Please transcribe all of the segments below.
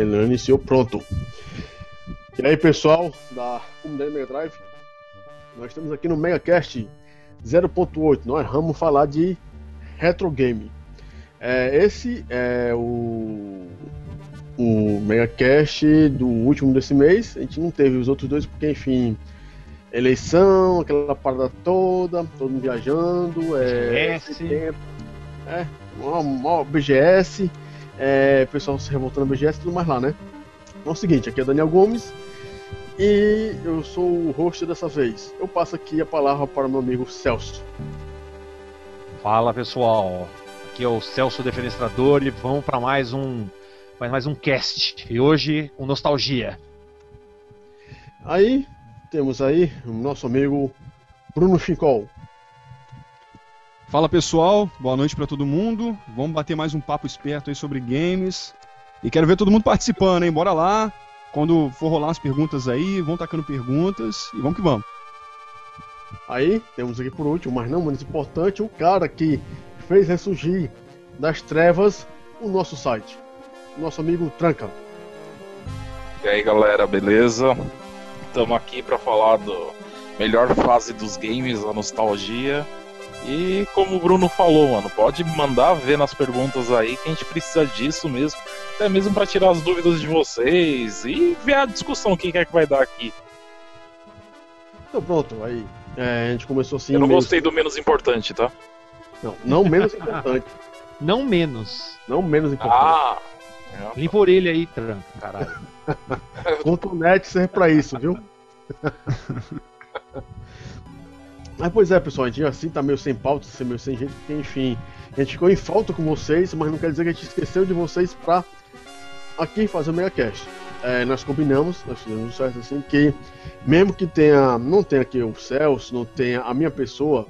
Ele iniciou pronto. E aí, pessoal da comunidade Mega Drive, nós estamos aqui no MegaCast 0.8. Nós vamos falar de retro game. É, esse é o, o MegaCast do último desse mês. A gente não teve os outros dois porque, enfim, eleição, aquela parada toda, todo mundo viajando, é, BGS, é, uma, BGS, é, pessoal se revoltando na BGS e tudo mais lá, né? Então é o seguinte, aqui é Daniel Gomes e eu sou o host dessa vez. Eu passo aqui a palavra para o meu amigo Celso. Fala pessoal, aqui é o Celso Defenestrador e vamos para mais um mais um cast. E hoje com nostalgia. Aí temos aí o nosso amigo Bruno Fincol. Fala pessoal, boa noite para todo mundo. Vamos bater mais um papo esperto aí sobre games. E quero ver todo mundo participando, hein? Bora lá. Quando for rolar as perguntas aí, vão tacando perguntas e vamos que vamos. Aí, temos aqui por último, mas não menos importante, o cara que fez ressurgir das trevas o nosso site. O nosso amigo Tranca. E aí galera, beleza? Estamos aqui para falar do melhor fase dos games, a nostalgia. E como o Bruno falou, mano, pode mandar ver nas perguntas aí que a gente precisa disso mesmo, até mesmo para tirar as dúvidas de vocês e ver a discussão que é que vai dar aqui. Então pronto, aí é, a gente começou assim. Eu não gostei do menos importante, tá? Não, não menos importante. não menos. Não menos importante. Ah! Limpa a orelha aí, tranca, caralho. Contonete serve pra isso, viu? Mas pois é, pessoal, a gente assim tá meio sem pauta, assim, meio sem jeito, porque enfim, a gente ficou em falta com vocês, mas não quer dizer que a gente esqueceu de vocês pra aqui fazer o Megacast. É, nós combinamos, nós fizemos certo assim, que mesmo que tenha, não tenha aqui o Celso, não tenha a minha pessoa,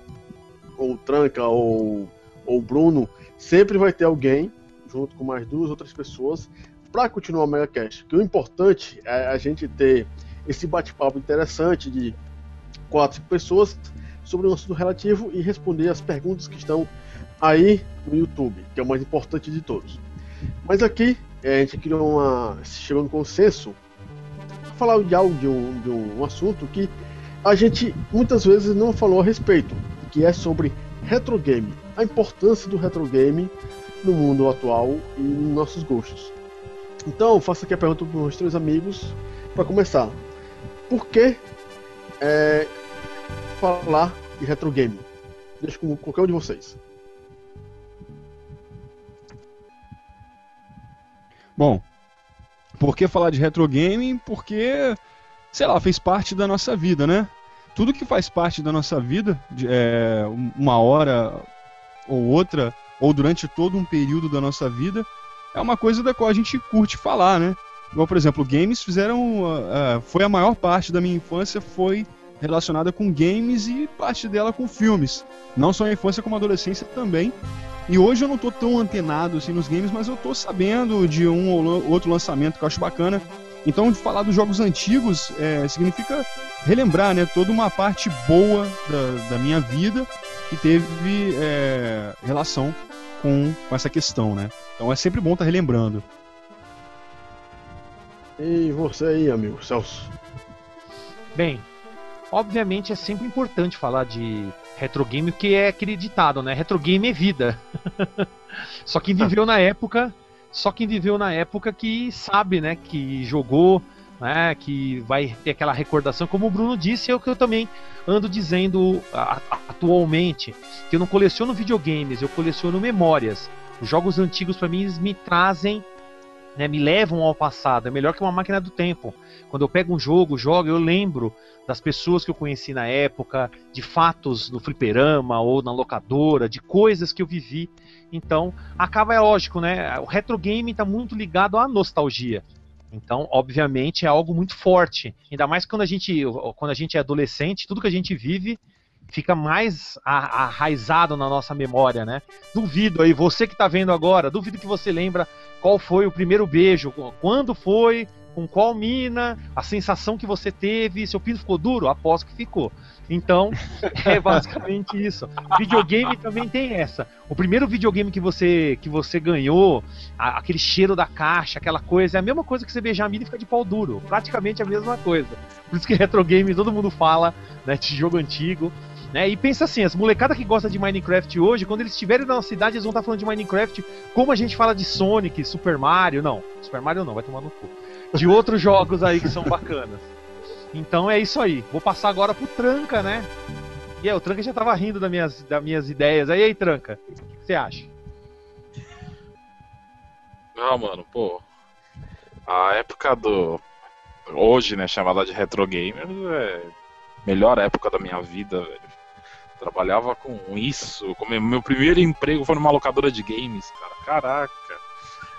ou o Tranca, ou, ou o Bruno, sempre vai ter alguém, junto com mais duas outras pessoas, para continuar o Megacast. Que o importante é a gente ter esse bate-papo interessante de quatro pessoas sobre um assunto relativo e responder as perguntas que estão aí no YouTube, que é o mais importante de todos. Mas aqui é, a gente criou uma. chegou no consenso para falar de algo, de um, de um assunto que a gente muitas vezes não falou a respeito, que é sobre retro game, a importância do retro game no mundo atual e nos nossos gostos. Então, faço aqui a pergunta para os três amigos para começar. Por que é, falar de retro game? Deixa com qualquer um de vocês. Bom, por que falar de retro game? Porque, sei lá, fez parte da nossa vida, né? Tudo que faz parte da nossa vida, é, uma hora ou outra, ou durante todo um período da nossa vida, é uma coisa da qual a gente curte falar, né? Igual, por exemplo, games fizeram. Uh, uh, foi a maior parte da minha infância foi relacionada com games e parte dela com filmes. Não só a infância, como a adolescência também. E hoje eu não tô tão antenado assim nos games, mas eu tô sabendo de um ou outro lançamento que eu acho bacana. Então, falar dos jogos antigos é, significa relembrar né, toda uma parte boa da, da minha vida que teve é, relação com, com essa questão, né? Então é sempre bom estar tá relembrando. E você aí, amigo Celso? Bem, obviamente é sempre importante falar de retro game, que é acreditado, né? Retro game é vida. só quem viveu na época, só quem viveu na época que sabe, né? Que jogou, né? Que vai ter aquela recordação, como o Bruno disse, é o que eu também ando dizendo atualmente, que eu não coleciono videogames, eu coleciono memórias. Os jogos antigos para mim me trazem, né, me levam ao passado. É melhor que uma máquina do tempo. Quando eu pego um jogo, jogo, eu lembro das pessoas que eu conheci na época, de fatos no fliperama ou na locadora, de coisas que eu vivi. Então, acaba é lógico, né? O retro game está muito ligado à nostalgia. Então, obviamente, é algo muito forte. Ainda mais quando a gente, quando a gente é adolescente, tudo que a gente vive fica mais arraizado na nossa memória, né? Duvido aí, você que está vendo agora, duvido que você lembra qual foi o primeiro beijo, quando foi, com qual mina, a sensação que você teve, seu pinto ficou duro? Aposto que ficou. Então, é basicamente isso. Videogame também tem essa. O primeiro videogame que você que você ganhou, a, aquele cheiro da caixa, aquela coisa, é a mesma coisa que você beijar a mina e ficar de pau duro. Praticamente a mesma coisa. Por isso que retro game todo mundo fala, né, de jogo antigo. Né? E pensa assim, as molecadas que gostam de Minecraft hoje, quando eles estiverem na cidade, eles vão estar falando de Minecraft como a gente fala de Sonic, Super Mario. Não, Super Mario não, vai tomar no cu. De outros jogos aí que são bacanas. Então é isso aí. Vou passar agora pro Tranca, né? E aí, o Tranca já tava rindo das minhas, das minhas ideias. Aí, aí, Tranca, o que você acha? Ah, mano, pô. A época do. Hoje, né, chamada de retro gamer, é a melhor época da minha vida, velho. Trabalhava com isso. Como meu primeiro emprego foi numa locadora de games, cara. Caraca.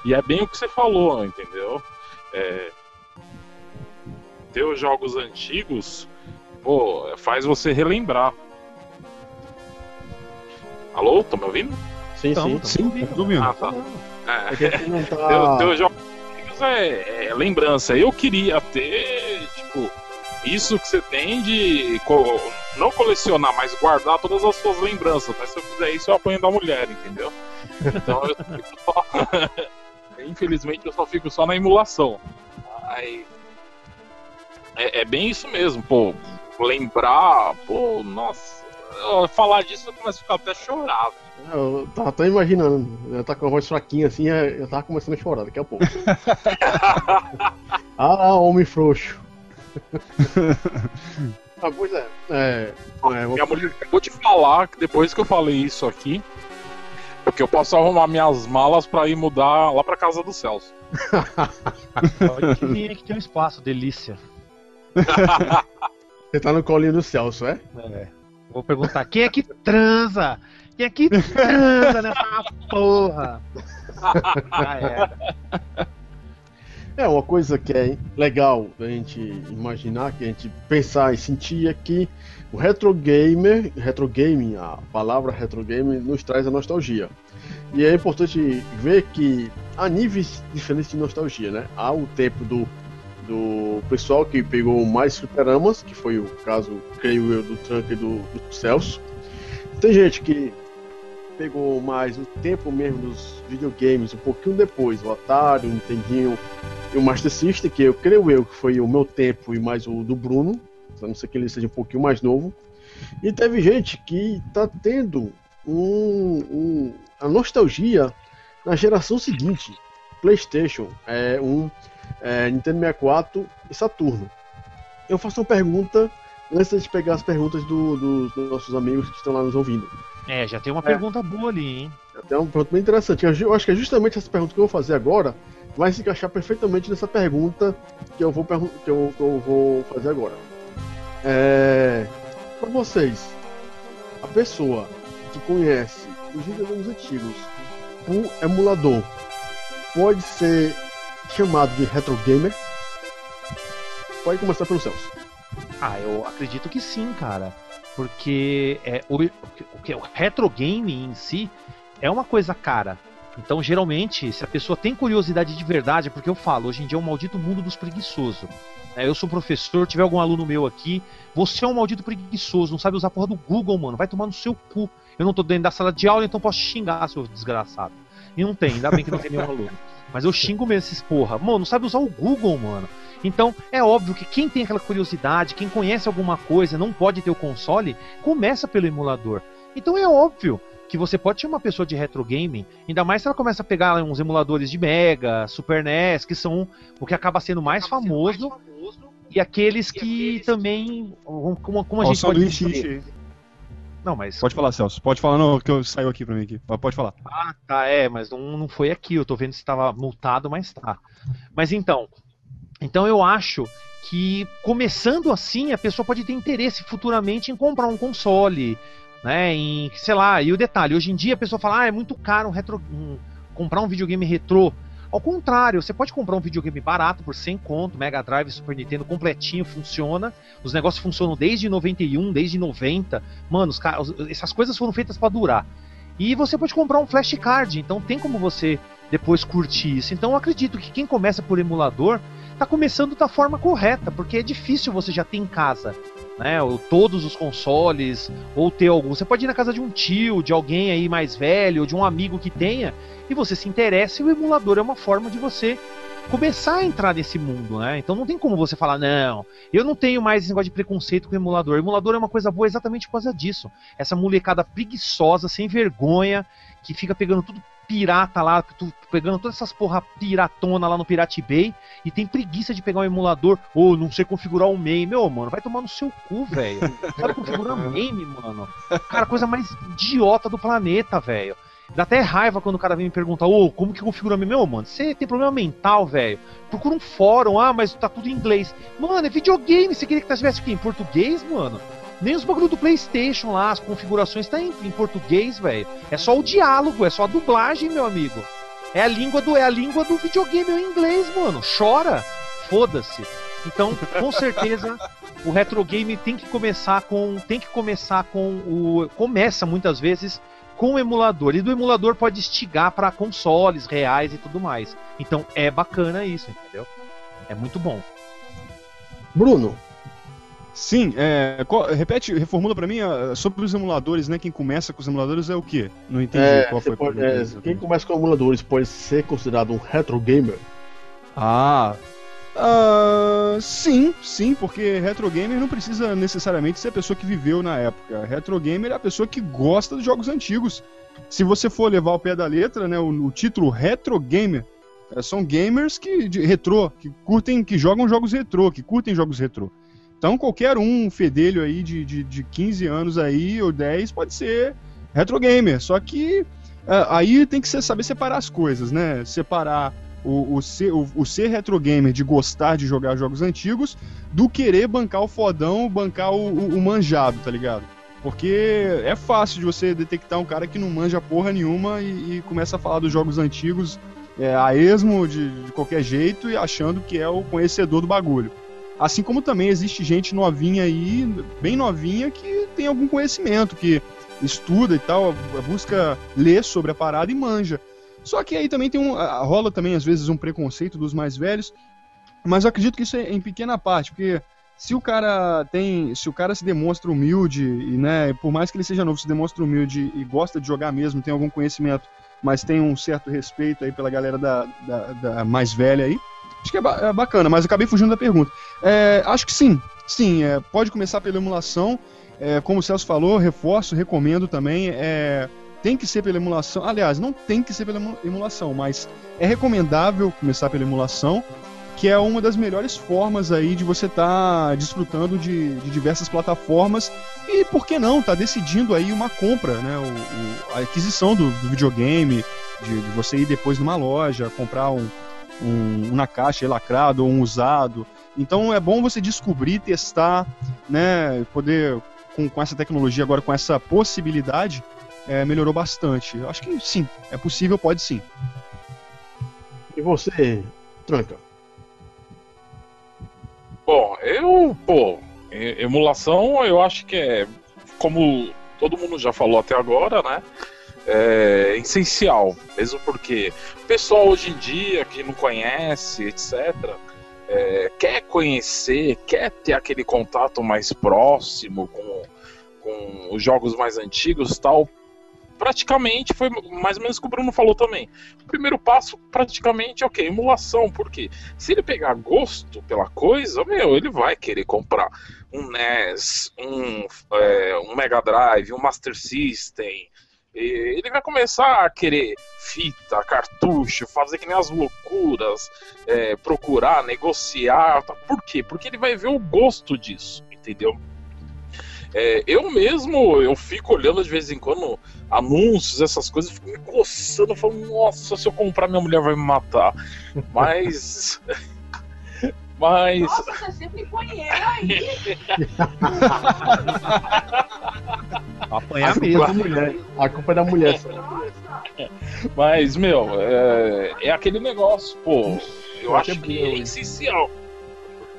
E é bem o que você falou, entendeu? É, ter os jogos antigos, pô, faz você relembrar. Alô, tá me ouvindo? Sim, sim. Sim, ouvindo. Ah, tá. É, É ter, tá... ter os jogos antigos é, é lembrança. Eu queria ter, tipo, isso que você tem de não colecionar, mas guardar todas as suas lembranças. Mas se eu fizer isso, eu apanho da mulher, entendeu? Então eu fico só... Infelizmente eu só fico só na emulação. Aí... É, é bem isso mesmo, pô. Lembrar, pô, nossa. Falar disso eu começo a ficar até chorado. Eu tava até imaginando. Eu tá com a voz fraquinha assim, eu tava começando a chorar daqui a pouco. ah, homem frouxo. ah, pois é. É, é Minha mulher acabou de falar que depois que eu falei isso aqui, porque eu posso arrumar minhas malas pra ir mudar lá pra casa do Celso. Pode vir que tem um espaço, delícia. você tá no colinho do Celso, é? É. Vou perguntar, quem é que transa? Quem é que transa nessa porra? Ah, é. É, uma coisa que é legal da gente imaginar, que a gente pensar e sentir é que o retro gamer, retro gaming, a palavra retro gaming nos traz a nostalgia. E é importante ver que há níveis diferentes de nostalgia, né? Há o tempo do, do pessoal que pegou mais fliperamas, que foi o caso, creio eu, do Trunk e do, do Celso. Tem gente que pegou mais o tempo mesmo dos videogames, um pouquinho depois, o Atari, o Nintendinho e o Master System, que eu creio eu que foi o meu tempo e mais o do Bruno, a não ser que ele seja um pouquinho mais novo. E teve gente que tá tendo um, um- a nostalgia na geração seguinte, PlayStation, é, um é, Nintendo 64 e Saturno. Eu faço uma pergunta antes de pegar as perguntas do- dos nossos amigos que estão lá nos ouvindo. É, já tem uma pergunta boa ali, hein? Até uma pergunta bem interessante. Eu acho que é justamente essa pergunta que eu vou fazer agora vai se encaixar perfeitamente nessa pergunta que eu vou, que eu, que eu vou fazer agora. É, para vocês, a pessoa que conhece os videogames antigos por emulador pode ser chamado de retro gamer? Pode começar pelo Celso. Ah, eu acredito que sim, cara. Porque é, o, o, que- o retro game em si é uma coisa cara. Então, geralmente, se a pessoa tem curiosidade de verdade, é porque eu falo, hoje em dia é um maldito mundo dos preguiçosos. né? eu sou professor, tiver algum aluno meu aqui, você é um maldito preguiçoso, não sabe usar a porra do Google, mano. Vai tomar no seu cu. Eu não tô dentro da sala de aula, então posso xingar, seu desgraçado. E não tem, ainda bem que não tem nenhum aluno. Mas eu xingo mesmo esses porra. Mano, não sabe usar o Google, mano. Então, é óbvio que quem tem aquela curiosidade, quem conhece alguma coisa, não pode ter o console, começa pelo emulador. Então é óbvio que você pode chamar uma pessoa de retro gaming, ainda mais se ela começa a pegar uns emuladores de Mega, Super NES, que são o que acaba sendo mais famoso, e aqueles que também, como, como a gente pode dizer... Não, mas Pode falar, Celso. Pode falar, não, que eu saiu aqui pra mim aqui. Pode falar. Ah, tá, é, mas não, não foi aqui. Eu tô vendo se estava multado, mas tá. Mas então, então eu acho que começando assim, a pessoa pode ter interesse futuramente em comprar um console, né? Em, sei lá, e o detalhe, hoje em dia a pessoa fala, ah, é muito caro um retro, um- comprar um videogame retrô. Ao contrário, você pode comprar um videogame barato por 100 conto, Mega Drive, Super Nintendo completinho, funciona. Os negócios funcionam desde 91, desde 90. Mano, os essas coisas foram feitas para durar. E você pode comprar um flashcard, então tem como você depois curtir isso. Então eu acredito que quem começa por emulador tá começando da forma correta, porque é difícil você já ter em casa, né, ou todos os consoles, ou ter algum. Você pode ir na casa de um tio, de alguém aí mais velho, de um amigo que tenha, e você se interessa e o emulador é uma forma de você começar a entrar nesse mundo, né? Então não tem como você falar, não, eu não tenho mais esse negócio de preconceito com o emulador. O emulador é uma coisa boa exatamente por causa disso. Essa molecada preguiçosa, sem vergonha, que fica pegando tudo pirata lá, pegando todas essas porra piratona lá no Pirate Bay e tem preguiça de pegar um emulador ou não sei configurar o MAME. Meu, mano, vai tomar no seu cu, velho. Sabe configurar MAME, mano? Cara, coisa mais idiota do planeta, velho. Dá até raiva quando o cara vem me perguntar, ô, oh, como que configura meu? Meu, mano, você tem problema mental, velho. Procura um fórum, ah, mas tá tudo em inglês. Mano, é videogame, você queria que tivesse o quê? Em português, mano? Nem os bagulho do PlayStation lá, as configurações tá em, em português, velho. É só o diálogo, é só a dublagem, meu amigo. É a língua do é a língua do videogame é o inglês, mano. Chora. Foda-se. Então, com certeza, o retro game tem que começar com tem que começar com o começa muitas vezes com o emulador. E do emulador pode estigar para consoles reais e tudo mais. Então é bacana isso, entendeu? É muito bom. Bruno. Sim, é, repete, reformula para mim sobre os emuladores, né? Quem começa com os emuladores é o quê? Não entendi é, qual foi pode, é, Quem começa com emuladores pode ser considerado um retro gamer? Ah, Uh, sim, sim, porque retro gamer não precisa necessariamente ser a pessoa que viveu na época. Retro gamer é a pessoa que gosta dos jogos antigos. Se você for levar o pé da letra, né, o, o título retro gamer é, são gamers que de retrô, que curtem, que jogam jogos retrô, que curtem jogos retrô. Então qualquer um fedelho aí de, de, de 15 anos aí ou 10 pode ser retro gamer. Só que uh, aí tem que saber separar as coisas, né? Separar o, o, ser, o, o ser retro gamer, de gostar de jogar jogos antigos, do querer bancar o fodão, bancar o, o, o manjado, tá ligado? Porque é fácil de você detectar um cara que não manja porra nenhuma e, e começa a falar dos jogos antigos é, a esmo, de, de, qualquer jeito, e achando que é o conhecedor do bagulho. Assim como também existe gente novinha aí, bem novinha, que tem algum conhecimento, que estuda e tal, busca ler sobre a parada e manja. Só que aí também tem um. rola também, às vezes, um preconceito dos mais velhos. Mas eu acredito que isso é em pequena parte, porque se o cara tem. Se o cara se demonstra humilde, e né, por mais que ele seja novo, se demonstra humilde e gosta de jogar mesmo, tem algum conhecimento, mas tem um certo respeito aí pela galera da, da, da mais velha aí. Acho que é, ba é, bacana, mas acabei fugindo da pergunta. É, acho que sim, sim, é, pode começar pela emulação. É, como o Celso falou, reforço, recomendo também. É, tem que ser pela emulação. Aliás, não tem que ser pela emulação, mas é recomendável começar pela emulação, que é uma das melhores formas aí de você estar tá desfrutando de, de, diversas plataformas e, por que não, tá decidindo aí uma compra, né? O, o, a aquisição do, do videogame, de, de, você ir depois numa loja, comprar um, um, um na caixa lacrado ou um usado. Então é bom você descobrir, testar, né? Poder com, com essa tecnologia agora, com essa possibilidade, é, melhorou bastante. Eu acho que sim, é possível, pode sim. E você, Tranca? Bom, eu, pô, emulação eu acho que é, como todo mundo já falou até agora, né? É essencial, mesmo porque o pessoal hoje em dia que não conhece, etc., é, quer conhecer, quer ter aquele contato mais próximo com, com os jogos mais antigos tal, praticamente foi mais ou menos o que o Bruno falou também. O primeiro passo, praticamente, é o quê? Emulação. Porque se ele pegar gosto pela coisa, meu, ele vai querer comprar um NES, um, é, um Mega Drive, um Master System. Ele vai começar a querer fita, cartucho, fazer que nem as loucuras, é, procurar, negociar. Tá? Por quê? Porque ele vai ver o gosto disso, entendeu? É, eu mesmo, eu fico olhando de vez em quando anúncios, essas coisas, fico me coçando, falando, nossa, se eu comprar minha mulher vai me matar. Mas. Mas. Nossa, você sempre banheiro aí. Apanhar mesmo. Da mulher. A culpa é da mulher. Mas, meu, é, é aquele negócio, pô. Eu acho que é essencial.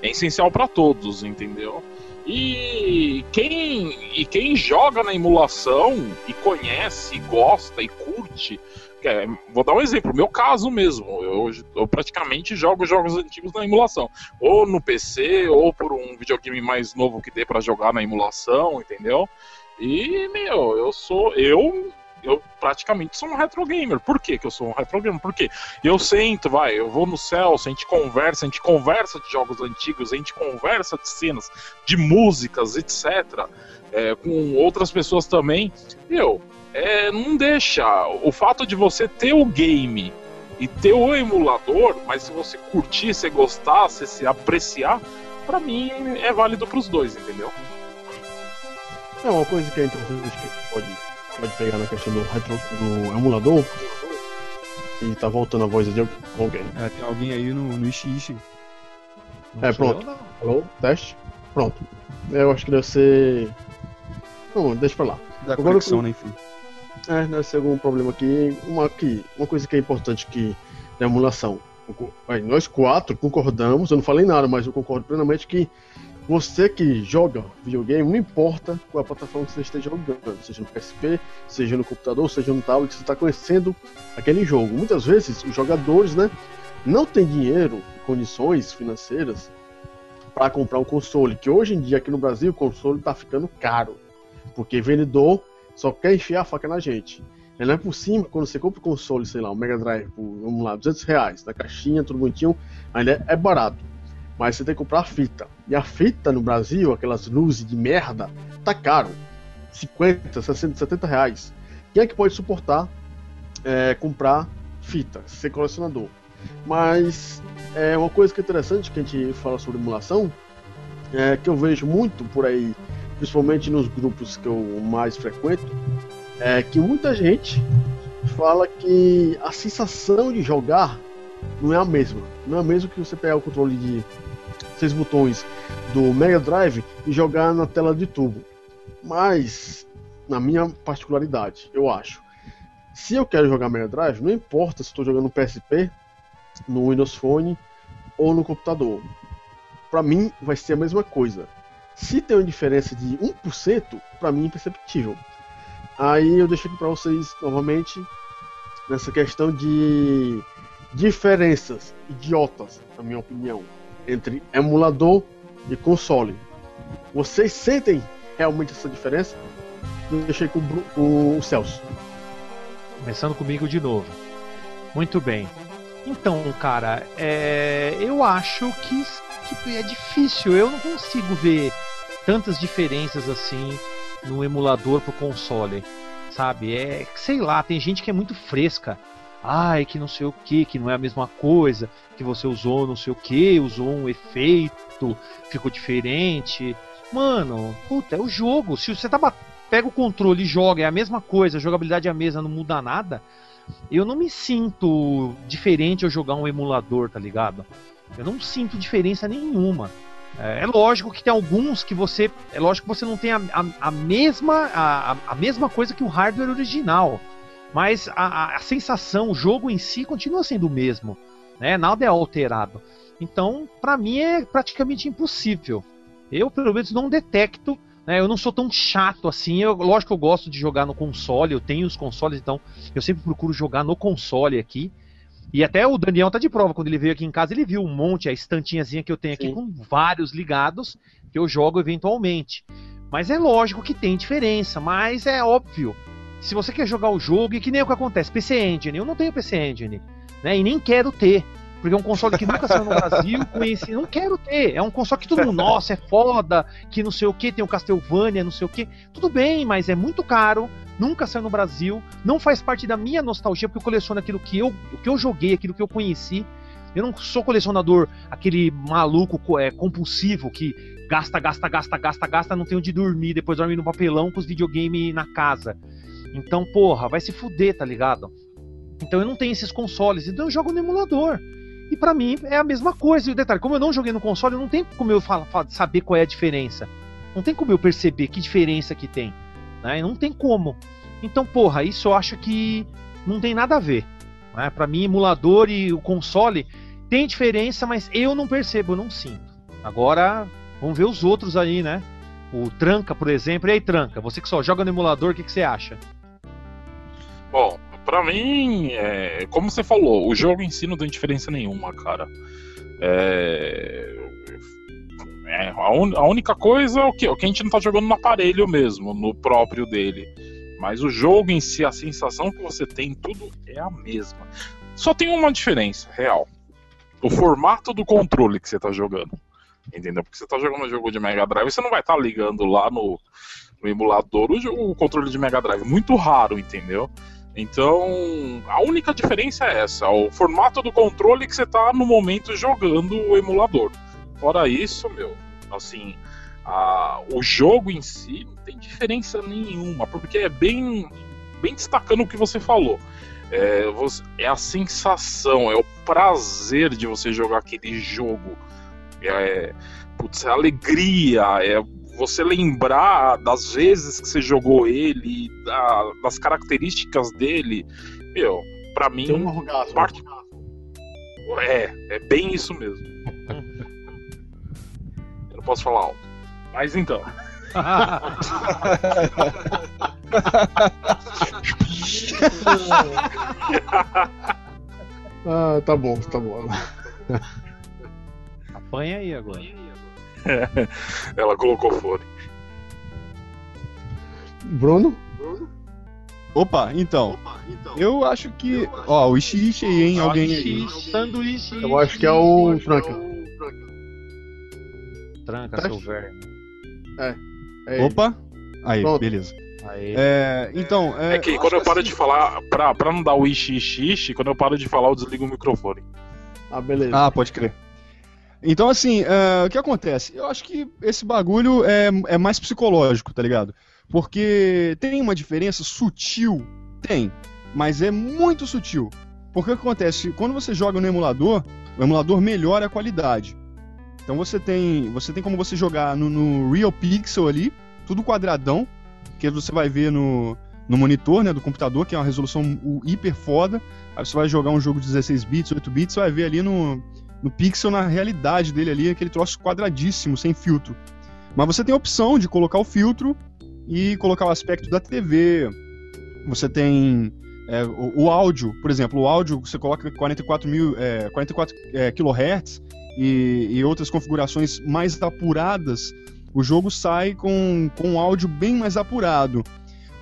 É essencial para todos, entendeu? E quem, e quem joga na emulação e conhece, e gosta e curte, é, vou dar um exemplo, meu caso mesmo. Eu, eu, praticamente jogo jogos antigos na emulação. Ou no PC, ou por um videogame mais novo que dê para jogar na emulação, entendeu? E, meu, eu sou. Eu eu praticamente sou um retro gamer. Por que, eu sou um retro gamer? Porque eu sento, vai, eu vou no Celso, a gente conversa, a gente conversa de jogos antigos, a gente conversa de cenas, de músicas, etc. É, com outras pessoas também. Meu, é, não deixa. O fato de você ter o game e ter o emulador, mas se você curtir, se gostar, se, se apreciar, para mim é válido para os dois, entendeu? É uma coisa que é interessante que pode pode pegar na questão do, retro, do emulador. E tá voltando a voz de alguém. É, tem alguém aí no, no Ishi Ishi. é, pronto. Alô? Teste? Pronto. Eu acho que deve ser. Não, deixa pra lá. Da Agora, conexão, né, enfim. É, deve ser algum problema aqui. Uma, aqui, uma coisa que é importante que na emulação. Nós quatro concordamos, eu não falei nada, mas eu concordo plenamente que você que joga videogame, não importa qual é a plataforma que você esteja jogando, seja no PSP, seja no computador, seja no tablet, você está conhecendo aquele jogo. Muitas vezes os jogadores, né, não têm dinheiro, condições financeiras para comprar um console, que hoje em dia aqui no Brasil o console está ficando caro, porque vendedor só quer enfiar a faca na gente. Ele é por cima, quando você compra o console, sei lá, um Mega Drive por, vamos lá, 200 reais, na caixinha, tudo bonitinho, ainda é barato mas você tem que comprar a fita. E a fita no Brasil, aquelas luzes de merda, tá caro. 50, 60, 70 reais. Quem é que pode suportar é, comprar fita, ser colecionador? Mas é uma coisa que é interessante que a gente fala sobre emulação, é que eu vejo muito por aí, principalmente nos grupos que eu mais frequento, é que muita gente fala que a sensação de jogar não é a mesma. Não é a mesma que você pegar o controle de seis botões do Mega Drive e jogar na tela de tubo. Mas, na minha particularidade, eu acho. Se eu quero jogar Mega Drive, não importa se estou jogando no PSP, no Windows Phone ou no computador. Para mim, vai ser a mesma coisa. Se tem uma diferença de 1%, para mim é imperceptível. Aí eu deixo aqui para vocês novamente nessa questão de diferenças idiotas, na minha opinião entre emulador e console. Vocês sentem realmente essa diferença? Deixei com, com o Celso. Começando comigo de novo. Muito bem. Então, cara, é... eu acho que, que é difícil. Eu não consigo ver tantas diferenças assim no emulador pro console. Sabe? É sei lá, tem gente que é muito fresca ai, que não sei o que, que não é a mesma coisa, que você usou não sei o que, usou um efeito, ficou diferente. Mano, puta, é o jogo. Se você tá pega o controle e joga, é a mesma coisa, a jogabilidade é a mesma, não muda nada. Eu não me sinto diferente ao jogar um emulador, tá ligado? Eu não sinto diferença nenhuma. É, é lógico que tem alguns que você. É lógico que você não tem a, a, a mesma, a, a mesma coisa que o hardware original. Mas a, a, sensação, o jogo em si continua sendo o mesmo. Né? Nada é alterado. Então, para mim é praticamente impossível. Eu, pelo menos, não detecto. Né? Eu não sou tão chato assim. Eu, lógico que eu gosto de jogar no console. Eu tenho os consoles, então eu sempre procuro jogar no console aqui. E até o Daniel tá de prova. Quando ele veio aqui em casa, ele viu um monte, a estantinhazinha que eu tenho aqui Sim. com vários ligados que eu jogo eventualmente. Mas é lógico que tem diferença, mas é óbvio se você quer jogar o jogo, e que nem o que acontece, PC Engine, eu não tenho PC Engine, né? E nem quero ter. Porque é um console que nunca saiu no Brasil, conheci, não quero ter. É um console que todo mundo, nossa, é foda, que não sei o que, tem o Castlevania, não sei o que. Tudo bem, mas é muito caro, nunca saiu no Brasil, não faz parte da minha nostalgia, porque eu coleciono aquilo que eu, que eu joguei, aquilo que eu conheci. Eu não sou colecionador, aquele maluco é, compulsivo que gasta, gasta, gasta, gasta, gasta, não tem onde dormir, depois dorme no papelão com os videogames na casa. Então, porra, vai se fuder, tá ligado? Então eu não tenho esses consoles, então eu jogo no emulador. E para mim é a mesma coisa. E o detalhe, como eu não joguei no console, não tem como eu falar, saber qual é a diferença. Não tem como eu perceber que diferença que tem. Né? Não tem como. Então, porra, isso eu acho que não tem nada a ver. Né? Para mim, emulador e o console tem diferença, mas eu não percebo, eu não sinto. Agora, vamos ver os outros aí, né? O Tranca, por exemplo. E aí, Tranca, você que só joga no emulador, o que, que você acha? Bom, pra mim, é, como você falou, o jogo em si não tem diferença nenhuma, cara. É, é, a, un, a, única coisa é o que, o que a gente não tá jogando no aparelho mesmo, no próprio dele. Mas o jogo em si, a sensação que você tem, tudo é a mesma. Só tem uma diferença, real. O formato do controle que você tá jogando. Entendeu? Porque você tá jogando um jogo de Mega Drive, você não vai estar tá ligando lá no, no emulador o, o, controle de Mega Drive. Muito raro, entendeu? Então, a única diferença é essa: o formato do controle que você tá no momento jogando o emulador. Fora isso, meu, assim, a, o jogo em si não tem diferença nenhuma, porque é bem, bem destacando o que você falou. É, é a sensação, é o prazer de você jogar aquele jogo. É, putz, é alegria, é você lembrar das vezes que você jogou ele, da, das características dele. Meu, pra mim. Tem um orgasmo. Parte... É, é bem isso mesmo. Eu não posso falar alto. Mas então. ah, tá bom, tá bom. Apanha aí agora. Ela colocou fone. Bruno? Opa, então. Opa, então. Eu acho que. Ó, o Ishi aí, hein? Alguém aí. Sanduíche. Eu acho que é o Franca. Tranca, seu velho. É. é Opa! Aí, Pronto. beleza. Aí. É, então. É, é que quando eu paro assim... de falar, pra, pra não dar o ishi, ishi, ishi, quando eu paro de falar, eu desligo o microfone. Ah, beleza. Ah, pode crer. Então, assim, uh, o que acontece? Eu acho que esse bagulho é, é mais psicológico, tá ligado? Porque tem uma diferença sutil, tem, mas é muito sutil. Porque o que acontece? Quando você joga no emulador, o emulador melhora a qualidade. Então você tem, você tem como você jogar no, no Real Pixel ali, tudo quadradão, que você vai ver no, no monitor né, do computador, que é uma resolução hiper foda. Aí você vai jogar um jogo de 16 bits, 8 bits, você vai ver ali no, no pixel, na realidade dele ali, aquele troço quadradíssimo, sem filtro. Mas você tem a opção de colocar o filtro e colocar o aspecto da TV. Você tem é, o, o, áudio, por exemplo, o áudio você coloca 44 mil, é, 44 é, kHz e, e, outras configurações mais apuradas, o jogo sai com, com um áudio bem mais apurado.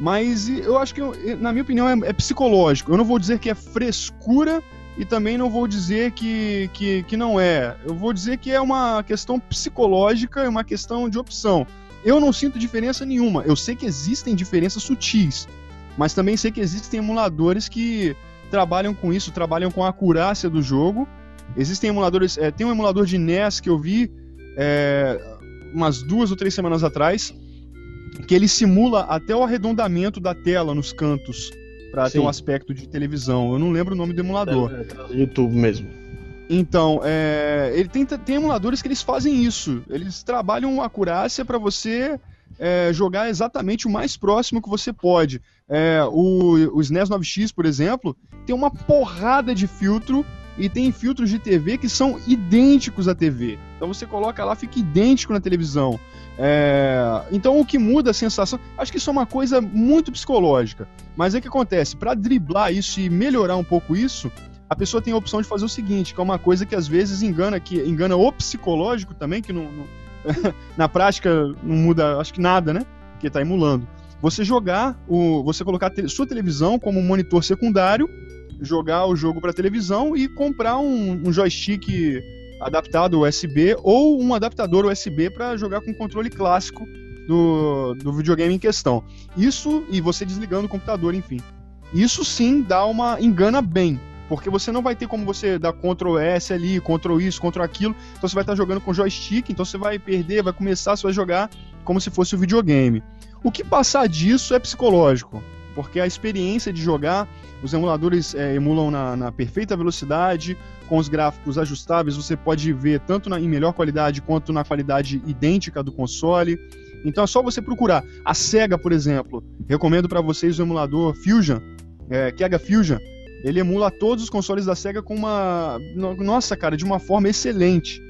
Mas eu acho que, na minha opinião, é, é psicológico. Eu não vou dizer que é frescura e também não vou dizer que, que, que não é. Eu vou dizer que é uma questão psicológica e uma questão de opção. Eu não sinto diferença nenhuma. Eu sei que existem diferenças sutis, mas também sei que existem emuladores que trabalham com isso, trabalham com a acurácia do jogo. Existem emuladores. É, tem um emulador de NES que eu vi é, umas duas ou três semanas atrás, que ele simula até o arredondamento da tela nos cantos para ter um aspecto de televisão. Eu não lembro o nome do emulador. É, é YouTube mesmo. Então, é, ele tem, tem emuladores que eles fazem isso. Eles trabalham a acurácia para você é, jogar exatamente o mais próximo que você pode. É, o, o SNES 9X, por exemplo, tem uma porrada de filtro e tem filtros de TV que são idênticos à TV. Então você coloca lá, fica idêntico na televisão. É... Então o que muda a sensação, acho que isso é uma coisa muito psicológica. Mas é que acontece, para driblar isso e melhorar um pouco isso, a pessoa tem a opção de fazer o seguinte, que é uma coisa que às vezes engana, que engana o psicológico também, que não, não na prática não muda, acho que nada, né? Que está emulando. Você jogar o, você colocar te, sua televisão como monitor secundário, jogar o jogo para televisão e comprar um, um joystick adaptado USB ou um adaptador USB para jogar com controle clássico do, do videogame em questão. Isso e você desligando o computador, enfim. Isso sim dá uma engana bem, porque você não vai ter como você dar Ctrl S ali, Ctrl isso, Ctrl aquilo. Então você vai estar jogando com joystick, então você vai perder, vai começar, você vai jogar como se fosse o um videogame. O que passar disso é psicológico, porque a experiência de jogar, os emuladores é, emulam na, na, perfeita velocidade, com os gráficos ajustáveis, você pode ver tanto na, em melhor qualidade quanto na qualidade idêntica do console. Então é só você procurar. A Sega, por exemplo, recomendo para vocês o emulador Fusion, é, Kega Fusion. Ele emula todos os consoles da Sega com uma. Nossa, cara, de uma forma excelente.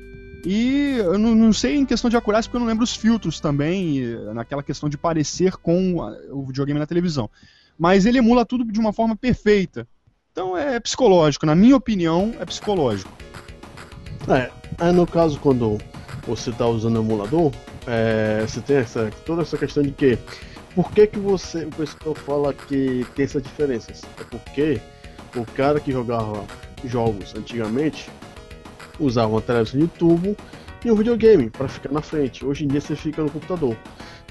E eu não, não, sei em questão de acurácia, porque eu não lembro os filtros também, naquela questão de parecer com o videogame na televisão. Mas ele emula tudo de uma forma perfeita. Então é psicológico, na minha opinião, é psicológico. É, aí no caso quando você está usando emulador, é, você tem essa, toda essa questão de que por que, que você, o pessoal fala que tem essas diferenças? É porque o cara que jogava jogos antigamente usava uma televisão de tubo e um videogame para ficar na frente. Hoje em dia você fica no computador.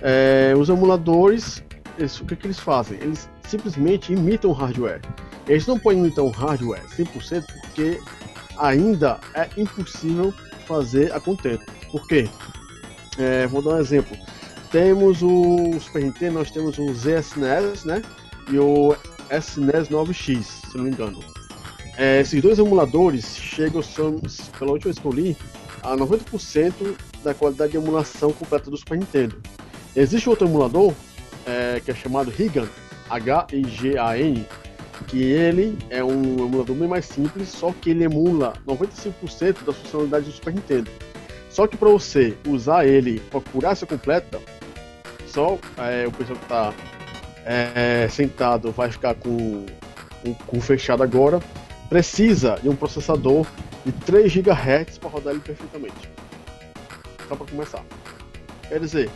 É, os emuladores, eles, o que, que eles fazem? Eles simplesmente imitam o hardware. Eles não podem imitar um hardware 100% porque ainda é impossível fazer a contento. Por quê? É, vou dar um exemplo. Temos o Super Nintendo, nós temos o ZSNES, né? E o SNES 9X, se não me engano. É, esses dois emuladores chegam, são, pela última vez que eu li, a 90% da qualidade de emulação completa do Super Nintendo. Existe outro emulador, é, que é chamado Higan, H-I-G-A-N, que ele é um emulador bem mais simples, só que ele emula 95% das funcionalidades do Super Nintendo. Só que para você usar ele com curácia completa, só é, o pessoal que está é, sentado vai ficar com o cu fechado agora, precisa de um processador de 3 GHz para rodar ele perfeitamente. Só para começar. Quer dizer,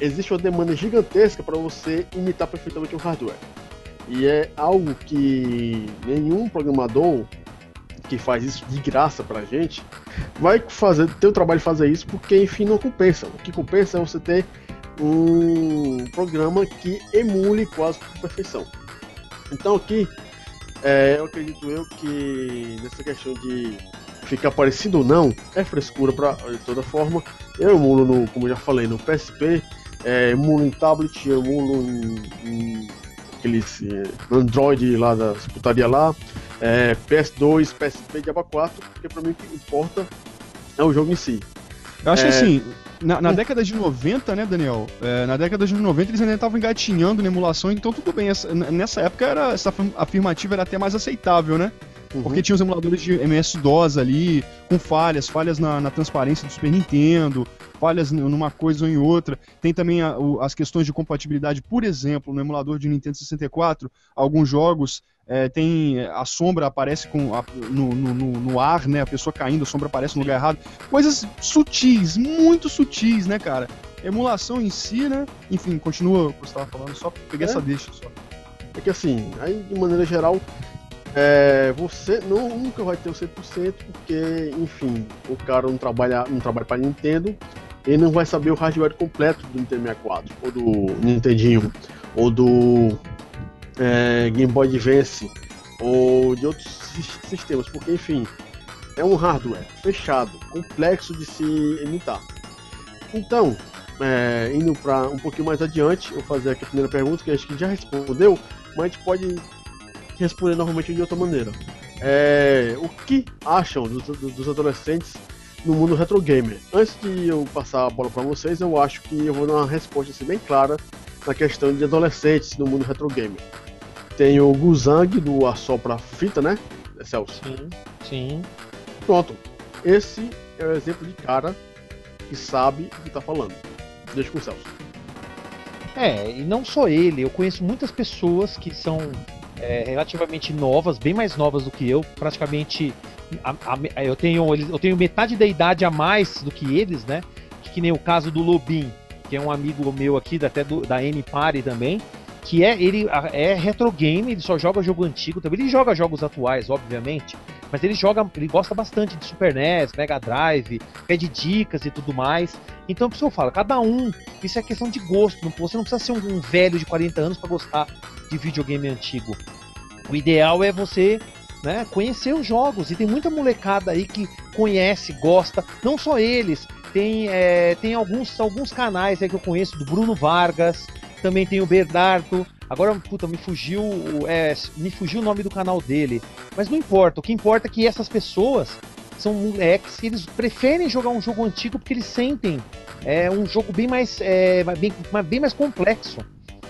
existe uma demanda gigantesca para você imitar perfeitamente o hardware. E é algo que nenhum programador que faz isso de graça pra gente vai fazer ter o trabalho de fazer isso porque enfim não compensa. O que compensa é você ter um programa que emule quase com perfeição. Então aqui é, eu acredito eu que nessa questão de ficar parecido ou não é frescura para de toda forma. Eu emulo no, como já falei, no PSP, é, emulo em tablet, emulo em, em aqueles é, Android lá da putaria lá, é, PS2, PSP Java 4, porque para mim o que importa é o jogo em si. Eu acho é... que assim, na, na, década de 90, né, Daniel? É, na década de 90 eles ainda estavam engatinhando na emulação, então tudo bem. Essa, nessa época era, essa afirmativa era até mais aceitável, né? Uhum. Porque tinha os emuladores de MS-DOS ali, com falhas, falhas na, na, transparência do Super Nintendo, falhas numa coisa ou em outra. Tem também a, o, as questões de compatibilidade, por exemplo, no emulador de Nintendo 64, alguns jogos é, tem a sombra aparece com a, no, no, no, ar, né? A pessoa caindo, a sombra aparece no lugar errado. Coisas sutis, muito sutis, né, cara? Emulação em si, né? Enfim, continua o que você estava falando, só peguei é. essa deixa só. É que assim, aí de maneira geral, é, você não, nunca vai ter o 100% porque, enfim, o cara não trabalha, não trabalha para Nintendo, ele não vai saber o hardware completo do Nintendo 64, ou do Nintendinho, ou do é, Game Boy Advance, ou de outros sistemas, porque, enfim, é um hardware fechado, complexo de se imitar. Então, é, indo para um pouquinho mais adiante, eu vou fazer aqui a primeira pergunta, que acho que já respondeu, mas a gente pode responder novamente de outra maneira. É, o que acham dos, dos, adolescentes no mundo retro gamer? Antes de eu passar a bola para vocês, eu acho que eu vou dar uma resposta assim, bem clara na questão de adolescentes no mundo retro gamer. Tem o Guzang do Assopra Fita, né? É Celso? Sim, sim. Pronto. Esse é o exemplo de cara que sabe o que está falando. Deixa com o Celso. É, e não só ele, eu conheço muitas pessoas que são é, relativamente novas, bem mais novas do que eu, praticamente. A, a, eu, tenho, eu tenho metade da idade a mais do que eles, né? Que, que nem o caso do Lobin, que é um amigo meu aqui, até do, da N Party também, que é ele é retro game, ele só joga jogo antigo também. Ele joga jogos atuais, obviamente, mas ele joga, ele gosta bastante de Super NES, Mega Drive, pede dicas e tudo mais. Então, por isso eu falo, cada um, isso é questão de gosto. Você não precisa ser um, um velho de 40 anos para gostar de videogame antigo. O ideal é você né, conhecer os jogos. E tem muita molecada aí que conhece, gosta, não só eles. Tem, é, tem alguns, alguns canais aí que eu conheço, do Bruno Vargas, também tem o Bernardo. Agora, puta, me fugiu, é, me fugiu o nome do canal dele. Mas não importa, o que importa é que essas pessoas são moleques que eles preferem jogar um jogo antigo porque eles sentem é um jogo bem mais, é, bem, bem mais complexo.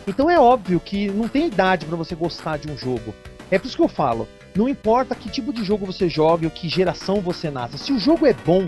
Então é óbvio que não tem idade para você gostar de um jogo. É por isso que eu falo, não importa que tipo de jogo você jogue ou que geração você nasce. Se o jogo é bom,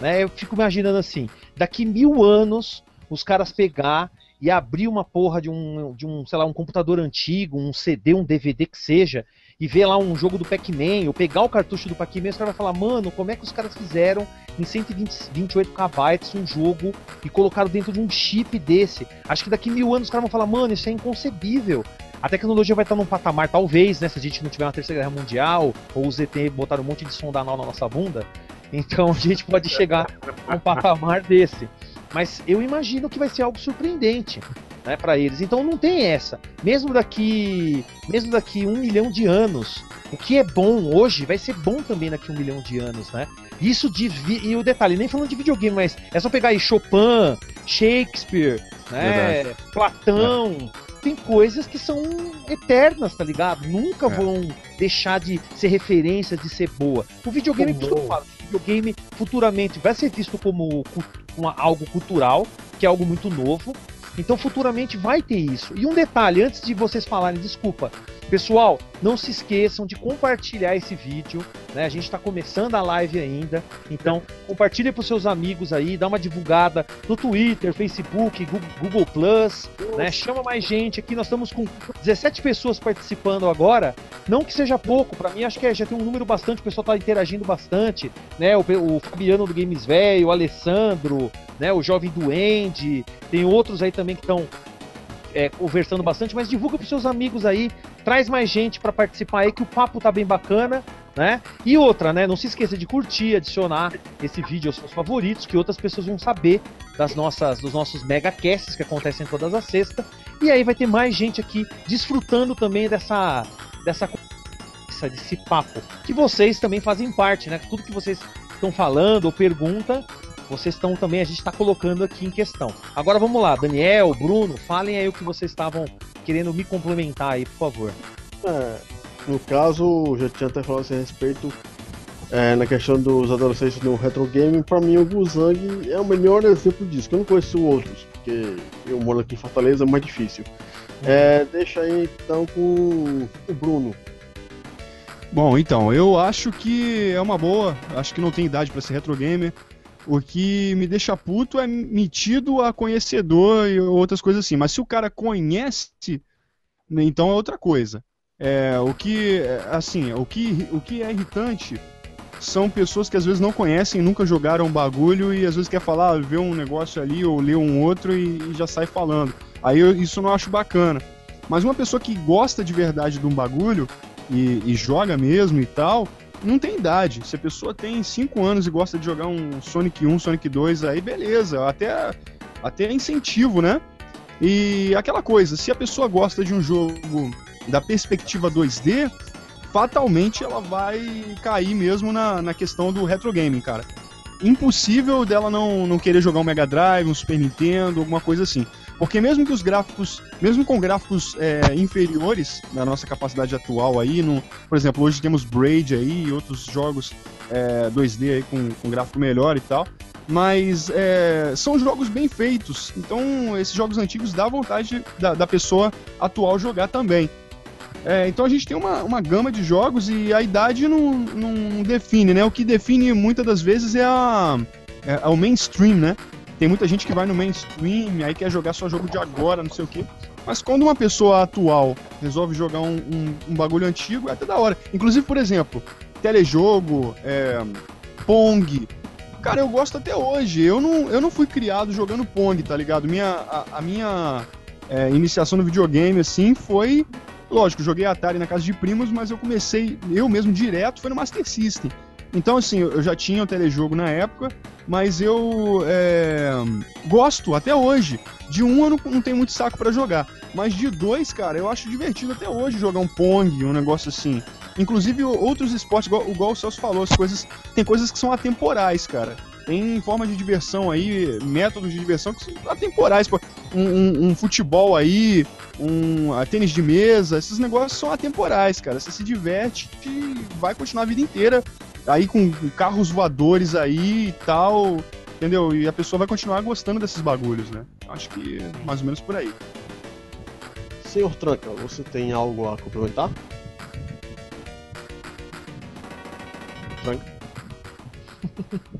né? Eu fico imaginando assim, daqui mil anos os caras pegar e abrir uma porra de um, de um, sei lá, um computador antigo, um CD, um DVD que seja, e ver lá um jogo do Pac-Man, ou pegar o cartucho do Pac-Man, os caras vão falar, mano, como é que os caras fizeram em 128 KB um jogo e colocaram dentro de um chip desse? Acho que daqui mil anos os caras vão falar, mano, isso é inconcebível. A tecnologia vai estar num patamar, talvez, né? Se a gente não tiver uma terceira guerra mundial, ou os ET botaram um monte de sonda anal na nossa bunda, então a gente pode chegar a um patamar desse. Mas eu imagino que vai ser algo surpreendente né, para eles. Então não tem essa. Mesmo daqui, mesmo daqui um milhão de anos, o que é bom hoje vai ser bom também daqui um milhão de anos, né? Isso de vi... e o detalhe, nem falando de videogame, mas é só pegar aí Chopin, Shakespeare, né, Verdade. Platão. É. Tem coisas que são eternas, tá ligado? Nunca é. vão deixar de ser referência, de ser boa. O videogame, por isso que eu falo, videogame futuramente vai ser visto como uma, algo cultural, que é algo muito novo, então futuramente vai ter isso. E um detalhe, antes de vocês falarem, desculpa, pessoal, não se esqueçam de compartilhar esse vídeo. Né? A gente está começando a live ainda, então compartilhe para os seus amigos aí, dá uma divulgada no Twitter, Facebook, Google Plus, né? Chama mais gente aqui. Nós estamos com 17 pessoas participando agora. Não que seja pouco, para mim acho que é, já tem um número bastante. O pessoal está interagindo bastante, né? O, o Fabiano do Games Velho, o Alessandro, né? O Jovem Duende, tem outros aí também que estão é, conversando bastante, mas divulga para seus amigos aí, traz mais gente para participar aí, que o papo tá bem bacana, né? E outra, né? Não se esqueça de curtir, adicionar esse vídeo aos seus favoritos, que outras pessoas vão saber das nossas, dos nossos megacasts que acontecem todas as sextas. E aí vai ter mais gente aqui desfrutando também dessa dessa desse papo que vocês também fazem parte, né? Tudo que vocês estão falando ou pergunta vocês estão também, a gente está colocando aqui em questão. Agora vamos lá, Daniel, Bruno, falem aí o que vocês estavam querendo me complementar aí, por favor. É, no caso, já tinha até falado a respeito é, na questão dos adolescentes no retro game, para mim o Guzang é o melhor exemplo disso, que eu não conheço outros, porque eu moro aqui em Fortaleza, é mais difícil. É, deixa aí então com o Bruno. Bom, então, eu acho que é uma boa, acho que não tem idade para ser retro gamer. O que me deixa puto é metido a conhecedor e outras coisas assim. Mas se o cara conhece, né, então é outra coisa. É, o que, assim, o que, o que é irritante são pessoas que às vezes não conhecem, nunca jogaram bagulho e às vezes quer falar, ver um negócio ali ou ler um outro e, e já sai falando. Aí eu, isso não acho bacana. Mas uma pessoa que gosta de verdade de um bagulho e, e joga mesmo e tal, não tem idade. Se a pessoa tem 5 anos e gosta de jogar um Sonic 1, Sonic 2, aí beleza, até, até incentivo, né? E aquela coisa, se a pessoa gosta de um jogo da perspectiva 2D, fatalmente ela vai cair mesmo na, na questão do retro gaming, cara. Impossível dela não, não querer jogar um Mega Drive, um Super Nintendo, alguma coisa assim. Porque mesmo que os gráficos, mesmo com gráficos é, inferiores na nossa capacidade atual aí, no, por exemplo, hoje temos Braid aí e outros jogos é, 2D aí com, com gráfico melhor e tal, mas é, são jogos bem feitos, então esses jogos antigos dá vontade da, da pessoa atual jogar também. É, então a gente tem uma, uma gama de jogos e a idade não, não define, né? O que define muitas das vezes é, a, é, é o mainstream, né? Tem muita gente que vai no mainstream, aí quer jogar só jogo de agora, não sei o quê. Mas quando uma pessoa atual resolve jogar um, um, um bagulho antigo, é até da hora. Inclusive, por exemplo, telejogo, é, Pong. Cara, eu gosto até hoje. Eu não, eu não fui criado jogando Pong, tá ligado? Minha, a, a minha é, iniciação no videogame, assim, foi. Lógico, joguei Atari na casa de primos, mas eu comecei eu mesmo direto, foi no Master System. Então, assim, eu já tinha o telejogo na época, mas eu é, gosto até hoje. De um eu não, não tenho muito saco para jogar, mas de dois, cara, eu acho divertido até hoje jogar um Pong, um negócio assim. Inclusive outros esportes, igual, igual o Celso falou, as coisas, tem coisas que são atemporais, cara. Tem formas de diversão aí, métodos de diversão que são atemporais. Pô. Um, um, um futebol aí, um a tênis de mesa, esses negócios são atemporais, cara. Você se diverte e vai continuar a vida inteira aí com carros voadores aí e tal, entendeu? E a pessoa vai continuar gostando desses bagulhos, né? Acho que mais ou menos por aí. Senhor Tranca, você tem algo a complementar? Tranca?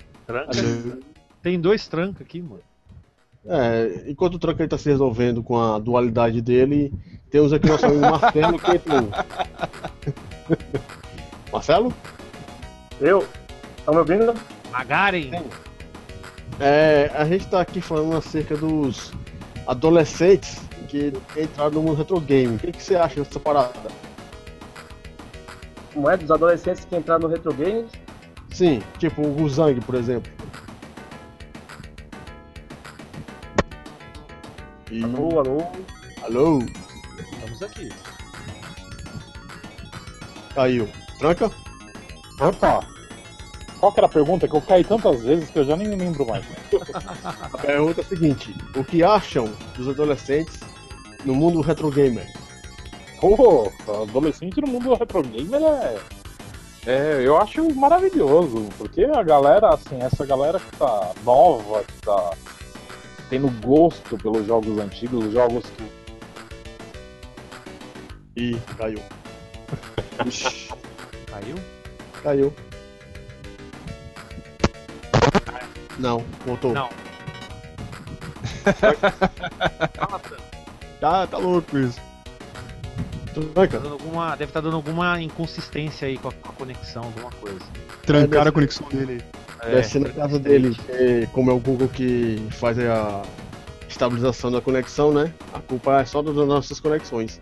tranca? Tem dois tranca aqui, mano. É, enquanto o Tranca está se resolvendo com a dualidade dele, temos aqui nosso amigo Marcelo que entrou. Marcelo? Eu? Tá me ouvindo? Magaren! É, a gente está aqui falando acerca dos adolescentes que entraram no mundo retro game. O que, que você acha dessa parada? Como é dos adolescentes que entraram no retro games? Sim, tipo o Guzang, por exemplo. E... Alô, alô. Alô? Estamos aqui. Caiu. Tranca? Opa! Qual que era a pergunta? Que eu caí tantas vezes que eu já nem me lembro mais. A pergunta é a seguinte: O que acham dos adolescentes no mundo retro gamer? Pô, adolescente no mundo retro gamer é, é. Eu acho maravilhoso, porque a galera, assim, essa galera que tá nova, que tá tendo gosto pelos jogos antigos, jogos que. Ih, caiu. Caiu? Caiu. Não, voltou. Não. Tá, tá louco isso. Tá Tranca. dando alguma, deve estar dando alguma inconsistência aí com a, com a conexão, alguma coisa. Trancaram a conexão dele. Deve ser na casa dele, que, como é o Google que faz a estabilização da conexão, né? A culpa é só das nossas conexões.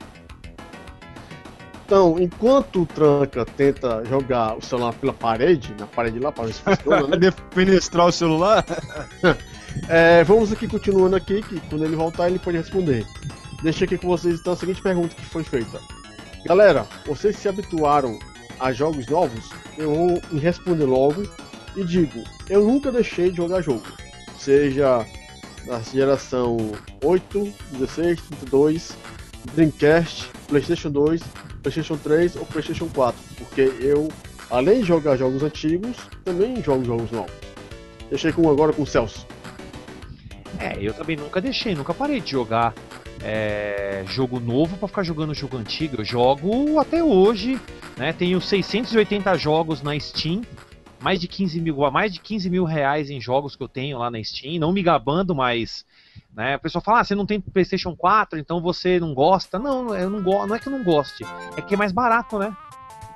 Então, enquanto o Tranca tenta jogar o celular pela parede, na parede lá, para ver se funciona, né? Defenestrar o celular? É, vamos aqui continuando aqui, que quando ele voltar ele pode responder. Deixa aqui com vocês então a seguinte pergunta que foi feita. Galera, vocês se habituaram a jogos novos? Eu vou me responder logo e digo, eu nunca deixei de jogar jogo. Seja da geração 8, 16, 32, Dreamcast, Playstation 2, Playstation 3 ou Playstation 4. Porque eu, além de jogar jogos antigos, também jogo jogos novos. Deixei com agora com o Celso. É, eu também nunca deixei, nunca parei de jogar é, jogo novo pra ficar jogando jogo antigo. Eu jogo até hoje, né? Tenho 680 jogos na Steam, mais de 15 mil, mais de 15 mil reais em jogos que eu tenho lá na Steam. Não me gabando, mas né? A pessoa fala, ah, você não tem PlayStation 4, então você não gosta. Não, eu não gosto, não é que eu não goste, é que é mais barato, né?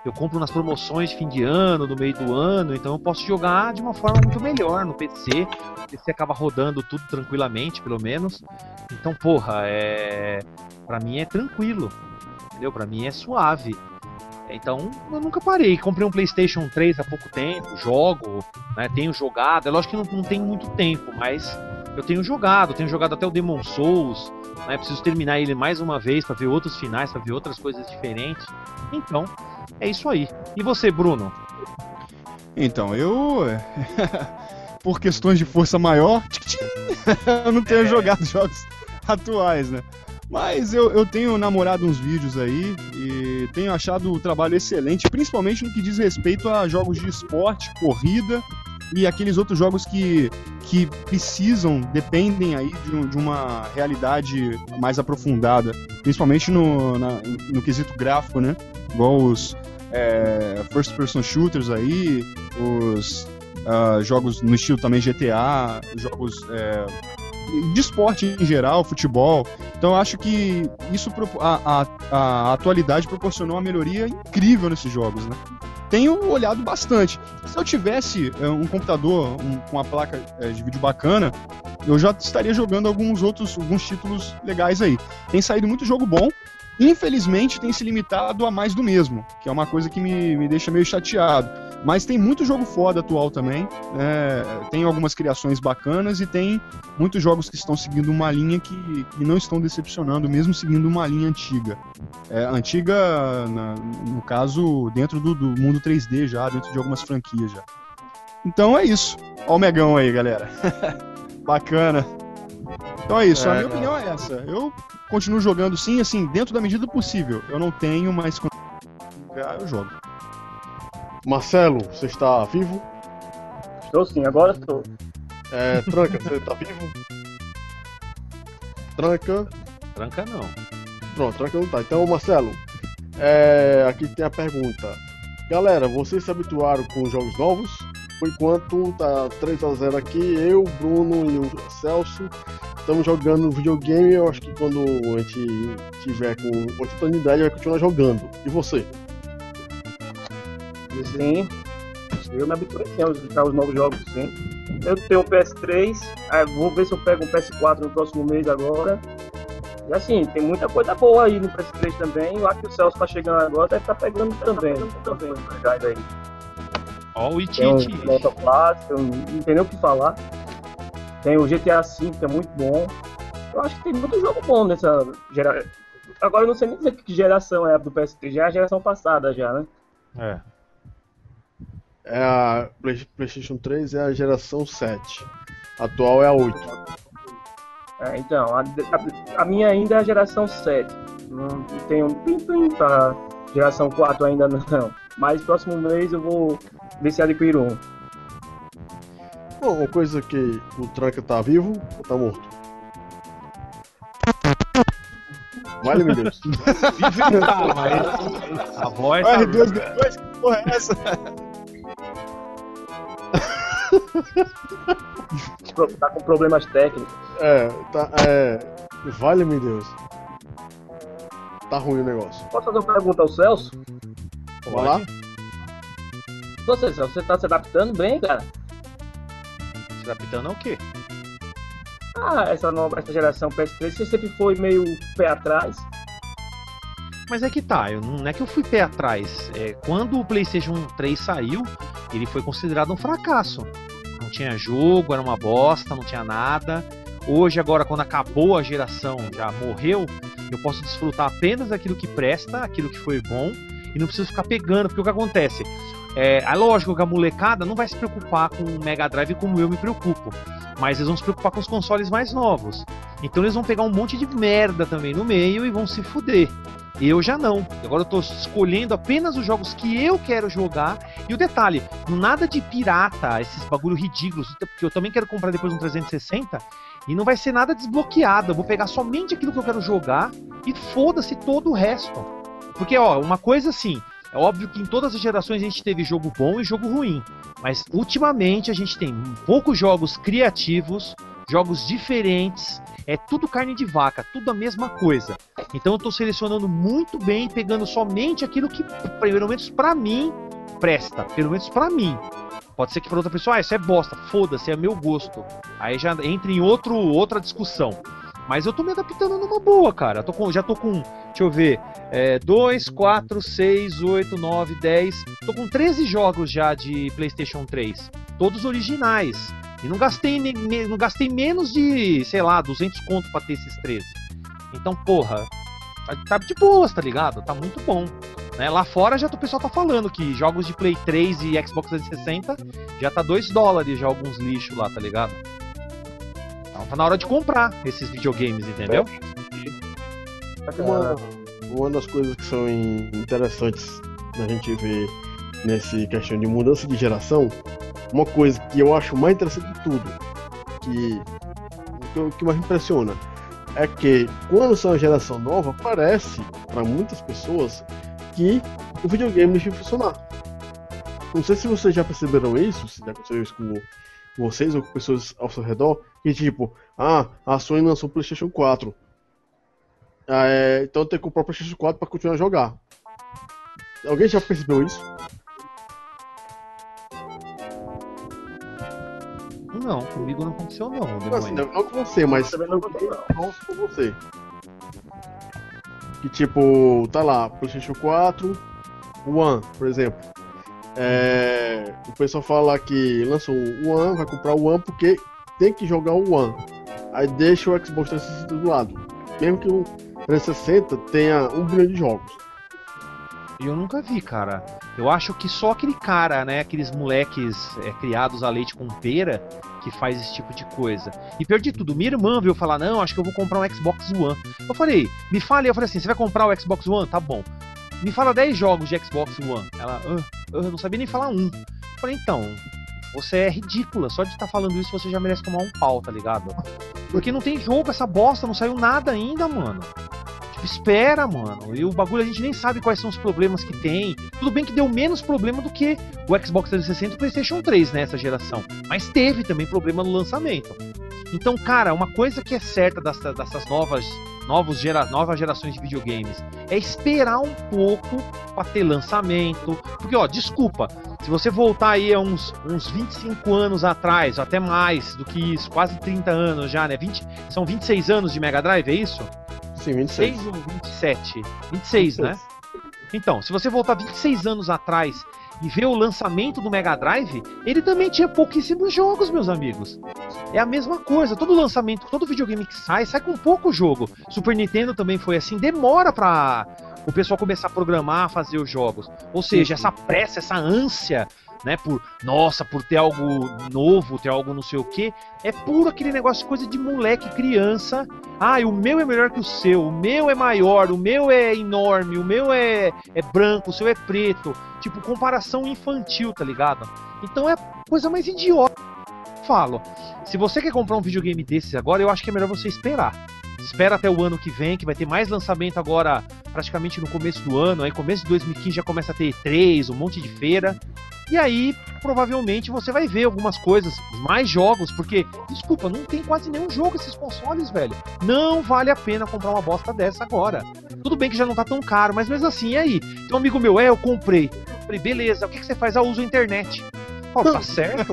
Eu compro nas promoções de fim de ano, no meio do ano, então eu posso jogar de uma forma muito melhor no PC. O PC acaba rodando tudo tranquilamente, pelo menos. Então, porra, é. Pra mim é tranquilo. Entendeu? Pra mim é suave. Então, eu nunca parei. Comprei um PlayStation 3 há pouco tempo, jogo, né? Tenho jogado. É lógico que não, não tem muito tempo, mas eu tenho jogado. Tenho jogado até o Demon Souls, né? Preciso terminar ele mais uma vez para ver outros finais, para ver outras coisas diferentes. Então, é isso aí. E você, Bruno? Então, eu. Por questões de força maior, eu não tenho jogado jogos atuais, né? Mas eu, eu tenho namorado uns vídeos aí e tenho achado o trabalho excelente, principalmente no que diz respeito a jogos de esporte, corrida e aqueles outros jogos que, que precisam, dependem aí de, de uma realidade mais aprofundada, principalmente no, na- no quesito gráfico, né? Igual os é, first person shooters aí, os ah, jogos no estilo também GTA, jogos é, de esporte em geral, futebol. Então acho que isso a, a, a atualidade proporcionou uma melhoria incrível nesses jogos, né? Tenho olhado bastante. Se eu tivesse é, um computador um- com uma placa é, de vídeo bacana, eu já estaria jogando alguns outros alguns títulos legais aí. Tem saído muito jogo bom. Infelizmente tem se limitado a mais do mesmo, que é uma coisa que me, me deixa meio chateado. Mas tem muito jogo foda atual também. né? tem algumas criações bacanas e tem muitos jogos que estão seguindo uma linha que, que não estão decepcionando, mesmo seguindo uma linha antiga. É, antiga, na- no caso, dentro do, do mundo 3D já, dentro de algumas franquias já. Então é isso. Ó o Megão aí, galera. Bacana. Então é isso, a É, minha opinião é essa. Eu continuo jogando sim, assim, dentro da medida do possível. Eu não tenho, mas quando eu jogo. Marcelo, você está vivo? Estou sim, agora estou. É, Tranca, você está vivo? Tranca. Tranca não. Pronto, Tranca não tá. Então, Marcelo, é, aqui tem a pergunta. Galera, vocês se habituaram com jogos novos? por enquanto tá 3x0 aqui, eu, Bruno e o Celso estamos jogando videogame. Eu acho que quando a gente tiver com oportunidade, vai continuar jogando. E você? Sim, eu me habituei sim a jogar os novos jogos, sim. Eu tenho um PS3, aí vou ver se eu pego um PS4 no próximo mês agora. E assim, tem muita coisa boa aí no PS3 também. Acho que o Celso tá chegando agora, deve estar tá pegando também. também aí. Ó, o Tem um não tem nem o que falar. Tem o GTA V, que é muito bom. Eu acho que tem muito jogo bom nessa geração. Agora eu não sei nem dizer que geração é a do PS3, já é a geração passada já, né? É. É a Play- PlayStation 3 é a geração 7. A atual é a 8. É, então, a, a- a minha ainda é a geração 7. Não tem um pim-pim pra geração 4 ainda não. Mas próximo mês eu vou ver se adquiro um. Bom, uma coisa que o Tranca tá vivo ou tá morto? Vale, meu Deus. Tá, mas a voz tá... R2 depois, que porra é essa? Tá com problemas técnicos. É, tá. É. Vale, meu Deus. Tá ruim o negócio. Posso fazer uma pergunta ao Celso? Vai lá? Você, Celso, você tá se adaptando bem, cara? Se adaptando ao quê? Ah, essa nova essa geração PS3, você sempre foi meio pé atrás. Mas é que tá, eu não, não é que eu fui pé atrás. É, quando o PlayStation 3 saiu, ele foi considerado um fracasso. Tinha jogo, era uma bosta, não tinha nada. Hoje, agora, quando acabou a geração, já morreu, eu posso desfrutar apenas daquilo que presta, aquilo que foi bom, e não preciso ficar pegando, porque o que acontece? É, é lógico que a molecada não vai se preocupar com o Mega Drive como eu me preocupo, mas eles vão se preocupar com os consoles mais novos. Então eles vão pegar um monte de merda também no meio e vão se fuder. Eu já não. Agora eu tô escolhendo apenas os jogos que eu quero jogar. E o detalhe, nada de pirata, esses bagulho ridículos, porque eu também quero comprar depois um 360 e não vai ser nada desbloqueado. Eu vou pegar somente aquilo que eu quero jogar e foda-se todo o resto. Porque, ó, uma coisa assim, é óbvio que em todas as gerações a gente teve jogo bom e jogo ruim. Mas ultimamente a gente tem poucos jogos criativos, jogos diferentes, é tudo carne de vaca, tudo a mesma coisa. Então eu tô selecionando muito bem, pegando somente aquilo que, pelo menos pra mim, presta. Pelo menos pra mim. Pode ser que para outra pessoa, ah, isso é bosta, foda-se, é meu gosto. Aí já entra em outro, outra discussão. Mas eu tô me adaptando numa boa, cara. Tô com, já tô com, deixa eu ver, 2, 4, 6, 8, 9, 10. Tô com 13 jogos já de PlayStation 3. Todos originais. E não gastei, não gastei menos de, sei lá, 200 conto pra ter esses 13. Então, porra, tá de boas, tá ligado? Tá muito bom. Né? Lá fora já o pessoal tá falando que jogos de Play 3 e Xbox 360 já tá 2 dólares já alguns lixos lá, tá ligado? Então tá na hora de comprar esses videogames, entendeu? Uma, uma das coisas que são in- interessantes da gente ver nesse questão de mudança de geração, uma coisa que eu acho mais interessante de tudo, que o que mais impressiona, é que quando são uma geração nova, parece para muitas pessoas que o videogame deixa de funcionar. Não sei se vocês já perceberam isso, se já aconteceu isso com vocês ou com pessoas ao seu redor, que tipo, ah, a Sony lançou o PlayStation 4. Ah, é, então tem que comprar o PlayStation 4 para continuar a jogar. Alguém já percebeu isso? Não, comigo não aconteceu não, Não, assim, não não com você, mas Também não aconteceu, não. com você. Que tipo, tá lá, PlayStation 4, One, por exemplo. É, o pessoal fala que lançou o One, vai comprar o One porque tem que jogar o One. Aí deixa o Xbox 360 do lado. Mesmo que o 360 tenha um bilhão de jogos. E eu nunca vi, cara. Eu acho que só aquele cara, né, aqueles moleques é, criados a leite com pera, que faz esse tipo de coisa. E pior de tudo, minha irmã veio falar, não, acho que eu vou comprar um Xbox One. Eu falei, me fale, eu falei assim, você vai comprar o Xbox One? Tá bom. Me fala 10 jogos de Xbox One. Ela, ah, eu não sabia nem falar um. Eu falei, então, você é ridícula. Só de estar falando isso você já merece tomar um pau, tá ligado? Porque não tem jogo essa bosta, não saiu nada ainda, mano. Espera, mano. E o bagulho a gente nem sabe quais são os problemas que tem. Tudo bem que deu menos problema do que o Xbox 360 e o PlayStation 3 nessa geração. Mas teve também problema no lançamento. Então, cara, uma coisa que é certa dessas, dessas novas, novos gera, novas gerações de videogames é esperar um pouco para ter lançamento. Porque, ó, desculpa, se você voltar aí a uns, uns 25 anos atrás, até mais do que isso, quase 30 anos já, né? 20, são 26 anos de Mega Drive, é isso? Sim, 26. 26 ou 27? 26, né? Então, se você voltar 26 anos atrás e ver o lançamento do Mega Drive, ele também tinha pouquíssimos jogos, meus amigos. É a mesma coisa, todo lançamento, todo videogame que sai, sai com pouco jogo. Super Nintendo também foi assim, demora pra o pessoal começar a programar, fazer os jogos. Ou seja, essa pressa, essa ânsia né? Por, nossa, por ter algo novo, ter algo não sei o que. É puro aquele negócio, coisa de moleque, criança. Ah, o meu é melhor que o seu, o meu é maior, o meu é enorme, o meu é, é branco, o seu é preto. Tipo, comparação infantil, tá ligado? Então é coisa mais idiota. Falo, se você quer comprar um videogame desses agora, eu acho que é melhor você esperar. Espera até o ano que vem, que vai ter mais lançamento agora, praticamente no começo do ano. Aí, começo de 2015 já começa a ter três, um monte de feira. E aí, provavelmente, você vai ver algumas coisas, mais jogos, porque, desculpa, não tem quase nenhum jogo esses consoles, velho. Não vale a pena comprar uma bosta dessa agora. Tudo bem que já não tá tão caro, mas mesmo assim, e aí? Tem um amigo meu, é, eu comprei. Eu falei, beleza, o que, que você faz? Ah, uso a internet. Pô, tá certo.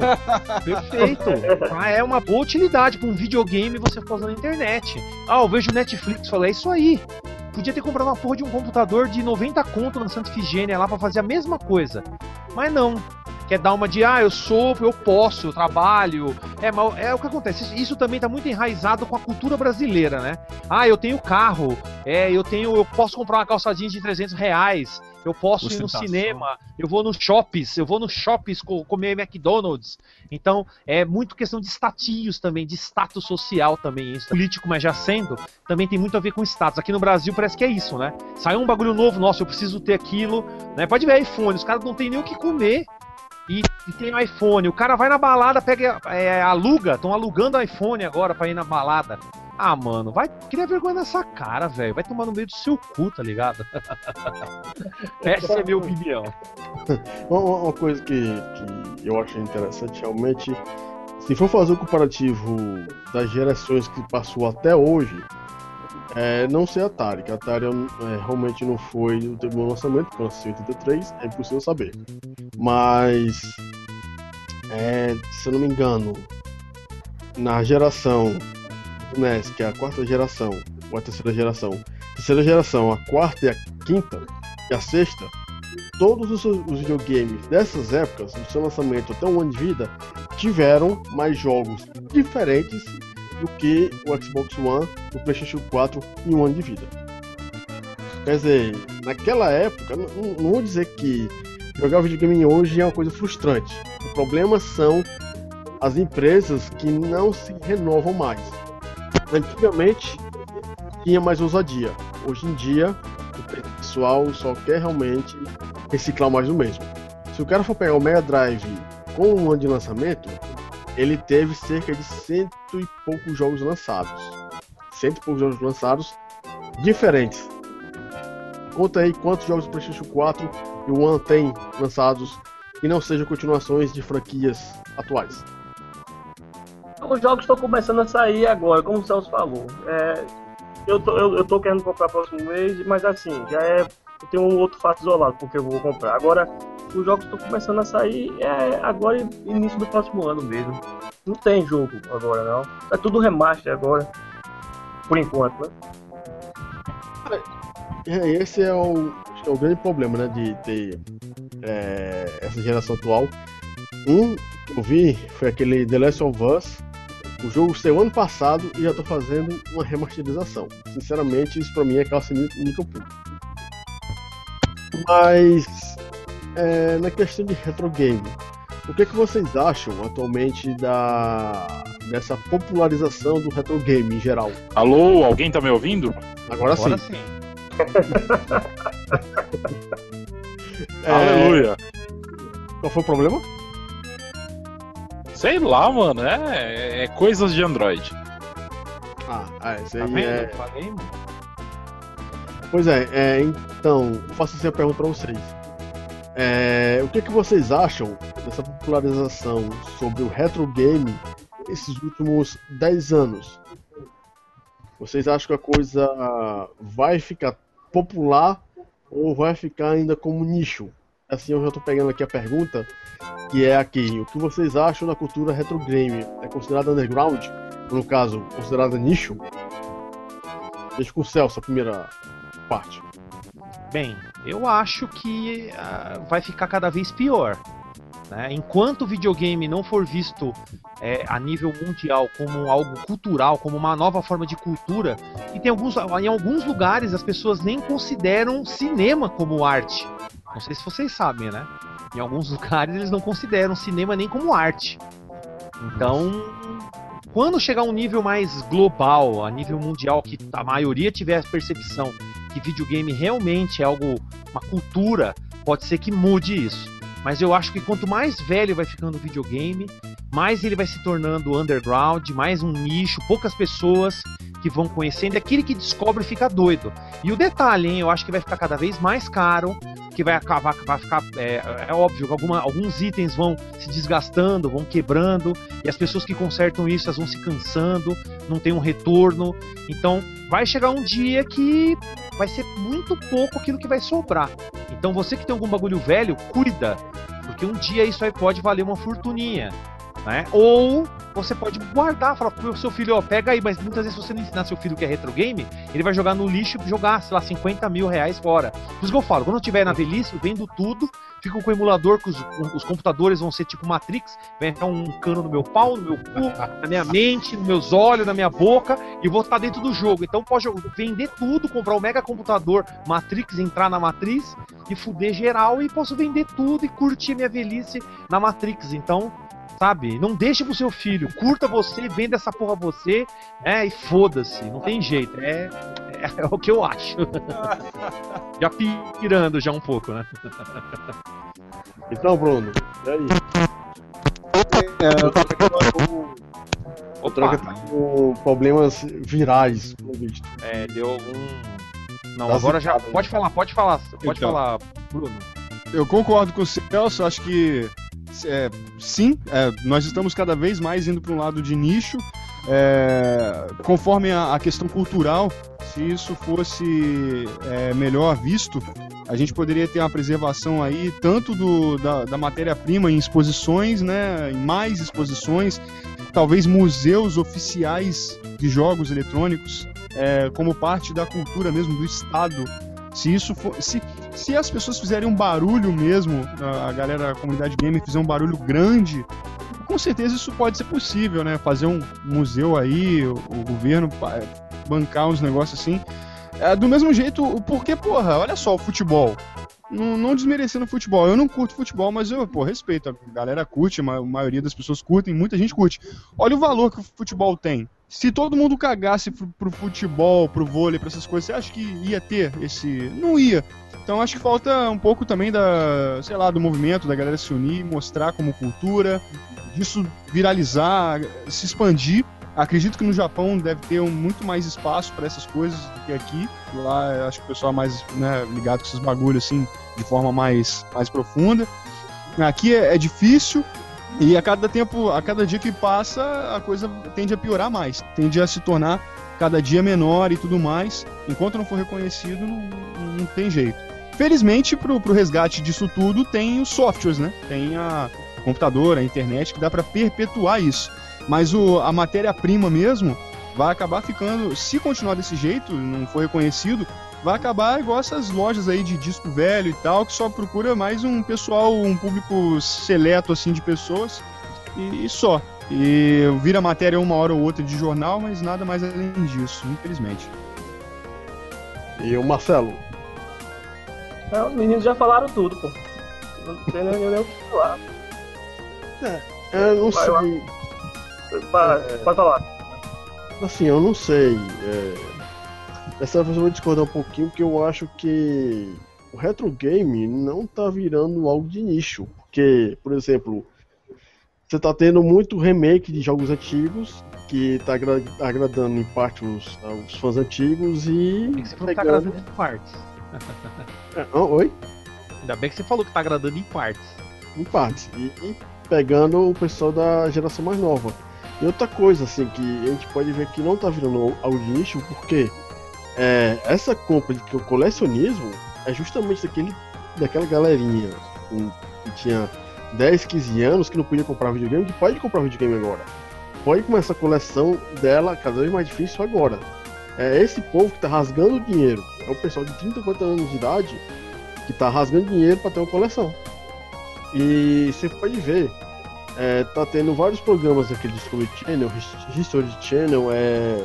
Perfeito. Ah, é uma boa utilidade para um videogame você ficar usando a internet. Ah, eu vejo Netflix, falei, é isso aí. Podia ter comprado uma porra de um computador de 90 conto na Santa Ifigênia lá para fazer a mesma coisa. Mas não. Quer dar uma de, ah, eu sou, eu posso, eu trabalho. É, mas é o que acontece. Isso, também tá muito enraizado com a cultura brasileira, né? Ah, eu tenho carro, é, eu tenho, eu posso comprar uma calça jeans de 300 reais eu posso ir no cinema, eu vou nos shoppings, eu vou nos shoppings comer McDonald's. Então, é muito questão de status também, de status social também. Isso político, mas já sendo, também tem muito a ver com status. Aqui no Brasil parece que é isso, né? Sai um bagulho novo, nossa, eu preciso ter aquilo. Né? Pode ver iPhone, os caras não tem nem o que comer. E, e tem iPhone. O cara vai na balada, pega, é, aluga, estão alugando iPhone agora para ir na balada. Ah, mano, vai criar vergonha nessa cara, velho. Vai tomar no meio do seu cu, tá ligado? Essa é a minha opinião. uma, coisa que, que eu acho interessante, realmente, se for fazer o um comparativo das gerações que passou até hoje, é, não sei Atari, que a Atari é, realmente não foi o meu lançamento, porque nasci em 83, é impossível saber. Mas, é, se eu não me engano, na geração NES, que é a quarta geração, ou a terceira geração, terceira geração, a quarta e a quinta e a sexta, todos os, os videogames dessas épocas, do seu lançamento até um ano de vida, tiveram mais jogos diferentes do que o Xbox One, o PlayStation 4 em um ano de vida. Quer dizer, naquela época, não, não vou dizer que jogar videogame hoje é uma coisa frustrante. O problema são as empresas que não se renovam mais. Antigamente tinha mais ousadia. Hoje em dia, o pessoal só quer realmente reciclar mais do mesmo. Se o cara for pegar o Mega Drive com um ano de lançamento, ele teve cerca de cento e poucos jogos lançados. Cento e poucos jogos lançados diferentes. Conta aí quantos jogos do PlayStation 4 e o One tem lançados que não sejam continuações de franquias atuais os jogos estão começando a sair agora, como o Celso falou. É, eu, tô, eu, eu tô querendo comprar próximo mês, mas assim, já é. Tenho um outro fato isolado porque eu vou comprar. Agora, os jogos estão começando a sair é agora início do próximo ano mesmo. Não tem jogo agora não. É tudo remaster agora. Por enquanto, né? Esse é o, é o grande problema, né? De ter é, essa geração atual. Um que eu vi foi aquele The Last of Us, o jogo saiu ano passado e já tô fazendo uma remasterização. Sinceramente, isso pra mim é calça níquel puro. Mas, é, na questão de retro game, o que, é que vocês acham atualmente da dessa popularização do retro game em geral? Alô, alguém tá me ouvindo? Agora, Agora sim. sim. é... Aleluia. Qual foi o problema? Sei lá, mano. É, é coisas de Android. Ah, ah esse tá aí é... Falei, Pois é, é, então, faço assim a pergunta para vocês. É, o que, que vocês acham dessa popularização sobre o retro game esses últimos 10 anos? Vocês acham que a coisa vai ficar popular ou vai ficar ainda como nicho? Assim, eu já estou pegando aqui a pergunta, que é aqui: o que vocês acham da cultura retro game? É considerada underground? No caso, considerada nicho? Deixa com o Celso a primeira parte. Bem, eu acho que uh, vai ficar cada vez pior. Né? Enquanto o videogame não for visto é, a nível mundial como algo cultural, como uma nova forma de cultura, e tem alguns, em alguns lugares as pessoas nem consideram cinema como arte. Não sei se vocês sabem, né? Em alguns lugares eles não consideram cinema nem como arte. Então, quando chegar a um nível mais global, a nível mundial, que a maioria tiver a percepção que videogame realmente é algo, uma cultura, pode ser que mude isso. Mas eu acho que quanto mais velho vai ficando o videogame, mais ele vai se tornando underground, mais um nicho, poucas pessoas que vão conhecendo, aquele que descobre fica doido. E o detalhe, hein, eu acho que vai ficar cada vez mais caro, que vai acabar, vai ficar, é, é óbvio que alguma, alguns itens vão se desgastando, vão quebrando, e as pessoas que consertam isso, elas vão se cansando, não tem um retorno. Então, vai chegar um dia que vai ser muito pouco aquilo que vai sobrar. Então, você que tem algum bagulho velho, cuida, porque um dia isso aí pode valer uma fortuninha. Né? Ou você pode guardar, falar pro seu filho, ó, pega aí, mas muitas vezes você não ensinar seu filho que é retro game, ele vai jogar no lixo e jogar, sei lá, 50 mil reais fora. Por isso que eu falo, quando eu tiver na velhice, vendo tudo, fico com o emulador, que os, os computadores vão ser tipo Matrix, vai entrar um cano no meu pau, no meu cu, na minha mente, nos meus olhos, na minha boca, e vou estar dentro do jogo. Então pode vender tudo, comprar um mega computador Matrix, entrar na matriz e fuder geral, e posso vender tudo e curtir minha velhice na Matrix. Então, sabe? Não deixe pro seu filho. Curta você, venda essa porra você, é, e foda-se. Não tem jeito. É, é, é, o que eu acho. já pirando já um pouco, né? então, Bruno, e aí? É, eu tô Opa, com problemas virais, pelo visto. É, deu algum. Não, agora já. Pode falar, pode falar. Pode então, falar, Bruno. Eu concordo com o Celso, acho que é, sim, é, nós estamos cada vez mais indo para um lado de nicho. É, conforme a, a, questão cultural, se isso fosse é, melhor visto, a gente poderia ter uma preservação aí tanto do, da, da matéria-prima em exposições, né, em mais exposições, talvez museus oficiais de jogos eletrônicos, é, como parte da cultura mesmo do Estado se isso for. Se, se as pessoas fizerem um barulho mesmo, a galera, a comunidade gamer fizer um barulho grande, com certeza isso pode ser possível, né? Fazer um museu aí, o, o governo bancar uns negócios assim. É, do mesmo jeito, porque, porra, olha só o futebol. Não, não, desmerecendo futebol. Eu não curto futebol, mas eu, pô, respeito. A galera curte, a maioria das pessoas curtem, muita gente curte. Olha o valor que o futebol tem. Se todo mundo cagasse pro, pro futebol, pro vôlei, pra essas coisas, você acha que ia ter esse. Não ia. Então acho que falta um pouco também da, sei lá, do movimento, da galera se unir, mostrar como cultura, disso viralizar, se expandir. Acredito que no Japão deve ter um, muito mais espaço para essas coisas do que aqui. Lá acho que o pessoal é mais né, ligado com esses bagulhos assim, de forma mais, mais profunda. Aqui é, é difícil, e a cada tempo, a cada dia que passa, a coisa tende a piorar mais, tende a se tornar cada dia menor e tudo mais. Enquanto não for reconhecido, não, não tem jeito. Felizmente, pro, pro resgate disso tudo, tem os softwares, né? Tem a computador, a internet, que dá para perpetuar isso. Mas o, a matéria-prima mesmo vai acabar ficando, se continuar desse jeito, não for reconhecido, vai acabar igual essas lojas aí de disco velho e tal, que só procura mais um pessoal, um público seleto assim de pessoas e, e só. E vira matéria uma hora ou outra de jornal, mas nada mais além disso, infelizmente. E o Marcelo? É, os meninos já falaram tudo, pô. Não tem nem, nem o que falar. É, eu não Vai, sei. Pode, é, pode falar. Assim, eu não sei. É Dessa vez eu vou discordar um pouquinho, porque eu acho que o retro game não tá virando algo de nicho. Porque, por exemplo, você tá tendo muito remake de jogos antigos que tá agra- agradando em parte os, os fãs antigos e. Que você falou que tá pegando- agradando em partes. É, oi? Ainda bem que você falou que tá agradando em partes. Em partes. E, e pegando o pessoal da geração mais nova. E outra coisa, assim, que a gente pode ver que não tá virando algo de nicho, porque é, essa compra de colecionismo é justamente daquele, daquela galerinha que tinha 10, 15 anos que não podia comprar videogame, que pode comprar videogame agora. Pode começar a coleção dela cada vez mais difícil agora. É esse povo que tá rasgando dinheiro. É o pessoal de 30, 40 anos de idade que tá rasgando dinheiro para ter uma coleção. E você pode ver, é, tá tendo vários programas aqui de Discovery Channel, His- History Channel, é,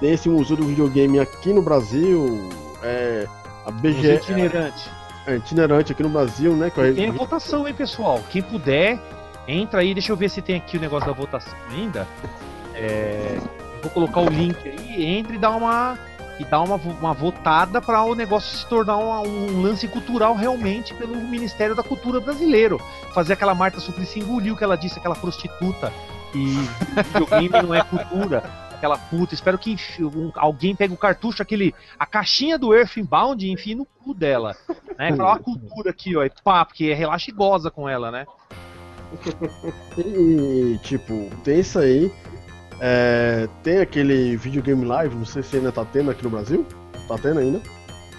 tem esse museu do videogame aqui no Brasil, é, a BGE itinerante. é, itinerante aqui no Brasil, né? é- Tem a votação, hein, pessoal? Quem puder, entra aí. Deixa eu ver se tem aqui o negócio da votação ainda. É, vou colocar o link aí. Entre e dá uma e dá uma, uma votada para o negócio se tornar uma- um lance cultural realmente pelo Ministério da Cultura brasileiro. Fazer aquela Marta Suplicy engoliu que ela disse, aquela prostituta que videogame não é cultura. Aquela puta, espero que um- alguém pegue o cartucho, aquele, a caixinha do Earthbound e enfie no cu dela. Né? Fala, ó a cultura aqui, ó, e pá, porque é relaxa e goza com ela, né? E, tipo, tem isso aí. É, tem aquele videogame live, não sei se ainda tá tendo aqui no Brasil. Tá tendo ainda?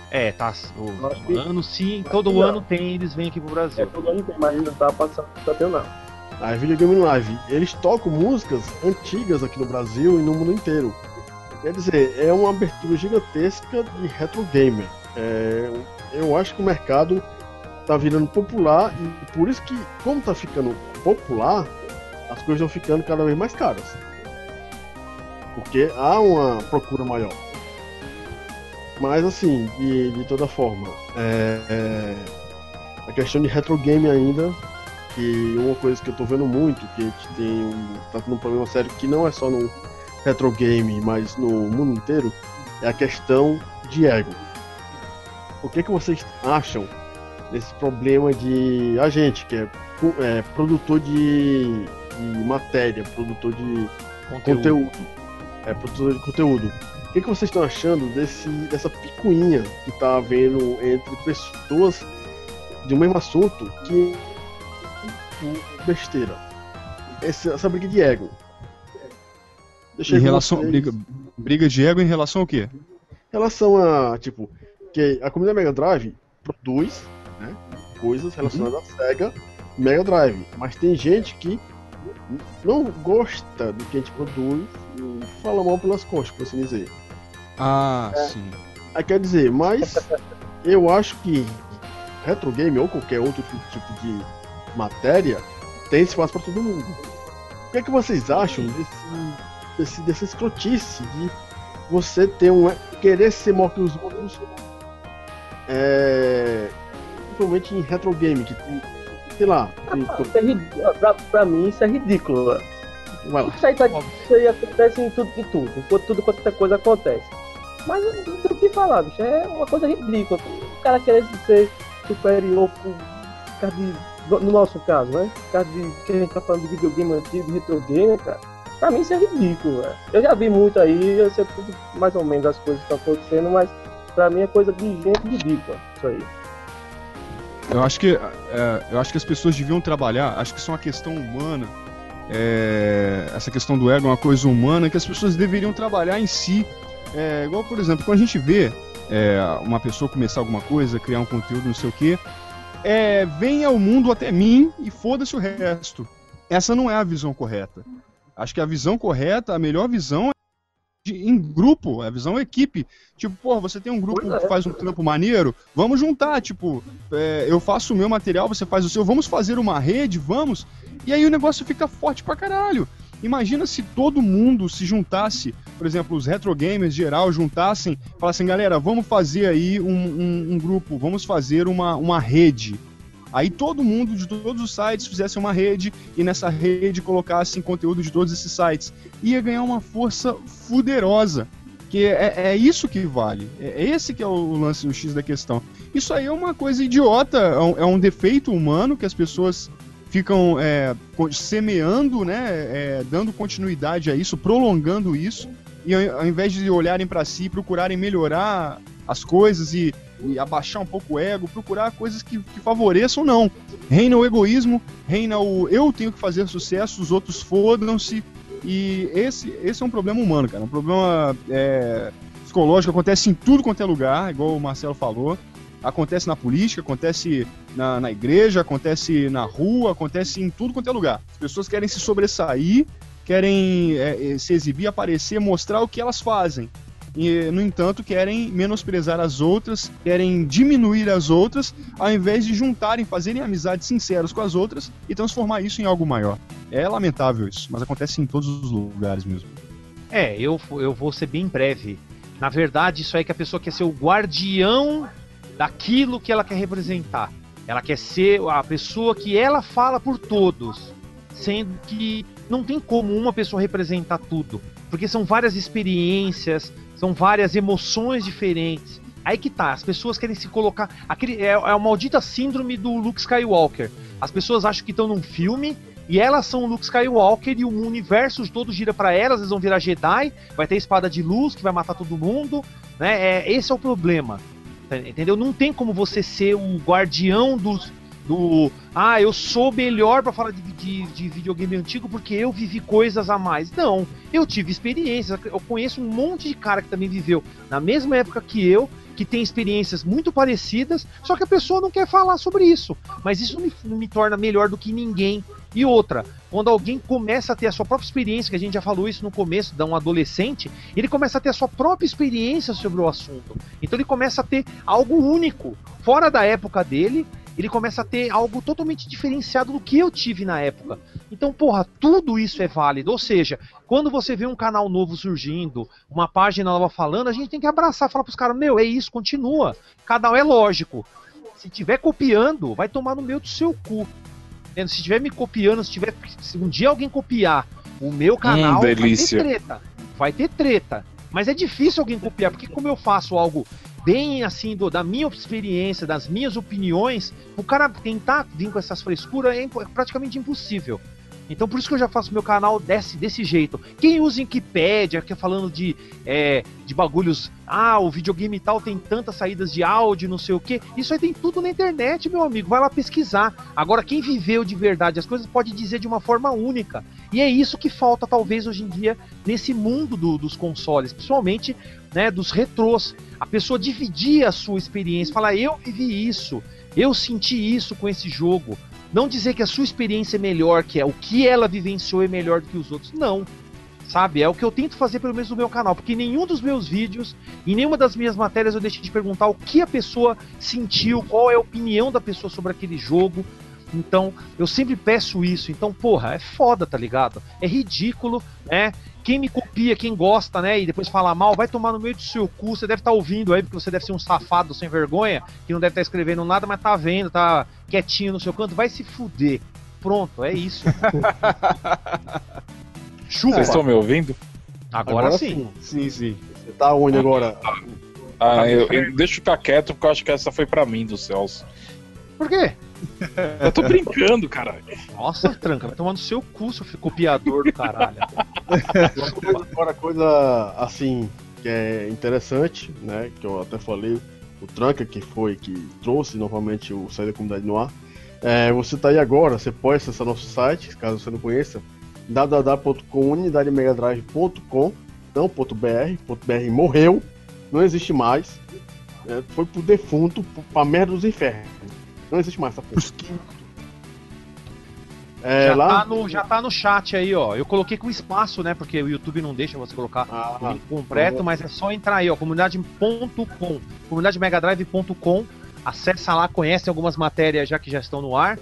É, tá. O, ano sim, todo ano tem, eles vêm aqui pro É, Brasil. todo ano tem, mas não tá passando, tá tendo não. A videogame live, eles tocam músicas antigas aqui no Brasil e no mundo inteiro. Quer dizer, é uma abertura gigantesca de retro gamer. É, eu acho que o mercado tá virando popular e por isso que, como tá ficando popular, as coisas estão ficando cada vez mais caras. Porque há uma procura maior. Mas assim, de, de toda forma, é, é, a questão de retro game ainda e uma coisa que eu tô vendo muito, que a gente tem um, tá tendo um problema sério que não é só no retro game, mas no mundo inteiro, é a questão de ego. O que que vocês acham desse problema de a gente que é, é, produtor de, de matéria, produtor de conteúdo, é produtor de conteúdo? O que que vocês estão achando desse dessa picuinha que tá havendo entre pessoas de um mesmo assunto que besteira. Essa, essa briga de ego. Deixa Em relação. vocês. Briga, briga de ego em relação ao quê? Em relação a, tipo, que a comunidade Mega Drive produz né, coisas relacionadas à SEGA Mega Drive. Mas tem gente que não gosta do que a gente produz e fala mal pelas costas, por assim dizer. Ah, sim. Aí quer dizer, mas eu acho que retro game ou qualquer outro tipo de matéria tem espaço para todo mundo. O que é que vocês acham desse, desse dessa escrotice de você ter um querer ser maior que os outros? É, principalmente em retro game que tem, sei lá, tem- Isso é rid- pra, pra mim isso é ridículo. velho. vai lá. Isso aí, tá- isso aí acontece em tudo e tudo. Enquanto tudo quanto coisa acontece. Mas não tenho o que falar, bicho. É uma coisa ridícula. O cara querer ser superior por causa de. No nosso caso, né? Causa de que a gente tá falando de videogame antigo, retro game, cara. Pra mim isso é ridículo, velho. Eu já vi muito aí, eu sei tudo mais ou menos as coisas que estão acontecendo, mas pra mim é coisa de gente ridícula. Isso aí. Eu acho que é, eu acho que as pessoas deviam trabalhar. Acho que isso é uma questão humana. é, essa questão do ego é uma coisa humana que as pessoas deveriam trabalhar em si. É, igual, por exemplo, quando a gente vê é, uma pessoa começar alguma coisa, criar um conteúdo, não sei o quê, é, venha ao mundo até mim e foda-se o resto. Essa não é a visão correta. Acho que a visão correta, a melhor visão é de- em grupo, a visão é equipe. Tipo, pô, você tem um grupo Pois é. que faz um trampo maneiro, vamos juntar, tipo, é, eu faço o meu material, você faz o seu, vamos fazer uma rede, vamos. E aí o negócio fica forte pra caralho. Imagina se todo mundo se juntasse, por exemplo, os retro gamers geral juntassem, falassem, galera, vamos fazer aí um, um- um grupo, vamos fazer uma, uma rede. Aí todo mundo de todos os sites fizesse uma rede e nessa rede colocassem conteúdo de todos esses sites. Ia ganhar uma força fuderosa. Que é, é isso que vale. É esse que é o lance no X da questão. Isso aí é uma coisa idiota, é um, é um defeito humano que as pessoas ficam é, semeando, né, é, dando continuidade a isso, prolongando isso, e ao, ao invés de olharem para si, procurarem melhorar as coisas e, e abaixar um pouco o ego, procurar coisas que, que favoreçam, não. Reina o egoísmo, reina o eu tenho que fazer sucesso, os outros fodam-se, e esse, esse é um problema humano, cara, um problema é, psicológico, acontece em tudo quanto é lugar, igual o Marcelo falou, acontece na política, acontece na, na igreja, acontece na rua, acontece em tudo quanto é lugar. As pessoas querem se sobressair, querem é, é, se exibir, aparecer, mostrar o que elas fazem. E, no entanto, querem menosprezar as outras, querem diminuir as outras, ao invés de juntarem, fazerem amizades sinceras com as outras e transformar isso em algo maior. É lamentável isso, mas acontece em todos os lugares mesmo. É, eu, eu vou ser bem breve. Na verdade, isso aí que a pessoa quer ser o guardião daquilo que ela quer representar. Ela quer ser a pessoa que ela fala por todos, sendo que não tem como uma pessoa representar tudo, porque são várias experiências, são várias emoções diferentes. Aí que tá, as pessoas querem se colocar. Aquele, é, é a maldita síndrome do Luke Skywalker. As pessoas acham que estão num filme e elas são o Luke Skywalker e o universo todo gira para elas, eles vão virar Jedi, vai ter espada de luz que vai matar todo mundo, né? É, esse é o problema. Entendeu? Não tem como você ser o guardião dos do ah, eu sou melhor para falar de, de, de, videogame antigo porque eu vivi coisas a mais. Não, eu tive experiências. Eu conheço um monte de cara que também viveu na mesma época que eu, que tem experiências muito parecidas, só que a pessoa não quer falar sobre isso. Mas isso me, me torna melhor do que ninguém. E outra, quando alguém começa a ter a sua própria experiência, que a gente já falou isso no começo, de um adolescente, ele começa a ter a sua própria experiência sobre o assunto. Então ele começa a ter algo único, fora da época dele, ele começa a ter algo totalmente diferenciado do que eu tive na época. Então, porra, tudo isso é válido. Ou seja, quando você vê um canal novo surgindo, uma página nova falando, a gente tem que abraçar, falar pros caras, meu, é isso, continua. Cada um é lógico. Se tiver copiando, vai tomar no meio do seu cu. Se estiver me copiando, se tiver. Se um dia alguém copiar o meu canal, hum, vai ter treta. Vai ter treta. Mas é difícil alguém copiar, porque como eu faço algo bem assim do, da minha experiência, das minhas opiniões, o cara tentar vir com essas frescuras é praticamente impossível. Então por isso que eu já faço meu canal desse, desse jeito. Quem usa Wikipedia, que é falando de, é, de bagulhos, ah, o videogame tal tem tantas saídas de áudio, não sei o que, isso aí tem tudo na internet, meu amigo, vai lá pesquisar. Agora, quem viveu de verdade as coisas pode dizer de uma forma única. E é isso que falta, talvez, hoje em dia, nesse mundo do, dos consoles, principalmente né, dos retrôs. A pessoa dividir a sua experiência, falar, eu vivi isso, eu senti isso com esse jogo. Não dizer que a sua experiência é melhor, que é o que ela vivenciou é melhor do que os outros. Não. Sabe? É o que eu tento fazer pelo menos no meu canal, porque em nenhum dos meus vídeos, em nenhuma das minhas matérias eu deixei de perguntar o que a pessoa sentiu, qual é a opinião da pessoa sobre aquele jogo. Então, eu sempre peço isso. Então, porra, é foda, tá ligado? É ridículo, né? Quem me copia, quem gosta, né? E depois fala mal, vai tomar no meio do seu cu. Você deve estar tá ouvindo aí, porque você deve ser um safado sem vergonha, que não deve estar tá escrevendo nada, mas tá vendo, tá quietinho no seu canto. Vai se fuder. Pronto, é isso. Chupa. Vocês estão me ouvindo? Agora, agora sim. sim. Sim, sim. Você tá onde agora? Ah, eu, eu deixo ficar quieto porque eu acho que essa foi pra mim do Celso. Por quê? Eu tô brincando, caralho. Nossa, tranca, vai tomar no seu cu, seu copiador do caralho. Agora, coisa assim que é interessante, né? Que eu até falei, o Tranca que foi que trouxe novamente o Sair da Comunidade no ar. É, você tá aí agora, você pode acessar nosso site, caso você não conheça, www.unidademegadrive.com não .br, .br morreu, não existe mais, é, foi pro defunto, pra merda dos infernos. Não existe mais essa porra. É, já, lá... tá no, já tá no chat aí, ó. Eu coloquei com espaço, né? Porque o YouTube não deixa você colocar ah, o link completo, mas é só entrar aí, ó. Comunidade.com, comunidademegadrive.com. Acessa lá, conhece algumas matérias já que já estão no ar.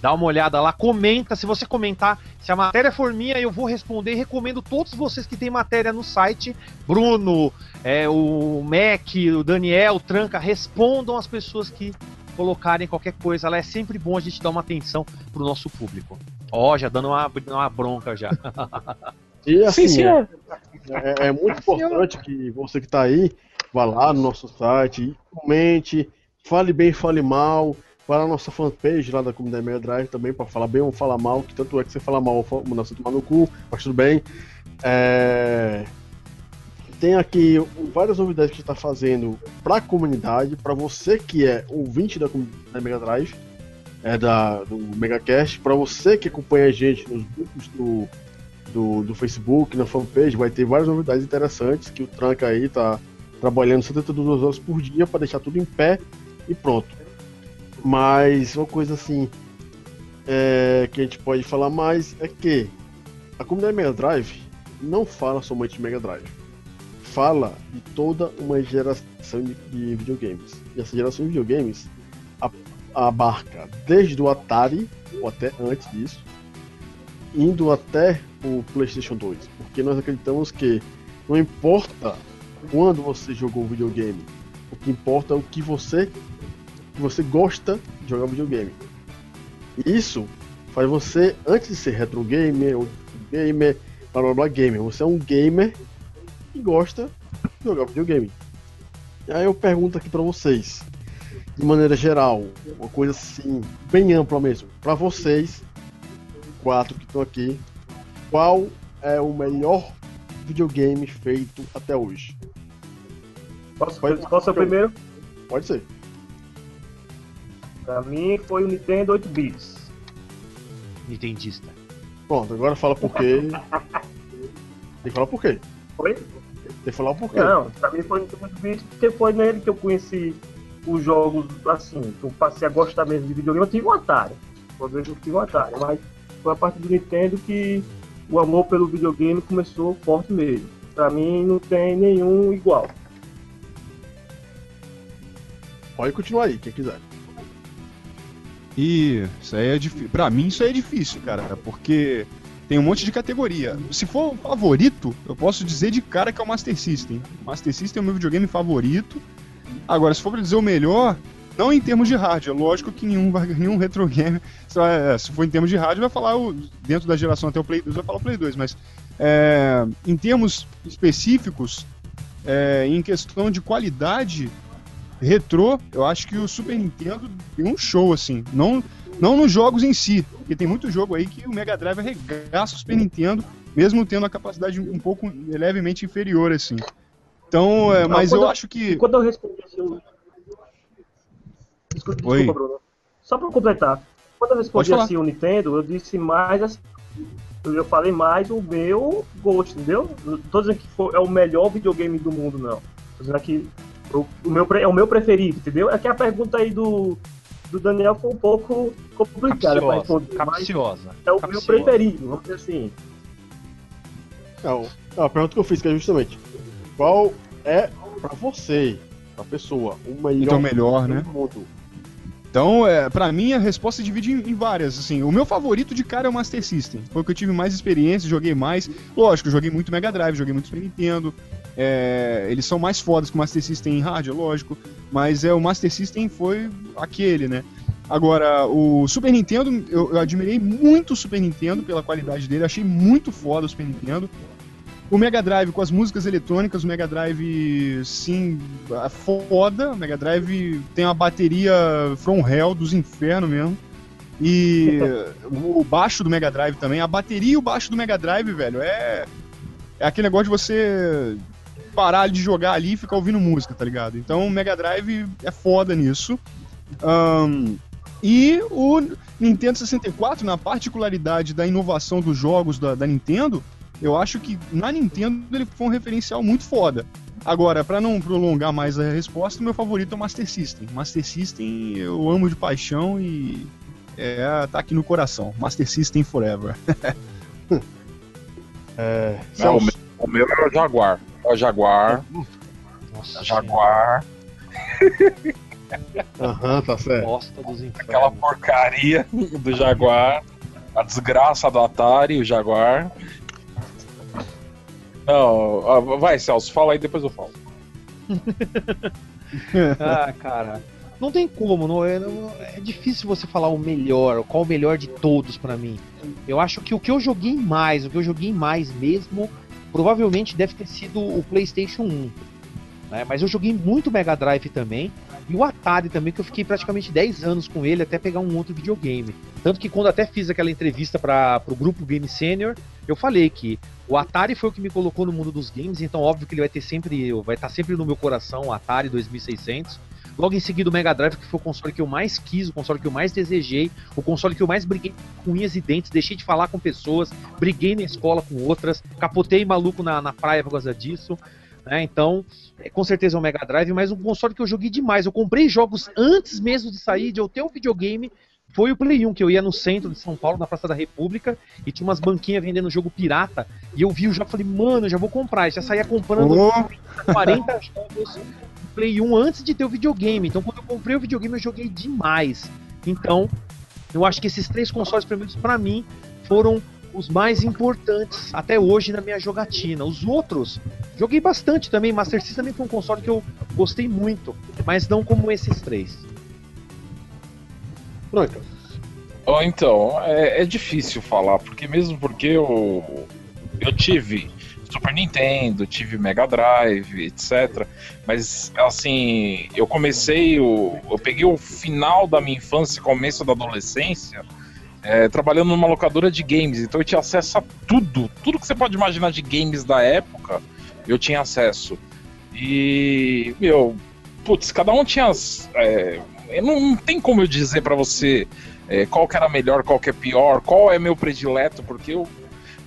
Dá uma olhada lá, comenta. Se você comentar, se a matéria for minha, eu vou responder. Recomendo todos vocês que têm matéria no site. Bruno, é, o Mac, o Daniel, o Tranca, respondam as pessoas que colocarem qualquer coisa lá. É sempre bom a gente dar uma atenção pro nosso público. Ó, oh, já dando uma, uma bronca já. E assim, Sim, é, é, é, muito importante que você que está aí, vá lá no nosso site, comente, fale bem, fale mal, para a nossa fanpage lá da comunidade Mega Drive também, para falar bem ou falar mal, que tanto é que você fala mal, mandar você tomar no cu, mas tudo bem. É... Tem aqui várias novidades que está fazendo para a comunidade, para você que é ouvinte da comunidade Mega Drive, é da, do MegaCast, para você que acompanha a gente nos grupos do, do, do, Facebook, na fanpage, vai ter várias novidades interessantes que o Tranca aí tá trabalhando 72 horas por dia para deixar tudo em pé e pronto. Mas uma coisa assim é, que a gente pode falar mais é que a comunidade Mega Drive não fala somente de Mega Drive. Fala de toda uma geração de, de videogames. E essa geração de videogames abarca desde o Atari, ou até antes disso, indo até o PlayStation 2. Porque nós acreditamos que não importa quando você jogou o videogame, o que importa é o que você que você gosta de jogar videogame. Isso faz você, antes de ser retro gamer ou gamer, blá blá blá gamer, você é um gamer que gosta de jogar videogame. E aí eu pergunto aqui para vocês, de maneira geral, uma coisa assim, bem ampla mesmo, para vocês, quatro que estão aqui, qual é o melhor videogame feito até hoje? Posso, pode, posso ser o primeiro? Pode ser. Pra mim foi o Nintendo 8 bits. Nintendista. Pronto, agora fala por quê. Tem que falar por quê. Foi? Tem que falar por quê. Não, pra mim foi o 8 bits porque foi nele que eu conheci os jogos, assim, que eu passei a gostar mesmo de videogame. Eu tive um Atari. Por vezes eu tive um Atari, mas foi a partir do Nintendo que o amor pelo videogame começou forte mesmo. Pra mim não tem nenhum igual. Pode continuar aí, quem quiser. E isso aí é difícil. Pra mim, isso aí é difícil, cara, porque tem um monte de categoria. Se for o favorito, eu posso dizer de cara que é o Master System. Master System é o meu videogame favorito. Agora, se for pra dizer o melhor, não em termos de hardware, lógico que nenhum, nenhum retro game, se for em termos de hardware, vai falar o, dentro da geração até o Play 2, vai falar o Play 2, mas é, em termos específicos, é, em questão de qualidade, retrô, eu acho que o Super Nintendo tem um show, assim. Não, não nos jogos em si, porque tem muito jogo aí que o Mega Drive arregaça o Super Nintendo, mesmo tendo a capacidade um pouco levemente inferior, assim. Então, é, mas eu, eu acho que. Quando eu respondi assim. Desculpa, desculpa Bruno. Só pra completar. Quando eu respondi assim o Nintendo, eu disse mais assim. Eu falei mais o meu gosto, entendeu? Não tô dizendo que é o melhor videogame do mundo, não. Tô dizendo que o, o meu, é o meu preferido, entendeu? É que a pergunta aí do, do Daniel foi um pouco complicada para responder. Capciosa. É o capciosa. meu preferido, vamos dizer assim. Não, a pergunta que eu fiz que é justamente qual é para você, a pessoa, o melhor, então, melhor né? mundo? Então, é, para mim, a resposta divide em, em, várias. Assim, o meu favorito de cara é o Master System. Foi o que eu tive mais experiência, joguei mais. Lógico, joguei muito Mega Drive, joguei muito Super Nintendo. É, eles são mais fodas que o Master System em hardware, lógico. Mas é, o Master System foi aquele, né? Agora, o Super Nintendo, eu, eu admirei muito o Super Nintendo pela qualidade dele. Achei muito foda o Super Nintendo. O Mega Drive com as músicas eletrônicas, o Mega Drive, sim, é foda. O Mega Drive tem uma bateria From Hell dos infernos mesmo. E o baixo do Mega Drive também. A bateria e o baixo do Mega Drive, velho, é. É aquele negócio de você parar de jogar ali e ficar ouvindo música, tá ligado? Então o Mega Drive é foda nisso. Um, e o Nintendo 64, na particularidade da inovação dos jogos da, da Nintendo, eu acho que na Nintendo ele foi um referencial muito foda. Agora, para não prolongar mais a resposta, meu favorito é o Master System. Master System eu amo de paixão e é, tá aqui no coração. Master System Forever. é, Não, o, meu, o meu é o Jaguar. É o Jaguar. Nossa, Jaguar. Aham, uhum, tá certo. Bosta dos infernos. Aquela porcaria do Jaguar. A desgraça do Atari, o Jaguar. Não, vai, Celso, fala aí, depois eu falo. ah, cara. Não tem como, não é, não, é difícil você falar o melhor, qual o melhor de todos para mim. Eu acho que o que eu joguei mais, o que eu joguei mais mesmo, provavelmente deve ter sido o PlayStation 1. Né? Mas eu joguei muito Mega Drive também. E o Atari também, que eu fiquei praticamente 10 anos com ele até pegar um outro videogame. Tanto que quando até fiz aquela entrevista para o grupo Game Senior, eu falei que o Atari foi o que me colocou no mundo dos games, então óbvio que ele vai ter sempre, vai estar sempre no meu coração, o Atari 2600. Logo em seguida o Mega Drive, que foi o console que eu mais quis, o console que eu mais desejei, o console que eu mais briguei com unhas e dentes, deixei de falar com pessoas, briguei na escola com outras, capotei maluco na, na praia por causa disso. Né? Então, é, com certeza é o Mega Drive, mas um console que eu joguei demais. Eu comprei jogos antes mesmo de sair, de eu ter o um videogame. Foi o Play 1, que eu ia no centro de São Paulo, na Praça da República, e tinha umas banquinhas vendendo jogo pirata. E eu vi o jogo e falei, mano, já vou comprar. E já saía comprando oh. 40 jogos Play 1 antes de ter o videogame. Então, quando eu comprei o videogame, eu joguei demais. Então, eu acho que esses três consoles, pelo menos pra mim, foram os mais importantes até hoje na minha jogatina. Os outros, joguei bastante também. Master System também foi um console que eu gostei muito, mas não como esses três. Pronto. Oh, então, é, é difícil falar, porque mesmo porque eu, eu tive Super Nintendo, tive Mega Drive, etc. Mas, assim, eu comecei, o, eu peguei o final da minha infância, começo da adolescência, é, trabalhando numa locadora de games. Então eu tinha acesso a tudo, tudo que você pode imaginar de games da época, eu tinha acesso. E, meu, putz, cada um tinha. É, não, não, tem como eu dizer para você é, qual que era melhor, qual que é pior, qual é meu predileto, porque eu,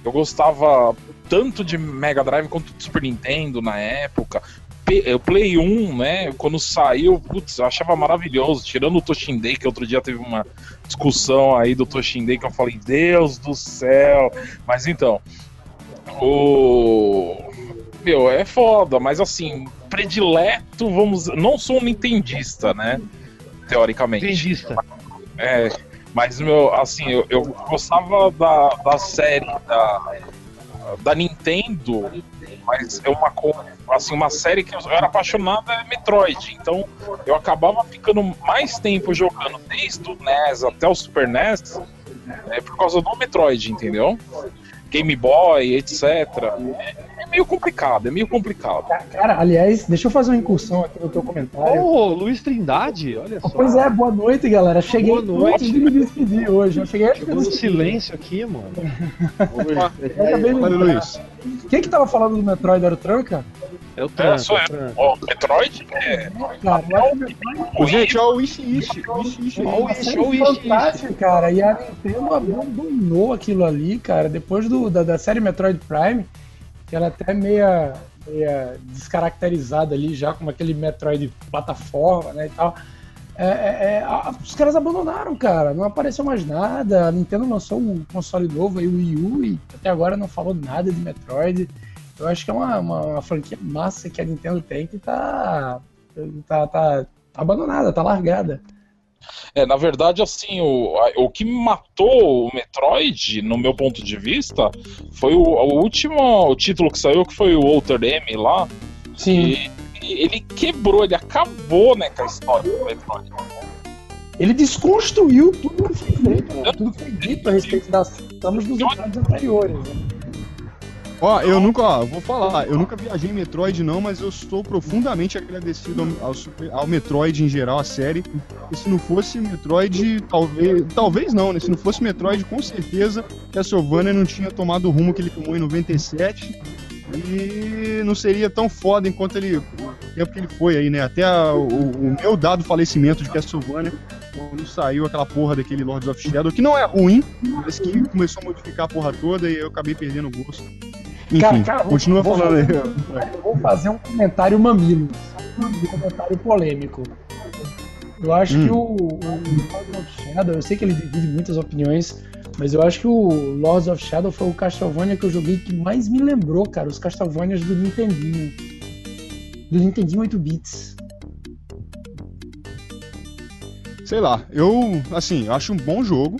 eu gostava tanto de Mega Drive quanto de Super Nintendo na época. O eh, Play 1, né, quando saiu, putz, eu achava maravilhoso, tirando o Toshindei, que outro dia teve uma discussão aí do Toshindei, que eu falei, Deus do céu. Mas então, o... Meu, é foda, mas assim, predileto, vamos... Não sou um nintendista, né, teoricamente. Nintendista. É, mas, meu, assim, eu, eu gostava da, da série da da Nintendo, mas é uma assim uma série que eu era apaixonado é Metroid. Então eu acabava ficando mais tempo jogando desde o NES até o Super NES é, por causa do Metroid, entendeu? Game Boy, etc. É, é, meio complicado, é meio complicado. Cara, aliás, deixa eu fazer uma incursão aqui no teu comentário. Ô, oh, Luiz Trindade, olha só. Pois é, boa noite, galera. Cheguei boa noite. antes de me despedir hoje. Eu cheguei Chegou no silêncio aqui, mano. Oi, Luiz. Quem que tava falando do Metroid era o Tranca? É o Tranca. É, sou eu. Ó, Metroid é... Cara, é o Gente, ó o Ishi Ishi. Ó o Ishi, ó o Ishi. Fantástico, cara. E a Nintendo abandonou aquilo ali, cara, depois do, da, da série Metroid Prime que ela é até meia, meia descaracterizada ali já como aquele Metroid plataforma, né, e tal. É, é, é, a, os caras abandonaram, cara. Não apareceu mais nada. A Nintendo lançou um console novo aí, o Wii U, e até agora não falou nada de Metroid. Eu acho que é uma, uma, uma franquia massa que a Nintendo tem que tá, tá, tá, tá abandonada, tá largada. É, na verdade, assim, o, o que matou o Metroid, no meu ponto de vista, foi o, o último título que saiu, que foi o Walter M lá. Sim. E, ele quebrou, ele acabou, né, com a história do Metroid. Ele desconstruiu tudo que foi feito, né? tudo que foi dito a respeito das tramas dos episódios anteriores. Né? Ó, eu nunca, ó, vou falar, eu nunca viajei em Metroid não, mas eu estou profundamente agradecido ao, ao, ao Metroid em geral, a série. E se não fosse Metroid, talvez, talvez não, né? Se não fosse Metroid, com certeza Castlevania não tinha tomado o rumo que ele tomou em 97 e não seria tão foda enquanto ele, o tempo que ele foi aí, né? Até a, o, o, meu dado falecimento de Castlevania, quando saiu aquela porra daquele Lords of Shadow, que não é ruim, mas que começou a modificar a porra toda e eu acabei perdendo o gosto. Enfim, cara, cara, continua vou, falando aí. Eu vou fazer um comentário mamilo. Um comentário polêmico. Eu acho hum. que o, o of Shadow, eu sei que ele divide muitas opiniões, mas eu acho que o Lords of Shadow foi o Castlevania que eu joguei que mais me lembrou, cara, os Castlevanias do Nintendinho. Do Nintendinho 8 bits. Sei lá, eu, assim, acho um bom jogo,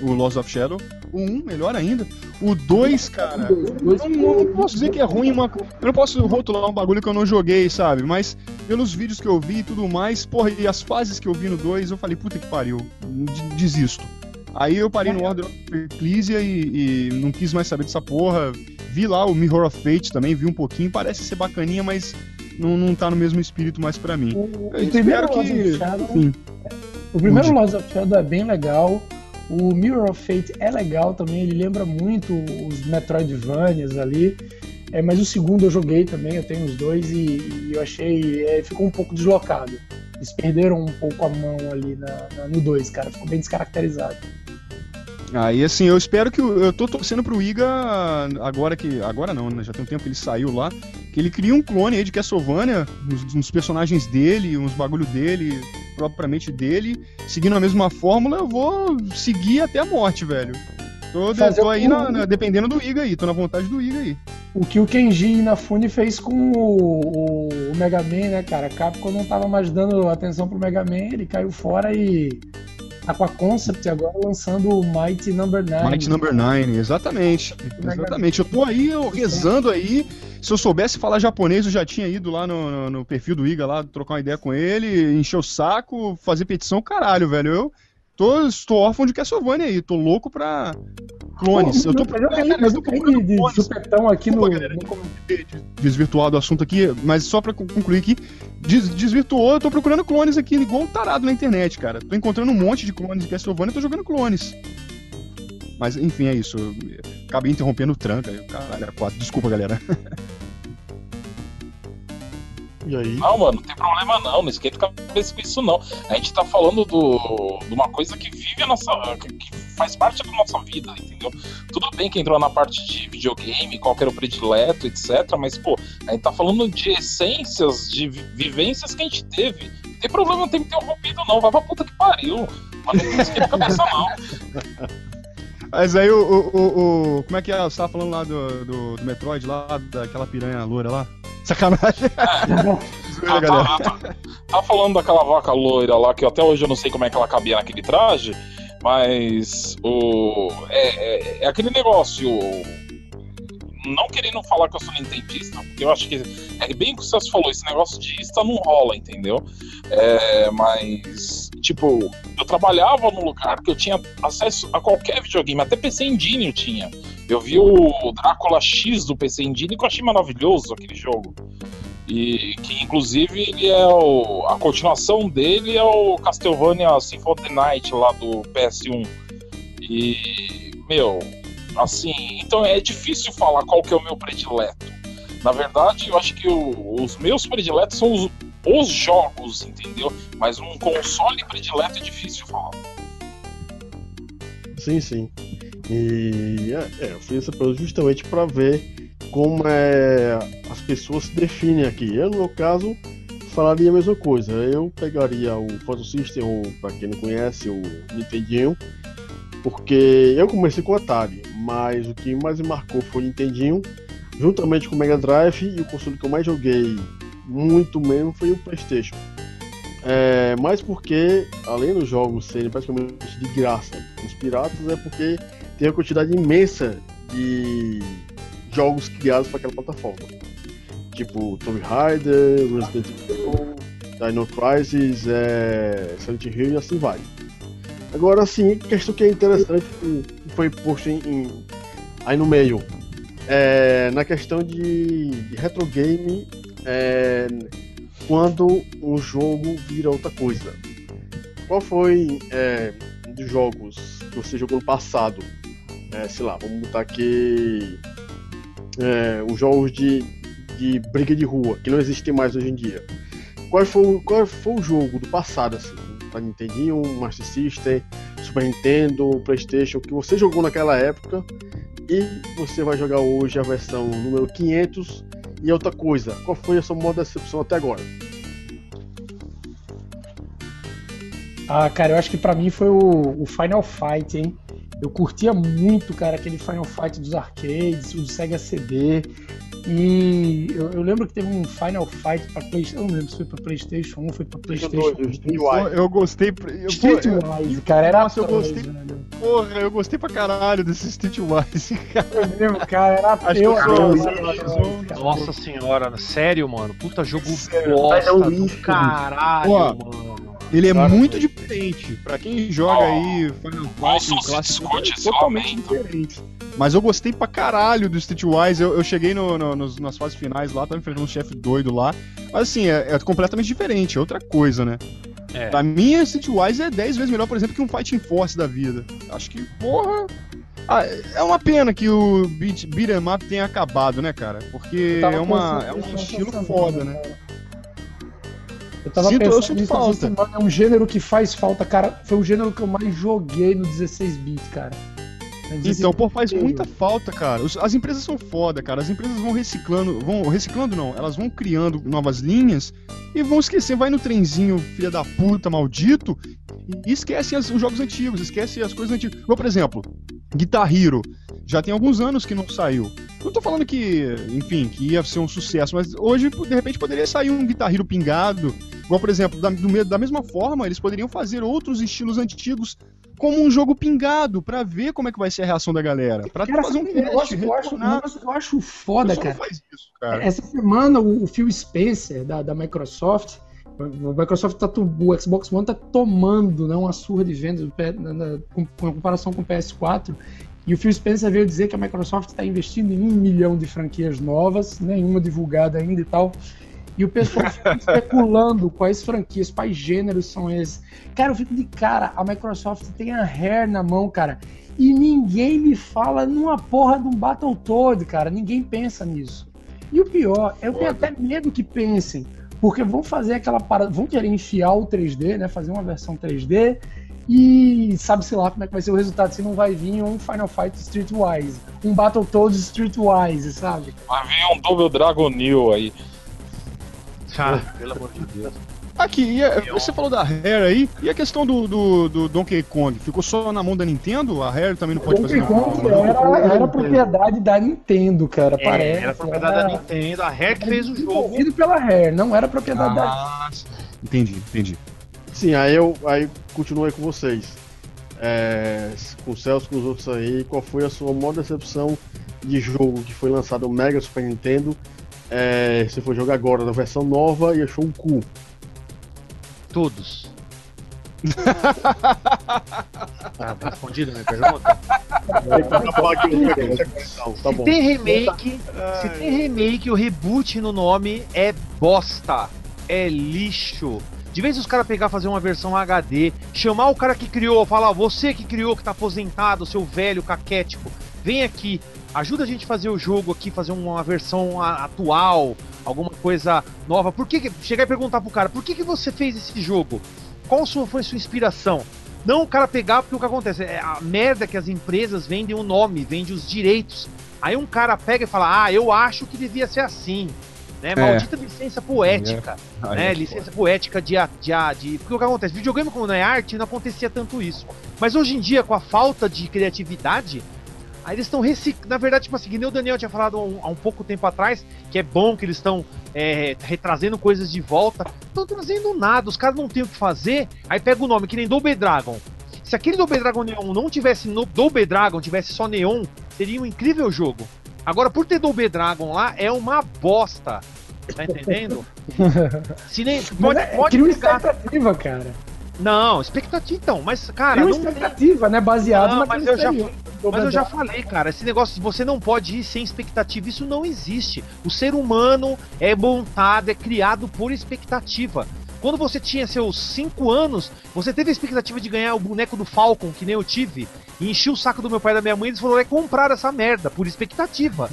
o Lords of Shadow. O 1, melhor ainda. O 2, cara, eu não, não, posso dizer que é ruim, uma, eu não posso rotular um bagulho que eu não joguei, sabe? Mas pelos vídeos que eu vi e tudo mais, porra, e as fases que eu vi no 2, eu falei, puta que pariu, desisto. Aí eu parei no Order of Ecclesia e, e, não quis mais saber dessa porra. Vi lá o Mirror of Fate também, vi um pouquinho, parece ser bacaninha, mas não, não tá no mesmo espírito mais pra mim. O, Eu o primeiro que. Shadow, o primeiro. Lords of Shadow é bem legal. O Mirror of Fate é legal também, ele lembra muito os Metroidvanias ali. É, mas o segundo eu joguei também, eu tenho os dois e, e eu achei. é, ficou um pouco deslocado. Eles perderam um pouco a mão ali na- na- no 2, cara. Ficou bem descaracterizado. Aí assim, eu espero que. Eu tô torcendo pro Iga agora que. Agora não, né? Já tem um tempo que ele saiu lá. Que ele cria um clone aí de Castlevania, nos, nos personagens dele, uns bagulho dele, propriamente dele, seguindo a mesma fórmula, eu vou seguir até a morte, velho. Tô, tô aí na- na- dependendo do Iga aí, tô na vontade do Iga aí. O que o Kenji Inafune fez com o, o- o Mega Man, né, cara? Capcom não tava mais dando atenção pro Mega Man, ele caiu fora e tá com a Concept agora lançando o Mighty Number 9. Might Number 9, exatamente. Exatamente. Eu tô aí, eu rezando aí. Se eu soubesse falar japonês, eu já tinha ido lá no, no- no perfil do Iga lá, trocar uma ideia com ele, encher o saco, fazer petição, caralho, velho. Eu tô, estou órfão de Castlevania aí, tô louco pra clones. eu tô Mas eu mas eu caí de, de clones. supetão aqui no, galera. no desvirtuar do assunto aqui, mas só pra con- concluir aqui, des- desvirtuou, eu tô procurando clones aqui, igual um tarado na internet, cara. Tô encontrando um monte de clones de Castlevania e tô jogando clones. Mas, enfim, é isso. Eu Acabei interrompendo o tranca. Caralho, era quatro. Desculpa, galera. E aí? Não, mano, não tem problema não, não esquenta a cabeça com isso não. A gente tá falando do, de uma coisa que vive a nossa. que faz parte da nossa vida, entendeu? Tudo bem que entrou na parte de videogame, qual era o predileto, etc. Mas, pô, a gente tá falando de essências, de vi- vivências que a gente teve. Não tem problema, não tem que ter rompido, não. Vai pra puta que pariu. Mas não esquenta a cabeça, não. Mas aí o, o, o- o- Como é que é? Você tava falando lá do, do, do Metroid, lá, daquela piranha loura lá? Sacanagem. Zoeira, Ah, galera. tá, tá, tá falando daquela vaca loira lá, que até hoje eu não sei como é que ela cabia naquele traje, mas o. É, é, é aquele negócio. Não querendo falar que eu sou nintendista, porque eu acho que é bem o que você falou, esse negócio de ista não rola, entendeu? É, mas, tipo, eu trabalhava num lugar que eu tinha acesso a qualquer videogame, até PC Engine eu tinha. Eu vi o Drácula X do PC Engine que eu achei maravilhoso aquele jogo. E que inclusive ele é o. A continuação dele é o Castlevania Symphony of the Night lá do PS1. E. Meu, assim. Então é difícil falar qual que é o meu predileto. Na verdade, eu acho que os meus prediletos são os, os jogos, entendeu? Mas um console predileto é difícil falar. Sim, sim. E é, é, eu fiz essa pergunta justamente para ver como é, as pessoas se definem aqui. Eu, no meu caso, falaria a mesma coisa. Eu pegaria o Photo System, ou para quem não conhece, o Nintendinho, porque eu comecei com o Atari, mas o que mais me marcou foi o Nintendinho, juntamente com o Mega Drive, e o console que eu mais joguei muito mesmo foi o PlayStation. É, mas porque, além dos jogos serem praticamente de graça os piratas, é porque tem uma quantidade imensa de jogos criados para aquela plataforma. Tipo Tomb Raider, Resident Evil, Dino Crisis, é, Silent Hill e assim vai. Agora sim, questão que é interessante que foi posto em, em- aí no meio. É, na questão de, de retro game, é, quando um jogo vira outra coisa. Qual foi é, um dos jogos que você jogou no passado? É, sei lá, vamos botar aqui é, os jogos de, de briga de rua, que não existem mais hoje em dia. Qual foi, qual foi o jogo do passado, assim, para Nintendinho, Master System, Super Nintendo, Playstation, que você jogou naquela época e você vai jogar hoje a versão número 500 e outra coisa, qual foi a sua maior decepção até agora? Ah, cara, eu acho que pra mim foi o, o Final Fight, hein? Eu curtia muito, cara, aquele Final Fight dos arcades, o do Sega CD. E eu, eu lembro que teve um Final Fight pra PlayStation. Eu não lembro se foi pra PlayStation 1, foi pra PlayStation dois, 2. Street Pô, eu gostei. Eu, pô, Streetwise, cara, era Nossa, eu atroz, gostei. velho. porra, eu gostei pra caralho desse Streetwise, cara. Eu lembro, cara, era Acho que eu, eu eu cara. Nossa senhora, sério, mano. Puta jogo Sério, bosta mas é um caralho, Ó, mano. Ele é Claro. muito diferente. Pra quem joga Ó, aí Final Fight, se clássico, é totalmente diferente. Mas eu gostei pra caralho do Streetwise. Eu, eu cheguei no, no- nos- nas fases finais lá, tava enfrentando um chefe doido lá. Mas assim, é, é completamente diferente, é outra coisa, né? É. Pra mim, Streetwise é 10 vezes melhor, por exemplo, que um Fighting Force da vida. Acho que, porra. Ah, é uma pena que o beat, beat 'em up tenha acabado, né, cara? Porque é, uma, é um estilo foda, né? Cara. Eu tava Sinto- eu pensando sinto nisso essa falta. semana, é um gênero que faz falta, cara. Foi o gênero que eu mais joguei no 16-bit, cara. No 16 Então, pô, faz muita falta, cara. As empresas são foda, cara. As empresas vão reciclando, vão reciclando não, elas vão criando novas linhas e vão esquecer, vai no trenzinho, filha da puta, maldito, e esquece as- os jogos antigos, esquece as coisas antigas. Igual, por exemplo, Guitar Hero. Já tem alguns anos que não saiu. Não tô falando que, enfim, que ia ser um sucesso, mas hoje, de repente, poderia sair um Guitar Hero pingado. Igual, por exemplo, da, do da mesma forma, eles poderiam fazer outros estilos antigos como um jogo pingado, pra ver como é que vai ser a reação da galera. Pra Cara, fazer um negócio que eu acho, retornar. negócio que eu acho foda, cara. isso, cara. Essa semana o, Phil Spencer da, da Microsoft, o Microsoft tá, o Xbox One tá tomando né, uma surra de vendas com, com comparação com o PS4. E o Phil Spencer veio dizer que a Microsoft está investindo em um milhão de franquias novas, nenhuma divulgada ainda e tal. E o pessoal fica especulando quais franquias, quais gêneros são esses. Cara, eu fico de cara, a Microsoft tem a Rare na mão, cara. E ninguém me fala numa porra de um Battletoad, cara. Ninguém pensa nisso. E o pior, eu tenho até medo que pensem, porque vão fazer aquela parada, vão querer enfiar o 3D, né? Fazer uma versão 3D e sabe-se lá como é que vai ser o resultado, se não vai vir um Final Fight Streetwise, um Battletoads Streetwise, sabe? Vai vir um Double Dragon New aí. Ah, Pelo amor de Deus. Aqui, e a- você falou da Rare aí, e a questão do, do, do Donkey Kong? Ficou só na mão da Nintendo? A Rare também não pode fazer Donkey nada? Kong era, era propriedade da Nintendo, cara, é, parece. era propriedade da Nintendo, a Rare que fez o jogo. Desenvolvido pela Rare, não era propriedade da Ah, entendi, entendi. Sim, aí eu aí continuei com vocês. É, com o Celso, com os outros aí, qual foi a sua maior decepção de jogo que foi lançado no Mega Super Nintendo? É, você foi jogar agora na versão nova e achou um cu. Todos. Ah, tá respondido a minha pergunta? Tá Se tem remake, se tem remake, o reboot no nome é bosta. É lixo. De vez os caras pegar fazer uma versão HD, chamar o cara que criou, falar, você que criou, que tá aposentado, seu velho caquético, vem aqui, ajuda a gente a fazer o jogo aqui, fazer uma versão atual, alguma coisa nova. Por que, que chegar e perguntar pro cara, por que, que você fez esse jogo? Qual foi sua inspiração? Não o cara pegar, porque o que acontece? É a merda que as empresas vendem o nome, vendem os direitos. Aí um cara pega e fala, ah, eu acho que devia ser assim. Né? Maldita licença poética. Aí né? é Licença poética de, a- de, a- de. Porque o que acontece? Videogame, como não é arte, não acontecia tanto isso. Mas hoje em dia, com a falta de criatividade, aí eles estão reciclando. Na verdade, tipo assim, o Daniel tinha falado há um, há um pouco tempo atrás, que é bom que eles estão é, retrazendo coisas de volta. Não trazendo nada, os caras não têm o que fazer, aí pega o nome, que nem Double Dragon. Se aquele Double Dragon Neon não tivesse no Double Dragon, tivesse só Neon, seria um incrível jogo. Agora, por ter Double Dragon lá, é uma bosta. Tá entendendo? Se nem, pode, é, pode cria uma expectativa, cara. Não, expectativa então, mas cara, Cria uma não tem. expectativa, né? Baseado Não, naquele mas eu já- Mas eu já falei, cara, esse negócio, você não pode ir sem expectativa, isso não existe. O ser humano é montado, é criado por expectativa. Quando você tinha seus 5 anos, você teve a expectativa de ganhar o boneco do Falcon, que nem eu tive, e enchi o saco do meu pai e da minha mãe, eles foram lá e compraram essa merda, por expectativa.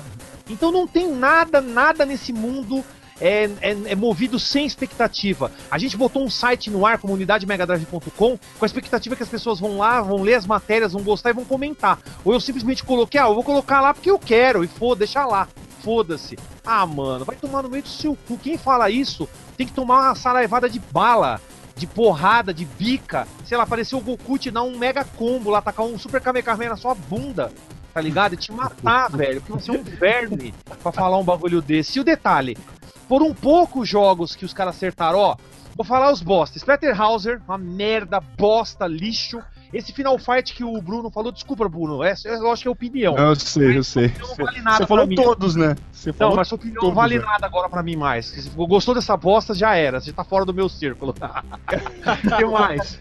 Então não tem nada, nada nesse mundo é, é- é movido sem expectativa. A gente botou um site no ar, comunidademegadrive.com, com a expectativa que as pessoas vão lá, vão ler as matérias, vão gostar e vão comentar. Ou eu simplesmente coloquei, ah, eu vou colocar lá porque eu quero, e foda, deixa lá. Foda-se. Ah, mano, vai tomar no meio do seu cu. Quem fala isso tem que tomar uma saraivada de bala, de porrada, de bica. Sei lá, apareceu o Goku te dar um mega combo lá, tacar um super Kamehameha na sua bunda. Tá ligado? E te matar, velho. Porque você é um verme pra falar um bagulho desse. E o detalhe, foram poucos jogos que os caras acertaram, ó. Vou falar os bosta. Splatterhauser, uma merda, bosta, lixo. Esse Final Fight que o Bruno falou, desculpa, Bruno, essa eu acho que é opinião. Eu sei, eu sei. Não vale nada Você falou todos, né? Você Não, falou mas sua opinião não todos, vale né? nada agora pra mim mais. Se gostou dessa bosta, já era. Você tá fora do meu círculo. O que mais?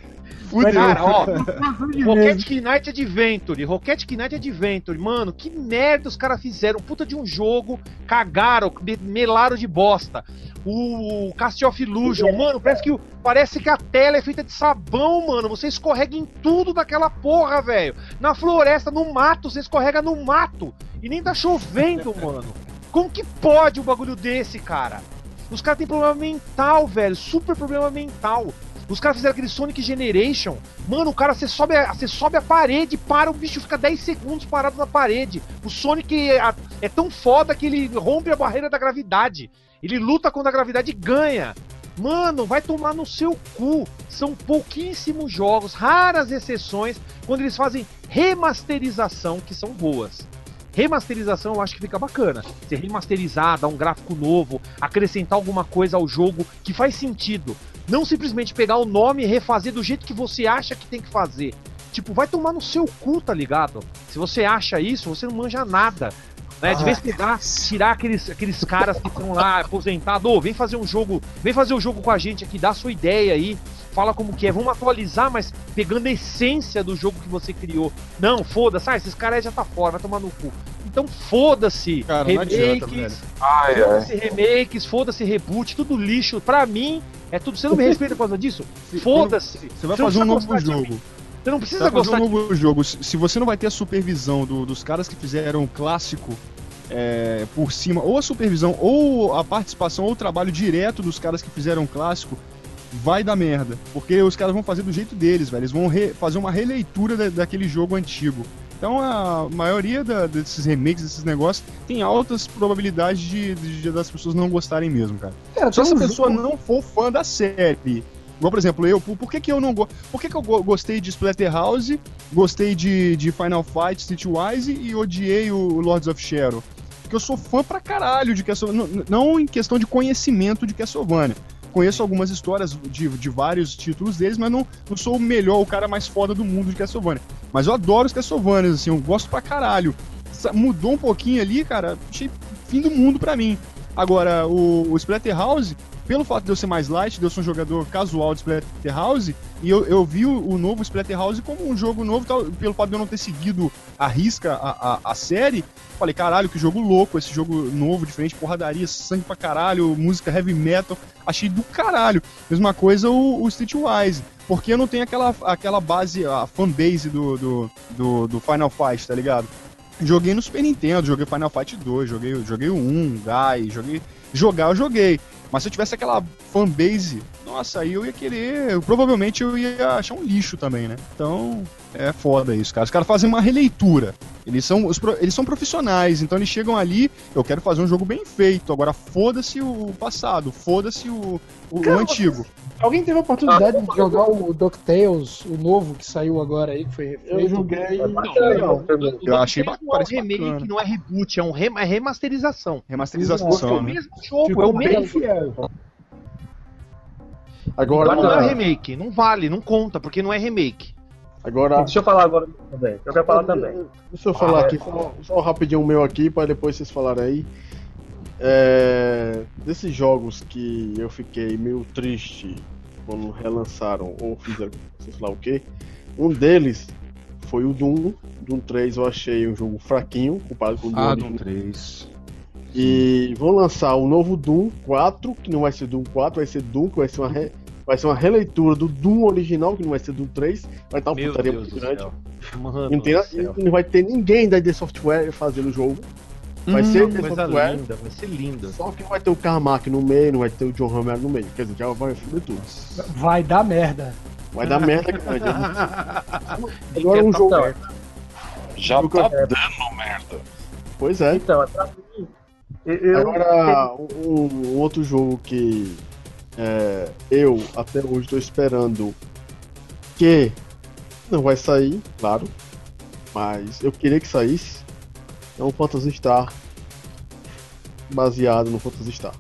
Fudeu. Cara, ó, Rocket Knight Adventure, Rocket Knight Adventure, mano, que merda os caras fizeram, puta de um jogo, cagaram, me- melaram de bosta. O Cast of Illusion, mano, parece que, parece que a tela é feita de sabão, mano, você escorrega em tudo daquela porra, velho. Na floresta, no mato, você escorrega no mato, e nem tá chovendo, mano. Como que pode um bagulho desse, cara? Os caras têm problema mental, velho, super problema mental. Os caras fizeram aquele Sonic Generation. Mano, o cara, você sobe, a- você sobe a parede, para, o bicho fica 10 segundos parado na parede. O Sonic é, é tão foda que ele rompe a barreira da gravidade. Ele luta contra a gravidade ganha. Mano, vai tomar no seu cu. São pouquíssimos jogos, raras exceções, quando eles fazem remasterização, que são boas. Remasterização eu acho que fica bacana. Você remasterizar, dar um gráfico novo, acrescentar alguma coisa ao jogo que faz sentido. Não simplesmente pegar o nome e refazer do jeito que você acha que tem que fazer. Tipo, vai tomar no seu cu, tá ligado? Se você acha isso, você não manja nada. Né? De vez em pegar, tirar aqueles, aqueles caras que estão lá aposentados, ô, vem fazer um jogo, vem fazer um jogo com a gente aqui, dá a sua ideia aí, fala como que é, vamos atualizar, mas pegando a essência do jogo que você criou. Não, foda-se, ah, esses caras aí já tá fora, vai tomar no cu. Então foda-se, remakes, foda-se remakes, foda-se reboot, tudo lixo. Pra mim, é tudo. Você não me respeita por causa disso? Foda-se. Você vai Você não fazer um precisa novo de jogo. Você não Você precisa vai fazer gostar um de novo jogo. Se se você não vai ter a supervisão do- dos caras que fizeram o clássico é, por cima, ou a supervisão, ou a participação, ou o trabalho direto dos caras que fizeram o clássico, vai dar merda. Porque os caras vão fazer do jeito deles, velho. Eles vão re- fazer uma releitura da- daquele jogo antigo. Então a maioria da- desses remakes, desses negócios, tem altas probabilidades de, de- das pessoas não gostarem mesmo, cara. Cara, Se tem essa pessoa jogo- não for fã da série, igual por exemplo, eu, por, por que, que eu não gosto? Por que, que eu go- gostei de Splatterhouse, gostei de, de Final Fight, Streetwise e odiei o Lords of Shadow? Eu sou fã pra caralho de Castlevania, não, não em questão de conhecimento de Castlevania. Conheço algumas histórias de, de vários títulos deles, mas não, não sou o melhor, o cara mais foda do mundo de Castlevania. Mas eu adoro os Castlevanias, assim, eu gosto pra caralho. Mudou um pouquinho ali, cara, achei fim do mundo pra mim. Agora, o, o Splatterhouse, pelo fato de eu ser mais light, de eu ser um jogador casual de Splatterhouse, e eu, eu vi o, o novo Splatterhouse como um jogo novo, tal, pelo fato de eu não ter seguido a risca a, a, a série, falei, caralho, que jogo louco, esse jogo novo, diferente, porradaria, sangue pra caralho, música heavy metal, achei do caralho. Mesma coisa o, o Streetwise, porque não tenho aquela, aquela base, a fanbase do, do, do, do Final Fight, tá ligado? Joguei no Super Nintendo, joguei Final Fight 2, joguei, joguei o 1, Guy, joguei. Jogar eu joguei. Mas se eu tivesse aquela fanbase, nossa, aí eu ia querer. eu- provavelmente eu ia achar um lixo também, né? Então, é foda isso, cara. Os caras fazem uma releitura. Eles são, os eles são profissionais, então eles chegam ali, eu quero fazer um jogo bem feito. Agora foda-se o passado, foda-se o, o, o antigo. Alguém teve a oportunidade de jogar o DuckTales, o novo que saiu agora aí, que foi refeito? Eu joguei. É bacana, Não, bacana. Eu achei não ba- é um parece remake, bacana. não é reboot, é um re- é remasterização. É Remasterização. o né? mesmo jogo, é Ficou o bem mesmo. fiel. Agora, Não é remake, não vale, não conta, porque não é remake. agora Deixa eu falar agora também. Eu quero falar também. Deixa eu falar aqui, só, só rapidinho o meu aqui, para depois vocês falarem aí. É, desses jogos que eu fiquei meio triste quando relançaram ou fizeram sei lá o que, um deles foi o Doom. Doom 3 eu achei um jogo fraquinho comparado com o Doom. Ah. Doom 3. E vão lançar o novo Doom 4, que não vai ser Doom 4, vai ser Doom, que vai ser uma, re- vai ser uma releitura do Doom original, que não vai ser Doom 3. Vai estar uma Meu putaria Deus muito grande. Mano Não, tem, não vai ter ninguém da ID Software fazendo o jogo. Vai Hum, ser coisa Software, linda, vai ser linda. só que não vai ter o Carmack no meio, não vai ter o John Romero no meio. Quer dizer, já vai foder tudo. Vai dar merda. Vai dar merda grande. Agora um jogo- Já Eu- tá dando merda. Pois é. então, é pra mim. eu- Agora, um, um outro jogo que é, eu até hoje estou esperando que não vai sair, claro, mas eu queria que saísse. É um Phantasy Star baseado no Phantasy Star.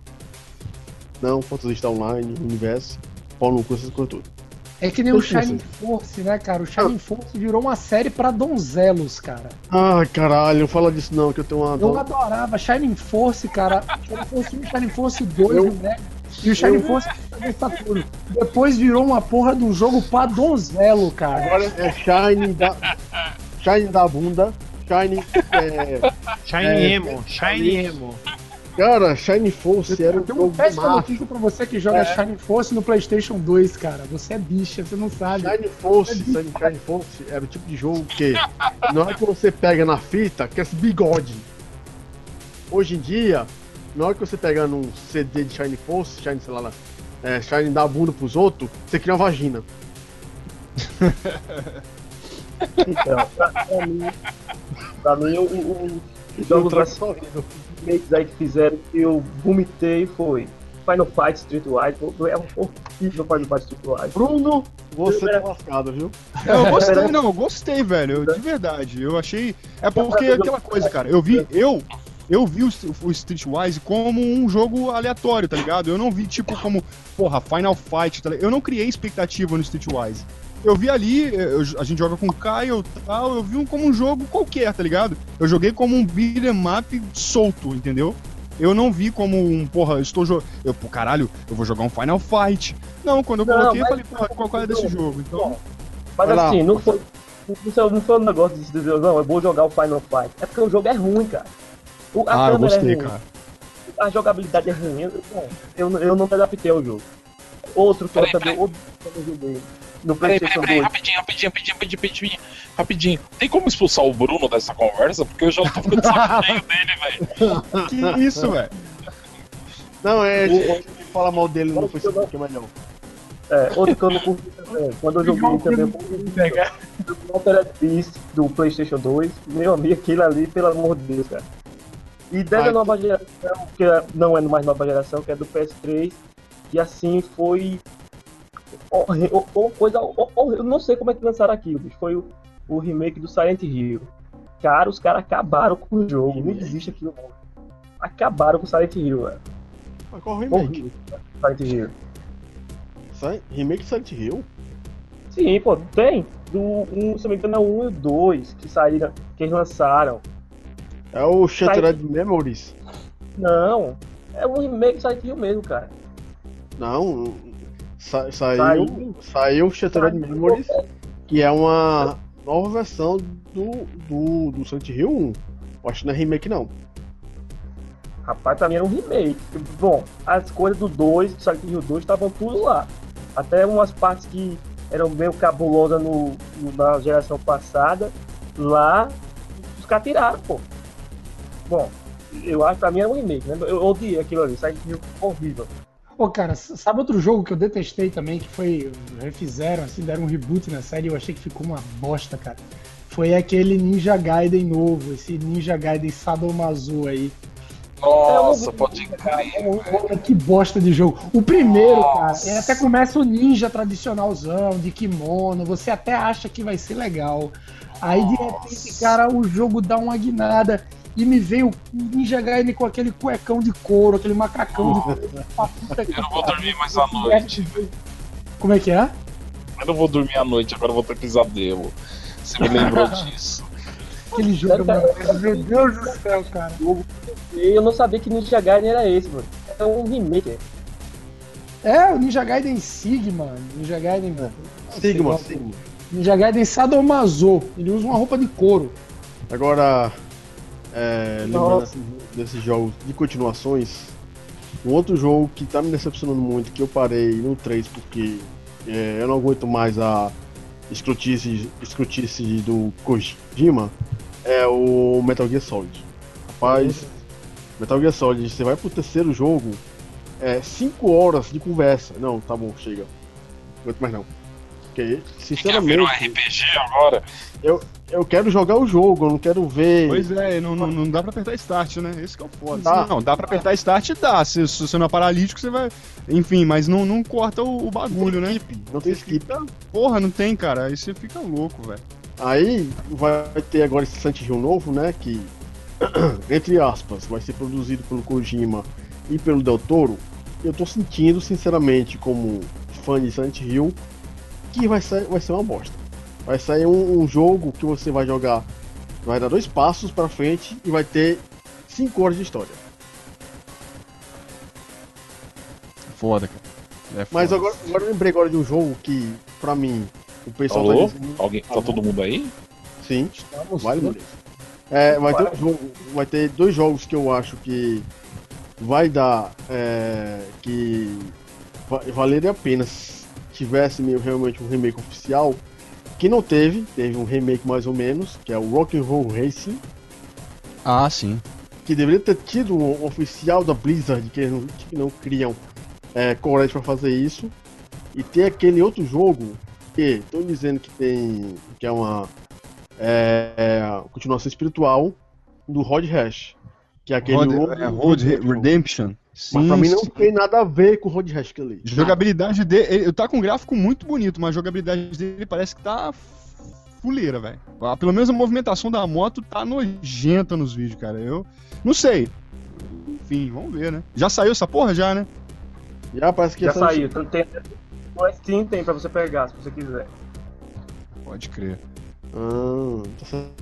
Não Phantasy Star Online, Universo, Paulo no curso essas coisas tudo. É que nem o Shining Force, né, cara? O Shining Force virou uma série pra donzelos, cara. Ah, caralho, não fala disso não, que eu tenho uma. Eu adorava Shining Force, cara. Shining Force 1 Shining Force 2, eu... né? E o Shining Force Saturno. Depois virou uma porra de um jogo pra donzelo, cara. Agora é Shine da. Shine da bunda. Shine. É... Shine é... Emo. Shine Emo. Cara, Shine Force era um jogo péssima notícia pra você que joga é. Shine Force no PlayStation 2, cara. Você é bicha, você não sabe. Shine Force, é Shine, Shine Force era o tipo de jogo que não é que você pega na fita, que é esse bigode. Hoje em dia, na hora que você pega num CD de Shine Force, Shine, sei lá, é, Shine dá bunda pros outros, você cria uma vagina. então, pra, pra, mim, pra mim, o, o, o jogo mais remakes aí que fizeram que eu vomitei foi Final Fight Streetwise. É um horrível Final Fight Streetwise. Bruno, você tá lascado, viu? Eu gostei, não, eu gostei, velho. De verdade. Eu achei. É porque aquela coisa, cara. Eu vi, eu eu vi o, o Streetwise como um jogo aleatório, tá ligado? Eu não vi, tipo, como, porra, Final Fight, tá ligado? Eu não criei expectativa no Streetwise. Eu vi ali, eu, a gente joga com o Caio e tal, eu vi um, como um jogo qualquer, tá ligado? Eu joguei como um beat'em up solto, entendeu? Eu não vi como um, porra, eu estou jogando. Eu, pô, caralho, eu vou jogar um Final Fight. Não, quando eu coloquei, não, eu falei, porra, qual, qual é desse jogo? Então. Mas assim, não foi, não foi um negócio de dizer, não, eu vou jogar o Final Fight. É porque o jogo é ruim, cara. O, a ah, eu é gostei, é cara. A jogabilidade é ruim. Eu, eu, eu não me adaptei ao jogo. Outro que eu também joguei. No PlayStation peraí, peraí, rapidinho, rapidinho, rapidinho, rapidinho, rapidinho, rapidinho. Tem como expulsar o Bruno dessa conversa? Porque eu já tô ficando saco dele, velho. Que isso, velho? Não, é. O, fala mal dele no Facebook, mas não. É, outro que eu não curti também. Quando eu joguei também o Altered Beast do PlayStation 2, meu amigo, aquilo ali, pelo amor de Deus, cara. E dessa nova geração, que não é mais nova geração, que é do PS3, e assim foi. Uma coisa. Eu não sei como é que lançaram aquilo, bicho. Foi o, o remake do Silent Hill. Cara, os caras acabaram com o jogo. Não existe aquilo, não. Acabaram com o Silent Hill, velho. Qual remake? Silent Hill. Remake Silent Hill? Sim, pô, tem. Do um, se não me engano, é o 1 e o 2 que saíram, que eles lançaram. É o Shattered Sai... Memories? Não, é um remake Silent Hill mesmo, cara. Não, sa saiu, saiu Shattered Memories, que é uma nova versão do, do, do Silent Hill 1. Eu acho que não é remake, não. Rapaz, pra mim era um remake. Bom, as coisas do 2, do Silent Hill 2, estavam tudo lá. Até umas partes que eram meio cabulosas no, no, na geração passada, lá os caras tiraram, pô. Bom, eu acho que pra mim é um remake, né? Eu odiei aquilo ali, sai horrível. Pô, cara, sabe outro jogo que eu detestei também, que foi. Refizeram, assim, deram um reboot na série e eu achei que ficou uma bosta, cara. Foi aquele Ninja Gaiden novo, esse Ninja Gaiden Sadomaso aí. Nossa, pode crer. Que bosta de jogo. O primeiro, Nossa. cara, ele até começa o ninja tradicionalzão, de kimono, você até acha que vai ser legal. Aí de repente, cara, o jogo dá uma guinada e me veio o Ninja Gaiden com aquele cuecão de couro, aquele macacão de couro. Eu não vou dormir mais à noite. Como é que é? Eu não vou dormir à noite, agora eu vou ter pesadelo. Você me lembrou disso. Aquele jogo, mano. Meu Deus do céu, cara. Eu não sabia que Ninja Gaiden era esse, mano. É um remake. É, o Ninja Gaiden Sigma. Ninja Gaiden. Mano. Sigma, Sigma. Ninja Gaiden Sadomaso. Ele usa uma roupa de couro. Agora, é, lembrando assim, desses jogos de continuações, um outro jogo que tá me decepcionando muito, que eu parei no 3 porque é, eu não aguento mais a escrutice, escrutice do Kojima, é o Metal Gear Solid. Rapaz, Metal Gear Solid, você vai pro terceiro jogo, é 5 horas de conversa. Não, tá bom, chega. Não aguento mais não. Porque, sinceramente. um RPG agora? Eu, eu quero jogar o jogo, eu não quero ver. Pois é, não, não, não dá pra apertar start, né? Esse que é o foda. Dá. Não, dá pra apertar start dá. Se, se você não é paralítico, você vai. Enfim, mas não, não corta o, o bagulho, não né? Skip, não tem skip. Porra, não tem, cara. Aí você fica louco, velho. Aí vai ter agora esse Silent Hill novo, né? Que, entre aspas, vai ser produzido pelo Kojima e pelo Del Toro. Eu tô sentindo, sinceramente, como fã de Hill, que vai ser, vai ser uma bosta. Vai sair um, um jogo que você vai jogar, vai dar dois passos pra frente e vai ter cinco horas de história. Foda, cara. É Mas foda. agora, agora eu lembrei agora de um jogo que, pra mim, o pessoal Alô? tá dizendo. Alguém, tá todo mundo aí? Sim, Estamos vale beleza. É, vai, ter um jogo, vai ter dois jogos que eu acho que vai dar. É, que va- valeria a pena tivesse meio, realmente um remake oficial. Que não teve, teve um remake mais ou menos, que é o Rock'n'Roll Racing. Ah, sim. que deveria ter tido um oficial da Blizzard que eles não, que não criam é, coragem pra fazer isso. E tem aquele outro jogo que estão dizendo que tem. que é uma é, é, continuação espiritual do Rod Hash. Que é aquele. Road- é, Road Redemption. Sim, Mas pra mim não sim. tem nada a ver com o Rod Hash que ali. Jogabilidade dele. Ele tá com um gráfico muito bonito, mas a jogabilidade dele parece que tá fuleira, velho. Ah, Pelo menos a movimentação da moto tá nojenta nos vídeos, cara. Eu não sei. Enfim, vamos ver, né? Já saiu essa porra já, né? Já parece que Já essa- saiu. Então tem. No Steam tem pra você pegar, se você quiser. Pode crer. Ah,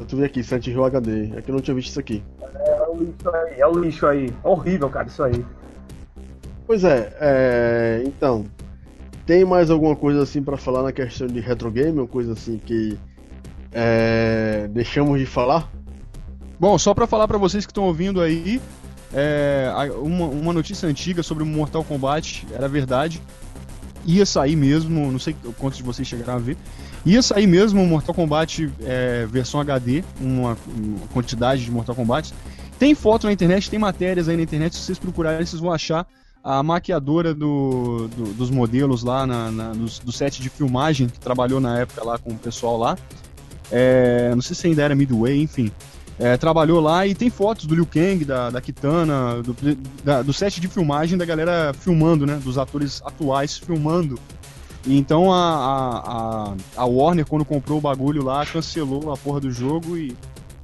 tu vê aqui, Silent Hill HD. É que eu não tinha visto isso aqui. É o lixo aí, é o lixo aí. Horrível, cara, isso aí. Pois é, é, então. Tem mais alguma coisa assim pra falar na questão de retro game? Uma coisa assim que é, deixamos de falar? Bom, só pra falar pra vocês que estão ouvindo aí, é, uma, uma notícia antiga sobre Mortal Kombat era verdade. Ia sair mesmo, não sei quantos de vocês chegaram a ver. Ia sair mesmo Mortal Kombat é, versão HD, uma, uma quantidade de Mortal Kombat. Tem foto na internet, tem matérias aí na internet, se vocês procurarem, vocês vão achar a maquiadora do, do- dos modelos lá na, na- dos- do set de filmagem, que trabalhou na época lá com o pessoal lá. É, não sei se ainda era Midway, enfim. É, trabalhou lá e tem fotos do Liu Kang, da, da Kitana, do, da- do set de filmagem da galera filmando, né? Dos atores atuais filmando. E então a, a, a, Warner, quando comprou o bagulho lá, cancelou a porra do jogo e,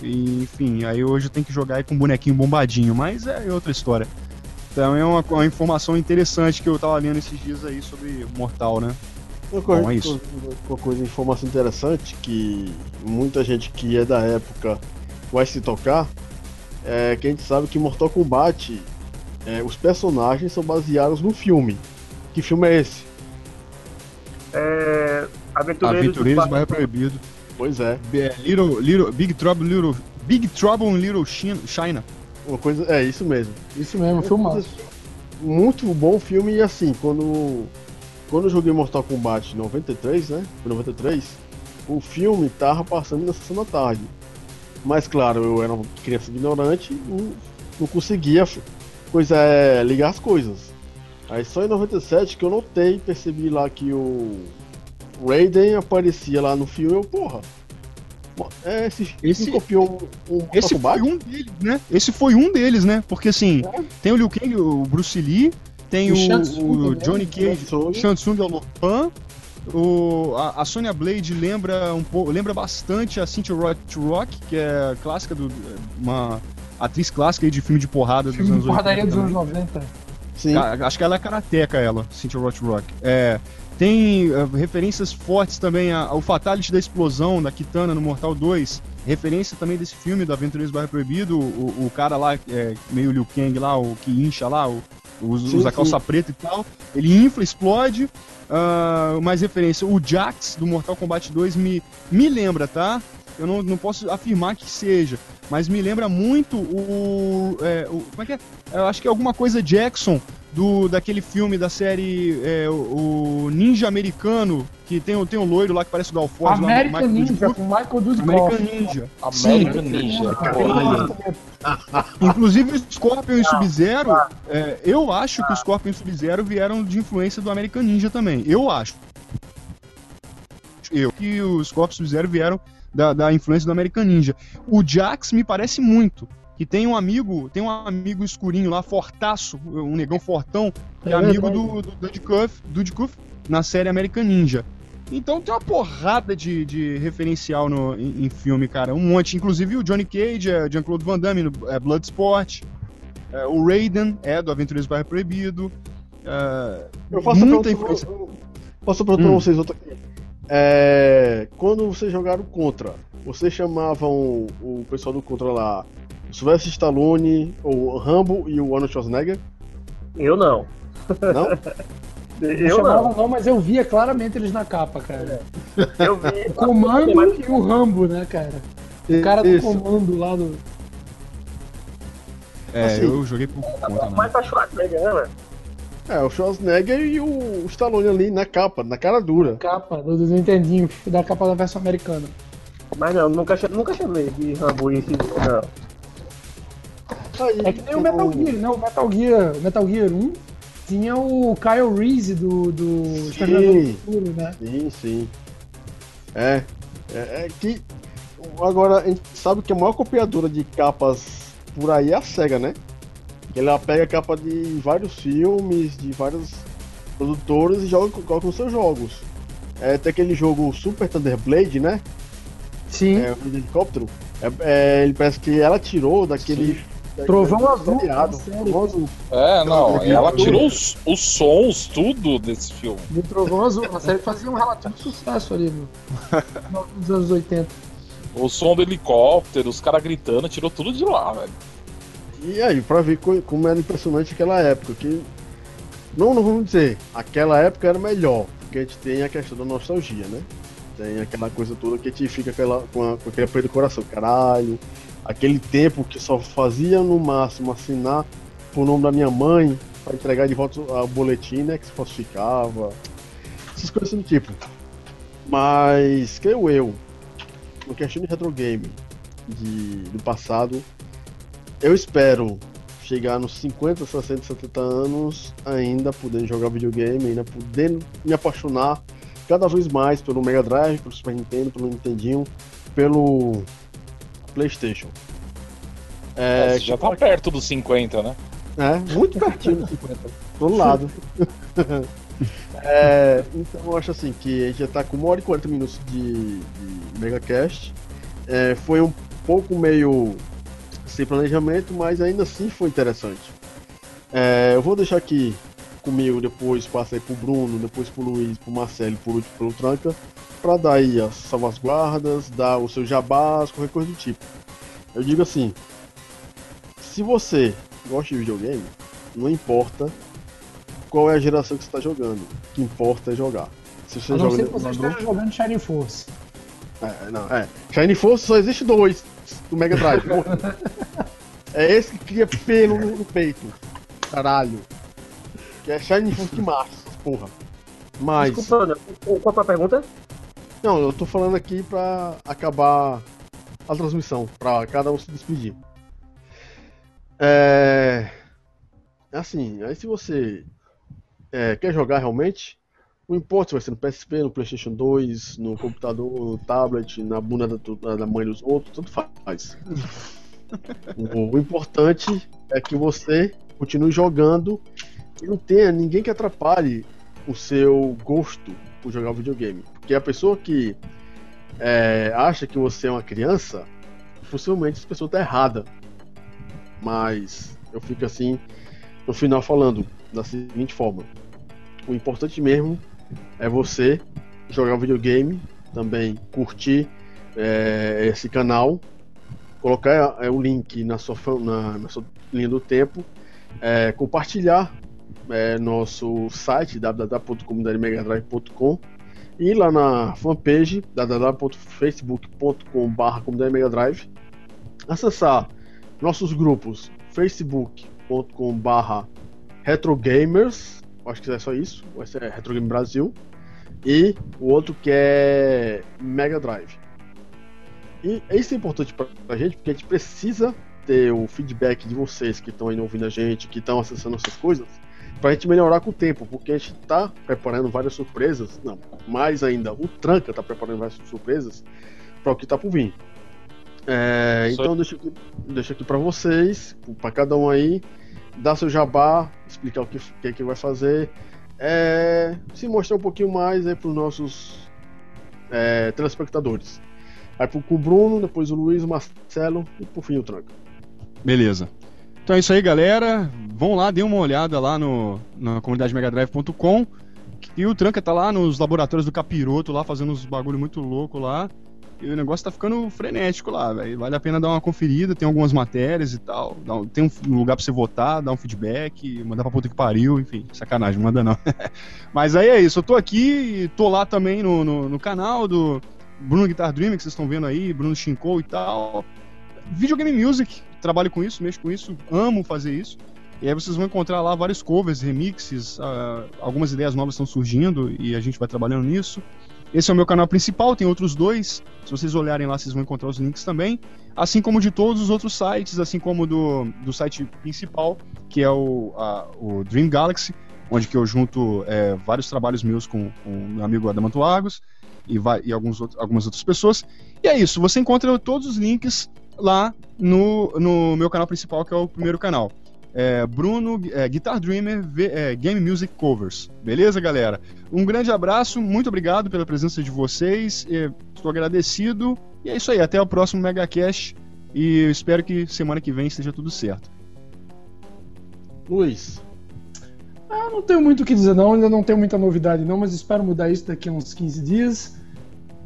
e, enfim, aí hoje tenho que jogar aí com um bonequinho bombadinho, mas é outra história. Então é uma, uma informação interessante que eu tava lendo esses dias aí sobre Mortal, né? Uma coisa, Bom, é isso. uma coisa, informação interessante que muita gente que é da época vai se tocar é que a gente sabe que Mortal Kombat, é, os personagens são baseados no filme. Que filme é esse? É. Aventureiros, Aventureiros do do Bairro Proibido. Pois é, É, Little, Little, Big Trouble, Little, Big Trouble in Little China. Uma coisa, é isso mesmo. Isso mesmo, filmaço. Muito bom filme e assim, quando quando eu joguei Mortal Kombat 93, né? Foi 93, o filme tava passando na sessão da tarde. Mas claro, eu era uma criança ignorante, não, não conseguia coisa é, ligar as coisas. Aí só em 97 que eu notei, percebi lá que o Raiden aparecia lá no filme, eu, porra. É, esse, Esse- copiou Mortal Esse Kombat? foi um deles, né? Esse foi um deles, né? Porque assim, tem o Liu Kang, o Bruce Lee, tem O o, o Johnny Cage, Tsung. o Shang Tsung é o Lopan. O, a, a Sonya Blade lembra um pouco, lembra bastante a Cynthia Roth Rock, que é clássica do uma atriz clássica aí de filme de porrada dos Filme anos de porradaria 80 dos anos 90. Sim. Acho que ela é karateca, ela, Cynthia Roth Rock. É, tem eh, referências fortes também a- ao Fatality da explosão da Kitana no Mortal 2. Referência também desse filme do Aventureiros do Bairro Proibido. O, o cara lá, é, meio Liu Kang lá, o que incha lá, o, usa sim. calça preta e tal. Ele infla, explode. Ah, mais referência, o Jax do Mortal Kombat 2 me, me lembra, tá? Eu não, não posso afirmar que seja, mas me lembra muito o, é, o- Como é que é? Eu acho que é alguma coisa Jackson do daquele filme da série é, o, o Ninja Americano, que tem, o- tem o loiro lá que parece o Dalford. lá, American Michael Ninja, com Michael Dudikoff. American Ninja. American Ninja. Inclusive o Scorpion e o Sub-Zero, é, eu acho que o Scorpion e o Sub-Zero vieram de influência do American Ninja também. Eu acho. Eu que o Scorpion e o Sub-Zero vieram da, da influência do American Ninja. O Jax me parece muito. Que tem um amigo, tem um amigo escurinho lá, fortaço, um negão fortão, que é, É amigo do, do Dudikoff na série American Ninja. Então tem uma porrada de, de referencial no, em, em filme, cara. Um monte. Inclusive o Johnny Cage, é, Jean-Claude Van Damme no é, Bloodsport. É, o Raiden é do Aventureiros do Bairro Proibido. É, Eu faço muita influência. eu- eu faço a pergunta Hum. pra vocês outra aqui. É, quando vocês jogaram contra, vocês chamavam o pessoal do contra lá Sylvester Stallone, o Rambo e o Arnold Schwarzenegger? Eu não. Não? Eu chamava não. não, mas eu via claramente eles na capa, cara. Eu vi. O comando e o Rambo, né, cara? O cara do Isso. comando lá do. É, Assim. eu joguei por conta, né? Mas tá Schwarzenegger, né, velho? É, o Schwarzenegger e o Stallone ali na capa, na cara dura. Capa do, Nintendinho, da capa da versão americana. Mas não, nunca, nunca chamei de Rambo e não. É que nem o Metal Gear, né? O Metal Gear, o Metal Gear 1 tinha o Kyle Reese do, do do Futuro, né? Sim, sim. É, é, é que. Agora, a gente sabe que a maior copiadora de capas por aí é a SEGA, né? Que ela pega a capa de vários filmes, de vários produtores e joga, coloca nos seus jogos. É, tem aquele jogo Super Thunder Blade, né? Sim. É, o helicóptero. É, é, ele parece que ela tirou daquele. Trovão daquele Azul. Trovão Azul. É, não, Não, ela tirou os, os sons, tudo desse filme. Do Trovão Azul, uma série que fazia um relativo sucesso ali no, nos anos 80. O som do helicóptero, os caras gritando, tirou tudo de lá, velho. E aí, pra ver co- como era impressionante aquela época, que. Não, não vamos dizer, aquela época era melhor, porque a gente tem a questão da nostalgia, né? Tem aquela coisa toda que a gente fica aquela, com, a, com aquele apoio do coração, caralho. Aquele tempo que só fazia no máximo assinar por nome da minha mãe pra entregar de volta o boletim, né? Que se falsificava. Essas coisas assim do tipo. Mas, creio eu, no questão de retro game de, do passado, eu espero chegar nos 50, 60, 70 anos ainda podendo jogar videogame, ainda podendo me apaixonar cada vez mais pelo Mega Drive, pelo Super Nintendo, pelo Nintendinho, pelo PlayStation. É, É, você já tá perto dos 50, né? é, muito pertinho dos 50. Do lado. É, então eu acho assim que a gente já tá com 1 hora e 40 minutos de, de MegaCast. É, foi um pouco meio sem planejamento, mas ainda assim foi interessante. É, eu vou deixar aqui comigo, depois passei pro Bruno, depois pro Luiz, pro Marcelo e por último pelo Tranca, pra dar aí as salvaguardas, dar o seu jabás, qualquer coisa do tipo. Eu digo assim, se você gosta de videogame, não importa qual é a geração que você está jogando. O que importa é jogar. Se você A não joga ser que você esteja jogando Shining Force. é, não, é. Shine Force só existe dois do Mega Drive. é esse que cria pelo no, peito. Caralho. Que é Shine Force que mata, porra. Mas. Desculpa, Ana, qual a pergunta? Não, eu tô falando aqui pra acabar a transmissão, pra cada um se despedir. É. Assim, aí se você é, quer jogar realmente, não importa se vai ser no PSP, no PlayStation 2, no computador, no tablet, na bunda da, da mãe dos outros, tanto faz. o, o importante é que você continue jogando e não tenha ninguém que atrapalhe o seu gosto por jogar videogame. Porque a pessoa que é, acha que você é uma criança, possivelmente essa pessoa está errada. Mas eu fico assim, no final falando da seguinte forma: o importante mesmo é você jogar videogame, também curtir é, esse canal, colocar é, o link na sua, na, na sua linha do tempo, é, compartilhar é, nosso site www.comunidademegadrive.com e lá na fanpage www.facebook.com.br comunidademegadrive acessar nossos grupos facebook.com.br retrogamers acho que é só isso vai ser retrogame Brasil e o outro que é Mega Drive e isso é importante pra, pra gente porque a gente precisa ter o feedback de vocês que estão aí ouvindo a gente que estão acessando essas coisas pra gente melhorar com o tempo, porque a gente tá preparando várias surpresas, não, mais ainda, o Tranca tá preparando várias surpresas para o que tá por vir. É, então deixa aqui, deixa aqui para vocês, para cada um aí, dar seu jabá, explicar o que, que, que vai fazer, é, se mostrar um pouquinho mais aí pros nossos é, telespectadores. Aí pro, com o Bruno, depois o Luiz, o Marcelo e por fim o Tranca. Beleza. Então é isso aí, galera. Vão lá, dê uma olhada lá no, na comunidademegadrive.com que o Tranca tá lá nos laboratórios do Capiroto, lá fazendo uns bagulho muito louco lá. E o negócio tá ficando frenético lá, velho. Vale a pena dar uma conferida, tem algumas matérias e tal. Um, tem um lugar pra você votar, dar um feedback, mandar pra puta que pariu, enfim, sacanagem, não manda não. Mas aí é isso, eu tô aqui, tô lá também no, no, no canal do Bruno Guitar Dream, que vocês estão vendo aí, Bruno Shinko e tal. Videogame Music, trabalho com isso, mexo com isso, amo fazer isso. E aí vocês vão encontrar lá vários covers, remixes, uh, algumas ideias novas estão surgindo e a gente vai trabalhando nisso. Esse é o meu canal principal, tem outros dois. Se vocês olharem lá, vocês vão encontrar os links também. Assim como de todos os outros sites, assim como do, do site principal, que é o, a, o Dream Galaxy, onde que eu junto é, vários trabalhos meus com, o meu amigo Adamanto Lagos e, vai, e alguns outros, algumas outras pessoas. E é isso, você encontra todos os links lá no, no meu canal principal, que é o primeiro canal é, Bruno é, Guitar Dreamer é, Game Music Covers. Beleza, galera? Um grande abraço, muito obrigado pela presença de vocês. Estou agradecido. E é isso aí, até o próximo MegaCast. E eu espero que semana que vem esteja tudo certo. Luiz. Ah, não tenho muito o que dizer não, ainda não tenho muita novidade não, mas espero mudar isso daqui a uns 15 dias.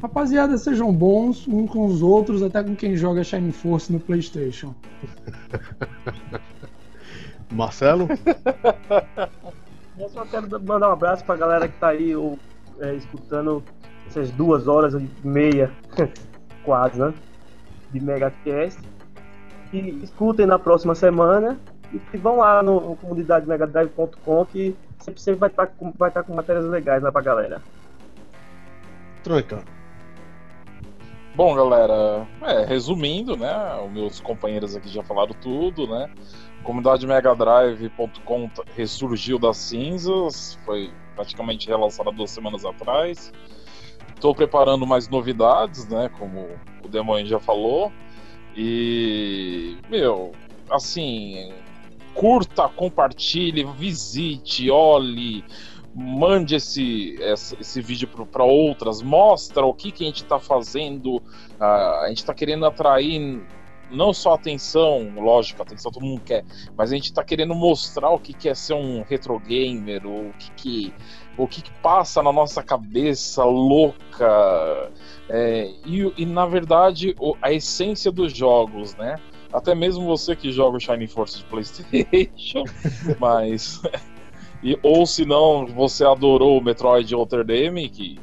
Rapaziada, sejam bons uns com os outros, até com quem joga Shining Force no PlayStation. Marcelo? Eu só quero mandar um abraço pra galera que tá aí ou, é, escutando essas duas horas e meia, quase, né? De MegaCast. E escutem na próxima semana e vão lá no, no megadrive.com que sempre, sempre vai estar tá com, vai tá com matérias legais lá pra galera. Tranca. Bom, galera, é, resumindo, né? Os meus companheiros aqui já falaram tudo, né? comunidade megadrive.com ressurgiu das cinzas, foi praticamente relançada duas semanas atrás. Estou preparando mais novidades, né? Como o Demônio já falou. E, meu, assim, curta, compartilhe, visite, olhe, mande esse, esse, esse vídeo para outras, mostra o que, que a gente está fazendo. Uh, a gente está querendo atrair não só atenção, lógico, atenção todo mundo quer, mas a gente está querendo mostrar o que, que é ser um retro gamer, o que, que, o que, que passa na nossa cabeça louca, é, e, e, na verdade a essência dos jogos, né? Até mesmo você que joga o Shining Force de PlayStation, mas. E, ou se não, você adorou o Metroid Outer Dame, que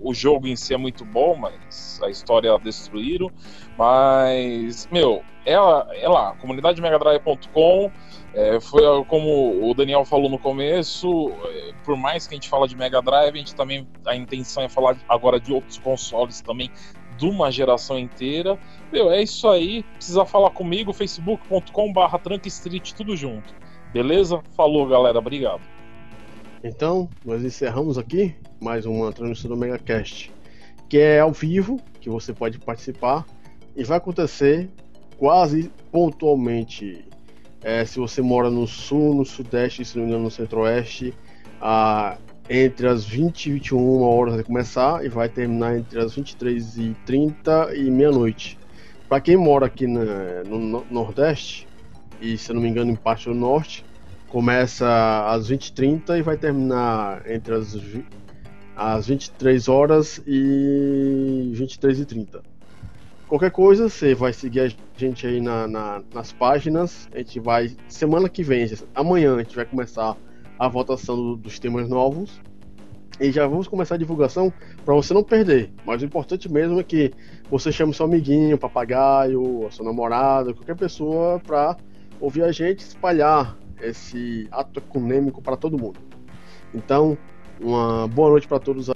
o jogo em si é muito bom, mas a história destruíram. Mas, meu, ela, é lá, comunidademegadrive.com. É, foi como o Daniel falou no começo, é, por mais que a gente fala de Mega Drive, a gente também a intenção é falar agora de outros consoles também de uma geração inteira. Meu, é isso aí. Precisa falar comigo, facebook.com/barra tudo junto. Beleza? Falou, galera. Obrigado. Então, nós encerramos aqui mais uma transmissão do MegaCast, que é ao vivo, que você pode participar e vai acontecer quase pontualmente. É, se você mora no sul, no sudeste, se não me engano, no centro-oeste, entre as 20 e 21 horas vai começar e vai terminar entre as 23 e 30 e meia-noite. Para quem mora aqui na, no Nordeste, e se não me engano em parte do Norte, começa às 20h30 e vai terminar entre as, as 23 horas e 23h30. Qualquer coisa, você vai seguir a gente aí na, na, nas páginas. A gente vai, semana que vem, amanhã, a gente vai começar a votação do, dos temas novos. E já vamos começar a divulgação para você não perder. Mas o importante mesmo é que você chame seu amiguinho, papagaio, a sua namorada, qualquer pessoa para ouvir a gente espalhar esse ato econômico para todo mundo. Então, uma boa noite para todos.